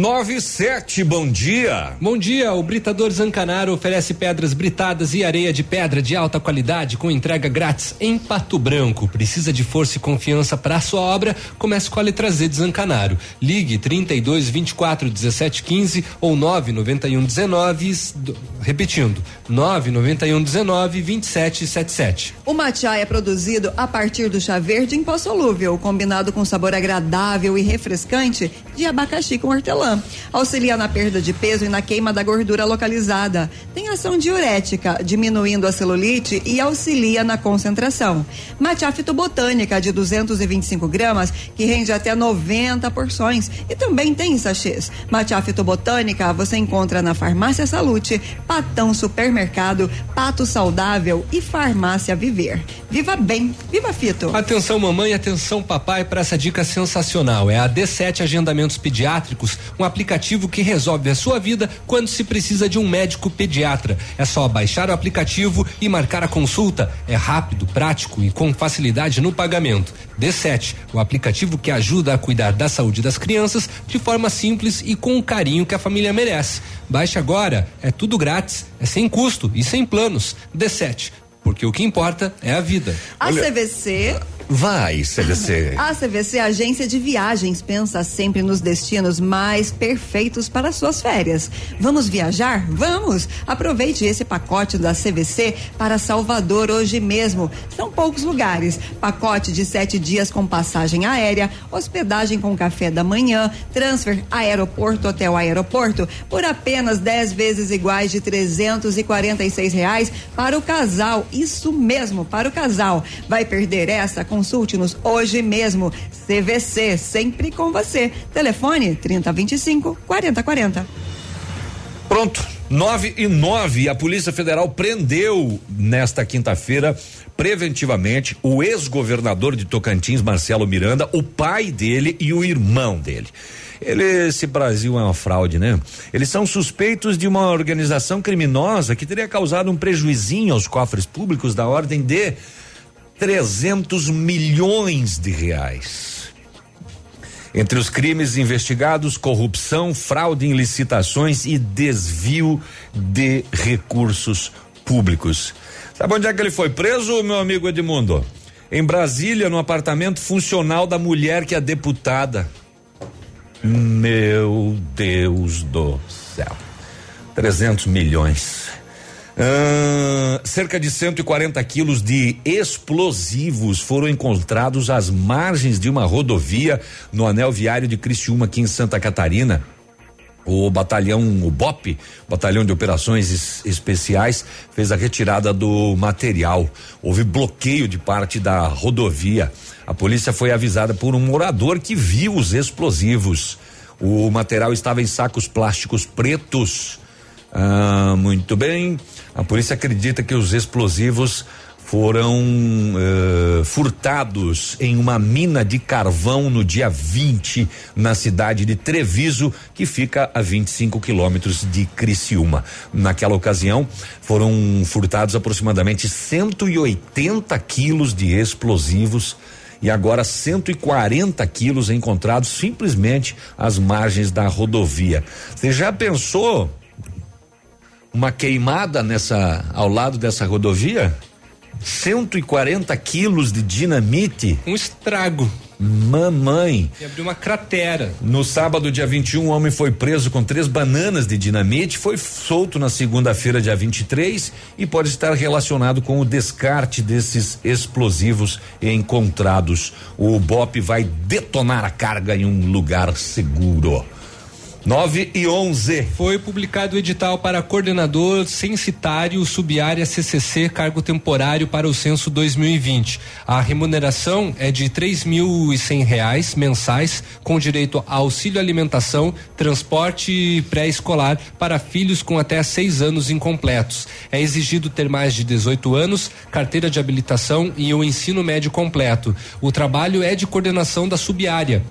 Nove sete, bom dia. Bom dia, o Britador Zancanaro oferece pedras britadas e areia de pedra de alta qualidade com entrega grátis em Pato Branco. Precisa de força e confiança para a sua obra? Comece com a letra Z de Zancanaro. Ligue 32 24 17 15 ou 991 19 repetindo 991 19 27 77. O matcha é produzido a partir do chá verde em pó solúvel, combinado com sabor agradável e refrescante de abacaxi com hortelã. Auxilia na perda de peso e na queima da gordura localizada. Tem ação diurética, diminuindo a celulite e auxilia na concentração. Matcha fitobotânica de 225 gramas, que rende até 90 porções. E também tem sachês. Matcha fitobotânica você encontra na Farmácia Salute, Patão Supermercado, Pato Saudável e Farmácia Viver. Viva bem, viva Fito. Atenção mamãe, atenção papai para essa dica sensacional. É a D7 Agendamentos Pediátricos, um aplicativo que resolve a sua vida quando se precisa de um médico pediatra. É só baixar o aplicativo e marcar a consulta. É rápido, prático e com facilidade no pagamento. D7, o aplicativo que ajuda a cuidar da saúde das crianças de forma simples e com o carinho que a família merece. Baixe agora, é tudo grátis, é sem custo e sem planos. D7, porque o que importa é a vida. A CVC Vai, CVC. A CVC Agência de Viagens pensa sempre nos destinos mais perfeitos para suas férias. Vamos viajar? Vamos! Aproveite esse pacote da CVC para Salvador hoje mesmo. São poucos lugares. Pacote de sete dias com passagem aérea, hospedagem com café da manhã, transfer aeroporto hotel aeroporto por apenas 10 vezes iguais de 346 reais para o casal. Isso mesmo, para o casal. Vai perder essa? Consulte-nos hoje mesmo. CVC, sempre com você. Telefone 3025 4040. Pronto, 9 e 9. A Polícia Federal prendeu nesta quinta-feira, preventivamente, o ex-governador de Tocantins, Marcelo Miranda, o pai dele e o irmão dele. Ele, esse Brasil é uma fraude, né? Eles são suspeitos de uma organização criminosa que teria causado um prejuizinho aos cofres públicos da ordem de 300 milhões de reais. Entre os crimes investigados, corrupção, fraude em licitações e desvio de recursos públicos. Sabe onde é que ele foi preso, meu amigo Edmundo? Em Brasília, no apartamento funcional da mulher que é deputada. Meu Deus do céu. 300 milhões. Cerca de 140 quilos de explosivos foram encontrados às margens de uma rodovia no anel viário de Criciúma, aqui em Santa Catarina. O batalhão, o BOP, Batalhão de Operações Es Especiais, fez a retirada do material. Houve bloqueio de parte da rodovia. A polícia foi avisada por um morador que viu os explosivos. O material estava em sacos plásticos pretos. Ah, muito bem. A polícia acredita que os explosivos foram eh, furtados em uma mina de carvão no dia 20 na cidade de Treviso, que fica a 25 quilômetros de Criciúma. Naquela ocasião, foram furtados aproximadamente 180 quilos de explosivos e agora 140 quilos encontrados simplesmente às margens da rodovia. Você já pensou uma queimada nessa ao lado dessa rodovia? 140 quilos de dinamite. Um estrago. Mamãe. E abriu uma cratera. No sábado, dia 21, um homem foi preso com três bananas de dinamite, foi solto na segunda-feira, dia 23, e pode estar relacionado com o descarte desses explosivos encontrados. O BOP vai detonar a carga em um lugar seguro. 9 e 11. Foi publicado o edital para coordenador censitário subárea CCC, cargo temporário para o censo 2020. A remuneração é de três mil e cem reais mensais, com direito a auxílio alimentação, transporte pré-escolar para filhos com até seis anos incompletos. É exigido ter mais de 18 anos, carteira de habilitação e o ensino médio completo. O trabalho é de coordenação da subárea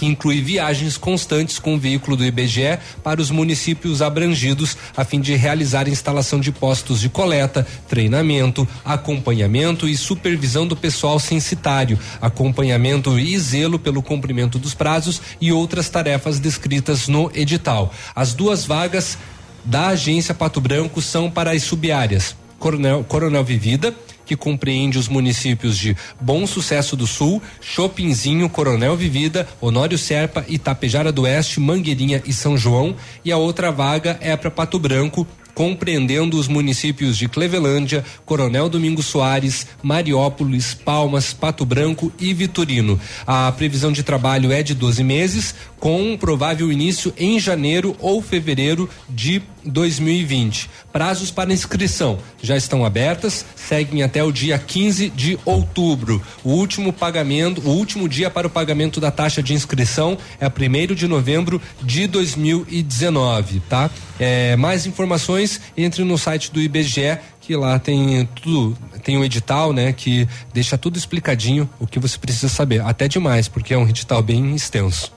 que inclui viagens constantes com o veículo do IBGE para os municípios abrangidos, a fim de realizar instalação de postos de coleta, treinamento, acompanhamento e supervisão do pessoal censitário, acompanhamento e zelo pelo cumprimento dos prazos e outras tarefas descritas no edital. As duas vagas da agência Pato Branco são para as subáreas Coronel, Coronel Vivida que compreende os municípios de Bom Sucesso do Sul, Chopinzinho, Coronel Vivida, Honório Serpa, Itapejara do Oeste, Mangueirinha e São João. E a outra vaga é para Pato Branco, compreendendo os municípios de Clevelândia, Coronel Domingos Soares, Mariópolis, Palmas, Pato Branco e Vitorino. A previsão de trabalho é de 12 meses, com um provável início em janeiro ou fevereiro de 2020. Prazos para inscrição já estão abertas, seguem até o dia 15 de outubro. O último pagamento, o último dia para o pagamento da taxa de inscrição é 1 de novembro de 2019, tá? É, mais informações entre no site do IBGE que lá tem tudo, tem um edital, né, que deixa tudo explicadinho o que você precisa saber, até demais, porque é um edital bem extenso.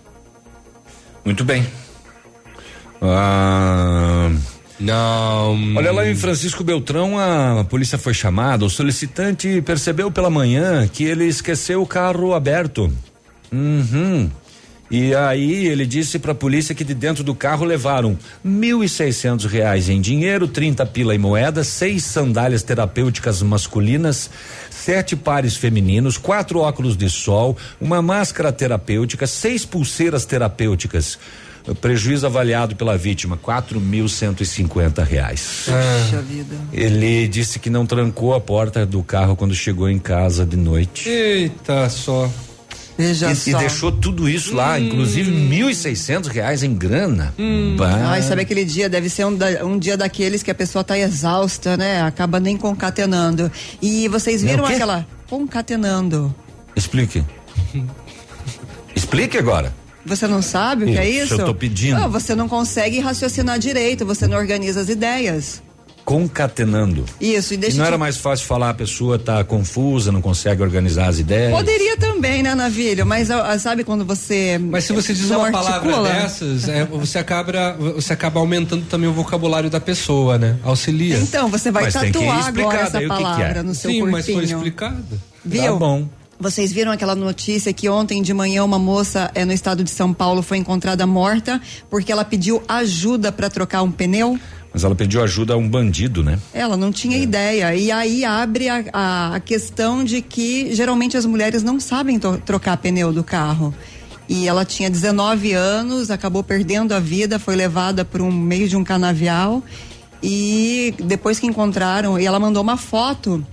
Muito bem. Ah, não. Olha lá em Francisco Beltrão, a polícia foi chamada. O solicitante percebeu pela manhã que ele esqueceu o carro aberto. Uhum. E aí ele disse para a polícia que de dentro do carro levaram mil e seiscentos reais em dinheiro, 30 pila em moeda, seis sandálias terapêuticas masculinas, sete pares femininos, quatro óculos de sol, uma máscara terapêutica, seis pulseiras terapêuticas. O prejuízo avaliado pela vítima, quatro mil cento e cinquenta reais. Puxa vida. Ele disse que não trancou a porta do carro quando chegou em casa de noite. Eita só. E, e deixou tudo isso lá, inclusive mil e seiscentos reais em grana. Bah. Ai, sabe aquele dia? Deve ser um, da- um dia daqueles que a pessoa tá exausta, né? Acaba nem concatenando. E vocês É viram aquela. Concatenando. Explique. Explique agora. Você não sabe o que é Isso, isso? eu tô pedindo. Não, você não consegue raciocinar direito, você não organiza as ideias. Concatenando. Isso, e E deixa não eu te- era mais fácil falar, a pessoa tá confusa, não consegue organizar as ideias. Poderia também, né, Navilho? Mas sabe quando você. Mas se você diz não uma palavra articula? dessas, é, você acaba você acaba aumentando também o vocabulário da pessoa, né? Auxilia. Então, você vai Mas tem que ir tatuar agora essa aí o que que palavra é. no seu Sim, corpinho. mas foi explicado. Viu? Tá bom. Vocês viram aquela notícia que ontem de manhã uma moça é, no estado de São Paulo foi encontrada morta porque ela pediu ajuda para trocar um pneu? Mas ela pediu ajuda a um bandido, né? Ela não tinha ideia. E aí abre a, a- a questão de que geralmente as mulheres não sabem trocar pneu do carro. E ela tinha 19 anos, acabou perdendo a vida, foi levada para um meio de um canavial. E depois que encontraram, e ela mandou uma foto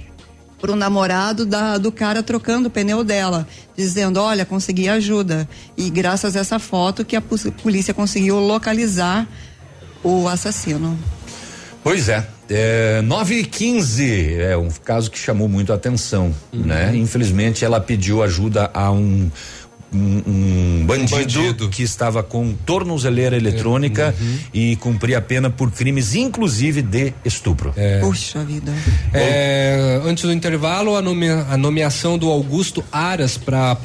pro namorado da, do cara trocando o pneu dela, dizendo, olha, consegui ajuda. E graças a essa foto que a polícia conseguiu localizar o assassino. Pois é. é 9 e 15 é um caso que chamou muito a atenção, Uhum. né? Infelizmente ela pediu ajuda a um um, um bandido, que estava com tornozeleira eletrônica e cumpria a pena por crimes, inclusive de estupro. Puxa vida. É, antes do intervalo, a, nomea- a nomeação do Augusto Aras para a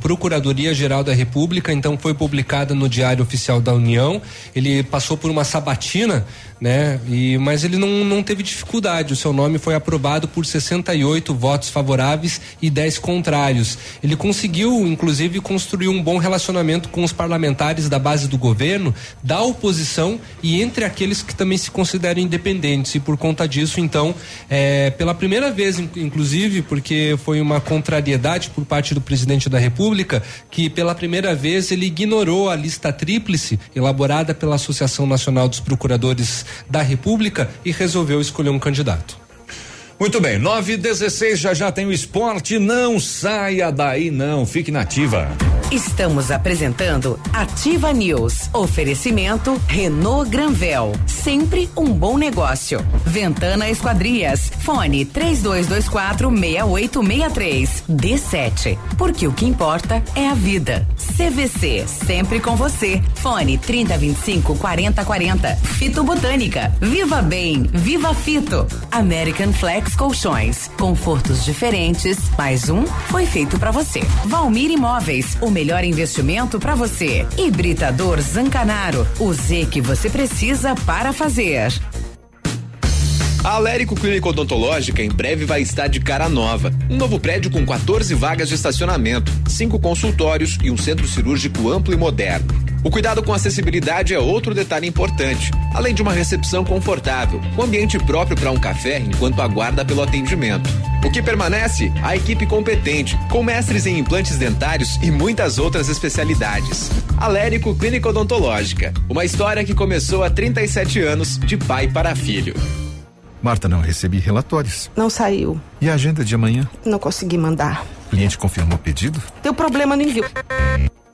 Procuradoria Geral da República, então foi publicada no Diário Oficial da União. Ele passou por uma sabatina, né? E, mas ele não, não teve dificuldade. O seu nome foi aprovado por 68 votos favoráveis e 10 contrários. Ele conseguiu, inclusive, construir um bom relacionamento com os parlamentares da base do governo, da oposição e entre aqueles que também se consideram independentes. E por conta disso, então, é, pela primeira vez, in- inclusive, porque foi uma contrariedade por parte do presidente da República, que pela primeira vez ele ignorou a lista tríplice elaborada pela Associação Nacional dos Procuradores da República e resolveu escolher um candidato. Muito bem, 9 e 16 já já tem o esporte. Não saia daí, não. Fique nativa. Estamos apresentando Ativa News. Oferecimento Renault Granvel. Sempre um bom negócio. Ventana Esquadrias. Fone 3224 6863. D7. Porque o que importa é a vida. CVC. Sempre com você. Fone 3025 4040. Fito Botânica. Viva Bem. Viva Fito. American Flex Colchões. Confortos diferentes. Mais um foi feito para você. Valmir Imóveis. O melhor investimento para você. Hibridador Zancanaro. O Z que você precisa para fazer. A Alérico Clínica Odontológica em breve vai estar de cara nova. Um novo prédio com 14 vagas de estacionamento, cinco consultórios e um centro cirúrgico amplo e moderno. O cuidado com acessibilidade é outro detalhe importante, além de uma recepção confortável, com ambiente próprio para um café enquanto aguarda pelo atendimento. O que permanece? A equipe competente, com mestres em implantes dentários e muitas outras especialidades. Alérico Clínica Odontológica, uma história que começou há 37 anos, de pai para filho. Marta, não recebi relatórios. Não saiu. E a agenda de amanhã? Não consegui mandar. O cliente confirmou o pedido? Deu problema no envio.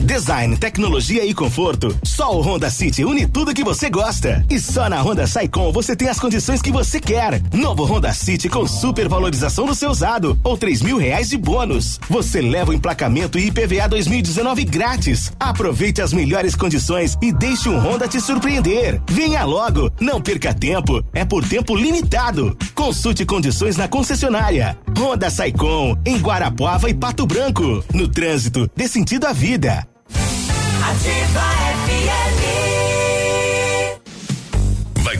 Design, tecnologia e conforto. Só o Honda City une tudo que você gosta. E só na Honda Saicom você tem as condições que você quer. Novo Honda City com super valorização do seu usado ou três mil reais de bônus. Você leva o emplacamento e IPVA 2019 grátis. Aproveite as melhores condições e deixe um Honda te surpreender. Venha logo, não perca tempo. É por tempo limitado. Consulte condições na concessionária. Honda Saicom em Guarapuava e Pato Branco. No trânsito, dê sentido à vida. Ativa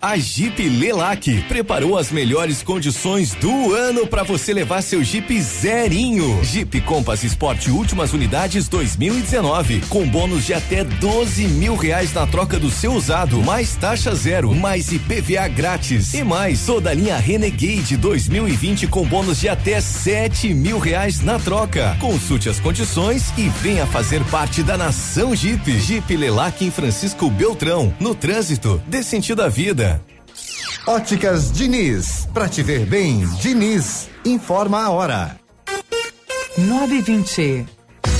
A Jeep Lelac preparou as melhores condições do ano para você levar seu Jeep zerinho. Jeep Compass Sport últimas unidades 2019 com bônus de até 12 mil reais na troca do seu usado, mais taxa zero, mais IPVA grátis e mais toda a linha Renegade 2020 com bônus de até 7 mil reais na troca. Consulte as condições e venha fazer parte da nação Jeep. Jeep Lelac em Francisco Beltrão, no trânsito, dê sentido à vida. Óticas Diniz, pra te ver bem, Diniz, informa a hora. 920.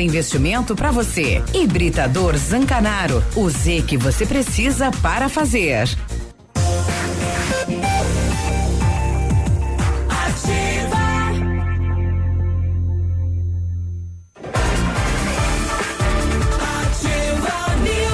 investimento para você. Hibridador Zancanaro. O Z que você precisa para fazer.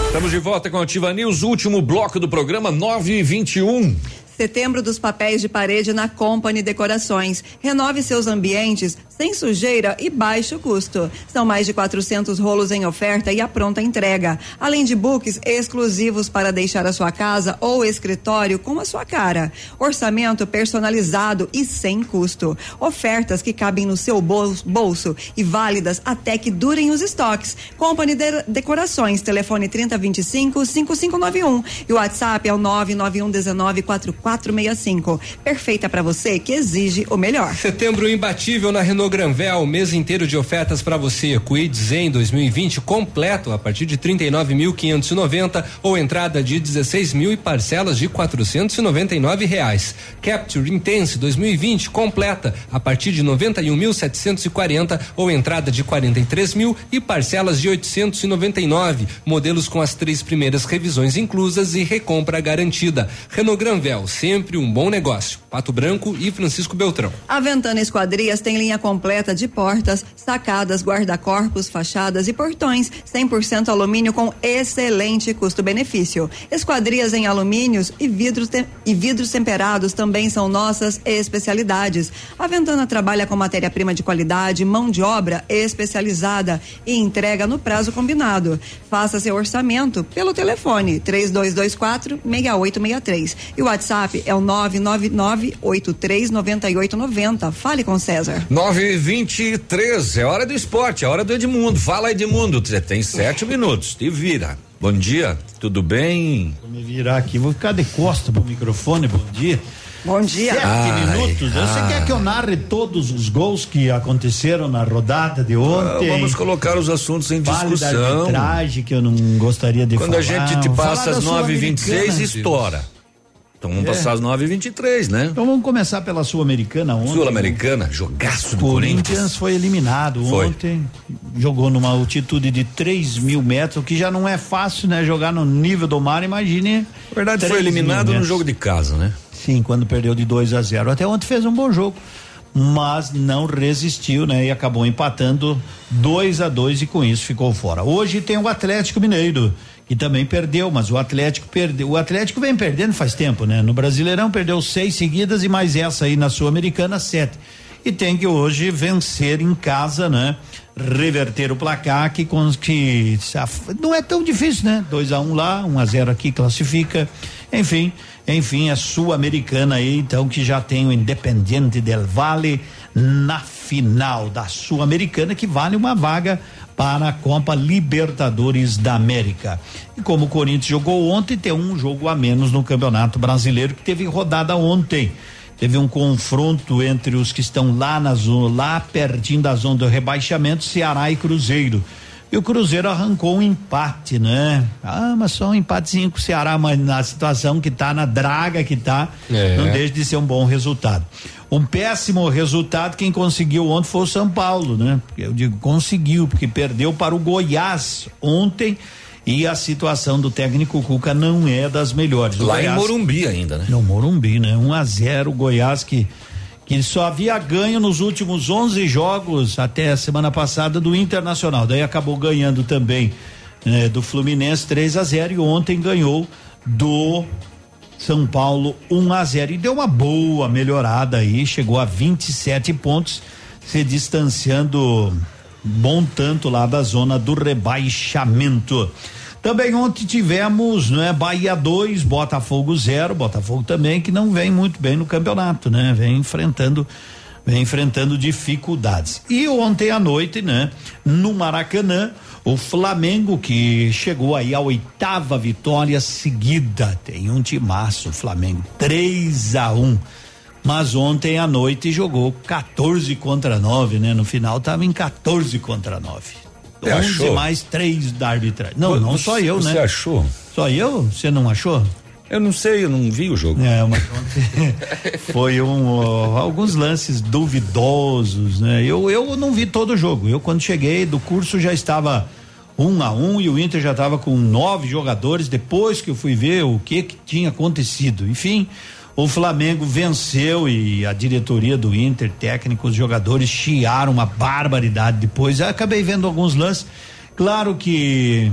Estamos de volta com a Ativa News, último bloco do programa 9 e 21. Setembro dos papéis de parede na Company Decorações. Renove seus ambientes sem sujeira e baixo custo. São mais de 400 rolos em oferta e a pronta entrega. Além de books exclusivos para deixar a sua casa ou escritório com a sua cara. Orçamento personalizado e sem custo. Ofertas que cabem no seu bolso e válidas até que durem os estoques. Company de Decorações, telefone 3025 5591 e o WhatsApp é o 991 19 4465. Perfeita para você que exige o melhor. Setembro imbatível na Renault Granvel, mês inteiro de ofertas para você. Quid Zen 2020 completo a partir de 39.590 ou entrada de 16 mil e parcelas de 499 reais. Capture Intense 2020 completa a partir de 91.740 ou entrada de 43 mil e parcelas de 899. Modelos com as três primeiras revisões inclusas e recompra garantida. Renault Granvel, sempre um bom negócio. Pato Branco e Francisco Beltrão. A Ventana Esquadrias tem linha completa de portas, sacadas, guarda-corpos, fachadas e portões, 100% alumínio com excelente custo-benefício. Esquadrias em alumínios e vidros e vidros temperados também são nossas especialidades. A Ventana trabalha com matéria-prima de qualidade, mão de obra especializada e entrega no prazo combinado. Faça seu orçamento pelo telefone 3224 6863 e o WhatsApp é o 999 839890. Fale com César. 9 e 23 é hora do esporte, é hora do Edmundo. Fala, Edmundo. Você tem sete minutos. Te vira. Bom dia, tudo bem? Vou me virar aqui, vou ficar de costa pro microfone. Bom dia. Bom dia. Sete Ai, minutos. Você ai. quer que eu narre todos os gols que aconteceram na rodada de ontem? Ah, Vamos colocar os assuntos em Fale da discussão. arbitragem que eu não gostaria de Quando falar. a gente te passa às da 9h26, Sul-Americana. estoura. Então vamos É. passar às 9h23, né? Então vamos começar pela Sul-Americana ontem. Sul-Americana, jogaço do Corinthians. Corinthians foi eliminado Foi. ontem, jogou numa altitude de 3 mil metros, que já não é fácil, né? Jogar no nível do mar, imagine. Na verdade, foi 3 mil eliminado no jogo de casa, né? Sim, quando perdeu de 2 a 0. Até ontem fez um bom jogo, mas não resistiu, né? E acabou empatando 2 a 2 e com isso ficou fora. Hoje tem o Atlético Mineiro, que também perdeu, mas o Atlético perdeu. O Atlético vem perdendo faz tempo, né? No Brasileirão perdeu seis seguidas e mais essa aí na Sul-Americana, sete. E tem que hoje vencer em casa, né? Reverter o placar que, que não é tão difícil, né? 2 a 1 um lá, 1 um a 0 aqui classifica. Enfim, enfim, a Sul-Americana aí, então, que já tem o Independiente del Vale na final da Sul-Americana, que vale uma vaga para a Copa Libertadores da América. E como o Corinthians jogou ontem, tem um jogo a menos no Campeonato Brasileiro, que teve rodada ontem. Teve um confronto entre os que estão lá na zona, lá pertinho da zona do rebaixamento, Ceará e Cruzeiro. E o Cruzeiro arrancou um empate, né? Ah, mas só um empatezinho com o Ceará, mas na situação que tá, na draga que tá, É. não deixa de ser um bom resultado. Um péssimo resultado, quem conseguiu ontem foi o São Paulo, né? Eu digo conseguiu, porque perdeu para o Goiás ontem e a situação do técnico Cuca não é das melhores. Lá em Goiás- Morumbi ainda, né? no Morumbi, né? 1 a 0 Goiás que que só havia ganho nos últimos 11 jogos até a semana passada do Internacional. Daí acabou ganhando também né, do Fluminense 3 a 0 e ontem ganhou do São Paulo 1 a 0 e deu uma boa melhorada aí, chegou a 27 pontos, se distanciando bom tanto lá da zona do rebaixamento. Também ontem tivemos, né, Bahia 2, Botafogo 0, Botafogo também que não vem muito bem no campeonato, né? Vem enfrentando vem enfrentando dificuldades. E ontem à noite, né, no Maracanã, o Flamengo que chegou aí à oitava vitória seguida. Tem um timaço, o Flamengo, 3 a 1. Mas ontem à noite jogou 14 contra 9, né? No final tava em 14 contra 9. Você 11 achou? mais 3 da arbitragem. Não, não Você- só eu, né? Você achou? Só eu? Você não achou? Eu não sei, eu não vi o jogo. É, mas foi um, ó, alguns lances duvidosos, né? Eu, eu não vi todo o jogo. Eu, quando cheguei do curso, já estava um a um e o Inter já estava com nove jogadores. Depois que eu fui ver o que, que tinha acontecido. Enfim, o Flamengo venceu e a diretoria do Inter, técnicos, jogadores, chiaram uma barbaridade depois. Eu acabei vendo alguns lances. Claro que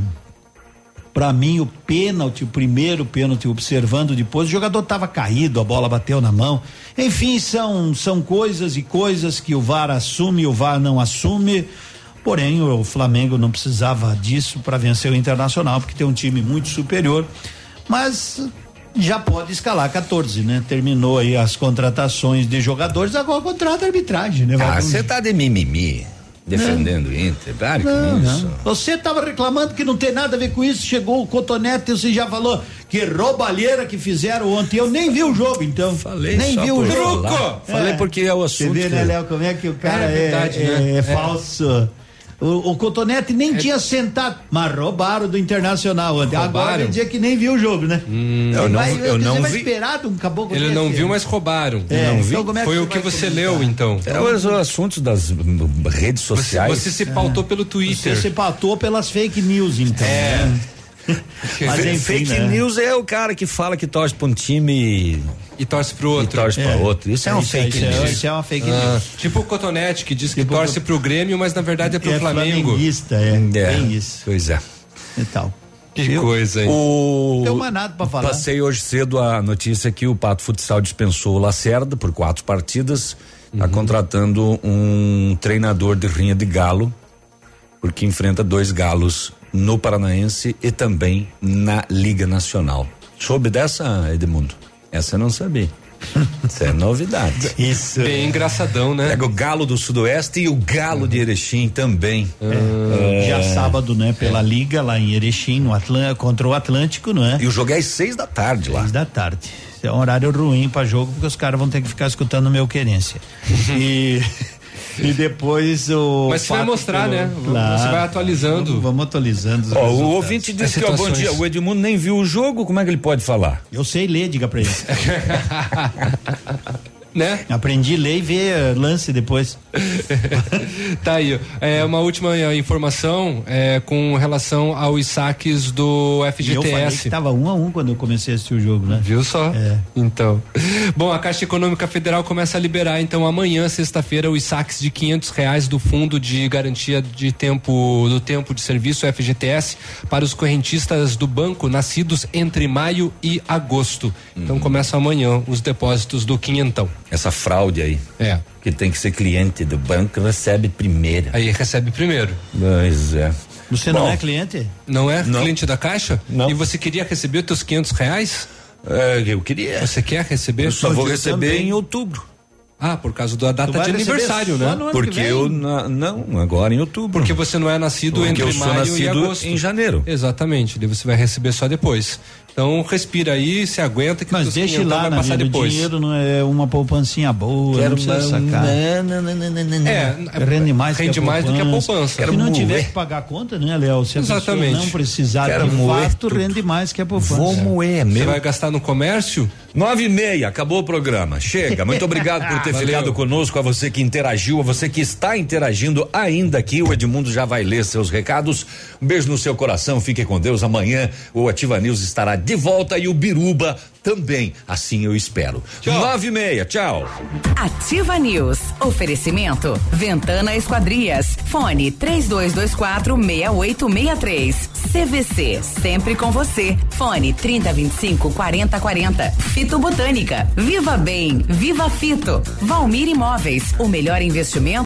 Pra mim, o pênalti, o primeiro pênalti, observando depois, o jogador estava caído, a bola bateu na mão. Enfim, são, são coisas e coisas que o VAR assume o VAR não assume. Porém, o Flamengo não precisava disso para vencer o Internacional, porque tem um time muito superior. Mas já pode escalar 14, né? Terminou aí as contratações de jogadores, agora contrata a arbitragem, né? Vai Ah, você tá de mimimi, defendendo o Inter. Pare não, com isso. não. Você estava reclamando que não tem nada a ver com isso. Chegou o Cotonete e você já falou que roubalheira que fizeram ontem. Eu nem vi o jogo, então. Falei nem só vi o jogo. falar. Falei porque é o Você assunto vê, né, que- Léo, como é que o cara É é, verdade, é- né? é É. falso. O, o Cotonete nem tinha sentado, mas roubaram do Internacional ontem. Agora Roubaram? vai dizer que nem viu o jogo, né? Eu não- vai, eu você não vai vi. esperar um caboclo Ele não viu, mas roubaram. É, não então vi. como é que Foi você o que você comentar? leu, então. É os assuntos das hum, redes Você, sociais. você se pautou pelo Twitter. Você se pautou pelas fake news, então. É. né? Mas Fe- enfim, fake né? news é o cara que fala que torce pra um time E torce pro e outro. torce pra outro. Isso é um Isso, fake isso é- news. isso é uma fake Ah, news. tipo o Cotonete, que diz que Tipo torce o- pro Grêmio, mas na verdade é pro é Flamengo. flamenguista, é, É, bem isso Pois é. e tal. Que Viu? coisa, hein? O... Não tem mais nada pra falar. Passei hoje cedo a notícia que o Pato Futsal dispensou o Lacerda por quatro partidas, está contratando um treinador de rinha de galo, porque enfrenta dois galos no Paranaense e também na Liga Nacional. Soube dessa, Edmundo? Essa eu não sabia. Isso é novidade. Isso. Bem engraçadão, né? Pega o galo do Sudoeste e o galo de Erechim também. É, Já sábado, né, pela Liga lá em Erechim, no Atlântico, contra o Atlântico, não é? E o jogo é às seis da tarde lá. Seis da tarde. É um horário ruim para jogo, porque os caras vão ter que ficar escutando meu querência. e, e depois o. Mas você vai mostrar, pelo- né? Claro. Você vai atualizando. Vamos, vamos atualizando. os Ó, o ouvinte disse que ó, bom dia, o Edmundo nem viu o jogo, como é que ele pode falar? Eu sei ler, diga pra ele. né? Aprendi a ler e ver lance depois. tá aí. É, uma última informação é, com relação aos saques do E eu falei que FGTS. tava um a um quando eu comecei a assistir o jogo, né? Viu só? É. Então. Bom, a Caixa Econômica Federal começa a liberar, então, amanhã, sexta-feira, os saques de quinhentos reais do Fundo de Garantia de Tempo do Tempo de Serviço, FGTS, para os correntistas do banco nascidos entre maio e agosto. Então começa amanhã os depósitos do quinhentão. Essa fraude aí. É. Que tem que ser cliente do banco, recebe primeiro. Aí recebe primeiro. Pois é. Você Bom, não é cliente? Não é Não. cliente da Caixa? Não. E você queria receber os teus quinhentos reais? É, eu queria. Você quer receber? Eu só vou eu receber também. em outubro. Ah, por causa da data de aniversário, só né? Porque eu na- não, agora em outubro. Porque você não é nascido Porque entre eu sou maio e nascido agosto. em janeiro. Exatamente, daí você vai receber só depois. Então respira aí, se aguenta que Mas deixe 500 lá, vai na passar vida, o depois. dinheiro não é uma poupancinha boa, não precisa sacar. É, rende mais, rende que a mais do que a poupança. Se Quero não moer. tiver que pagar a conta, né, Léo? Se Exatamente. não precisar Quero de moer fato, tudo. rende mais que a poupança. Vou moer, Você meu. vai gastar no comércio? Nove e meia, acabou o programa. Chega. Muito obrigado por ter Valeu. ficado conosco, a você que interagiu, a você que está interagindo ainda aqui. O Edmundo já vai ler seus recados. Um beijo no seu coração, fique com Deus. Amanhã o Ativa News estará de volta e o Biruba também. Assim eu espero. Nove e meia, tchau. Ativa News. Oferecimento. Ventana Esquadrias. Fone 3224 6863. CVC. Sempre com você. Fone 3025 4040. Fito Botânica. Viva Bem. Viva Fito. Valmir Imóveis. O melhor investimento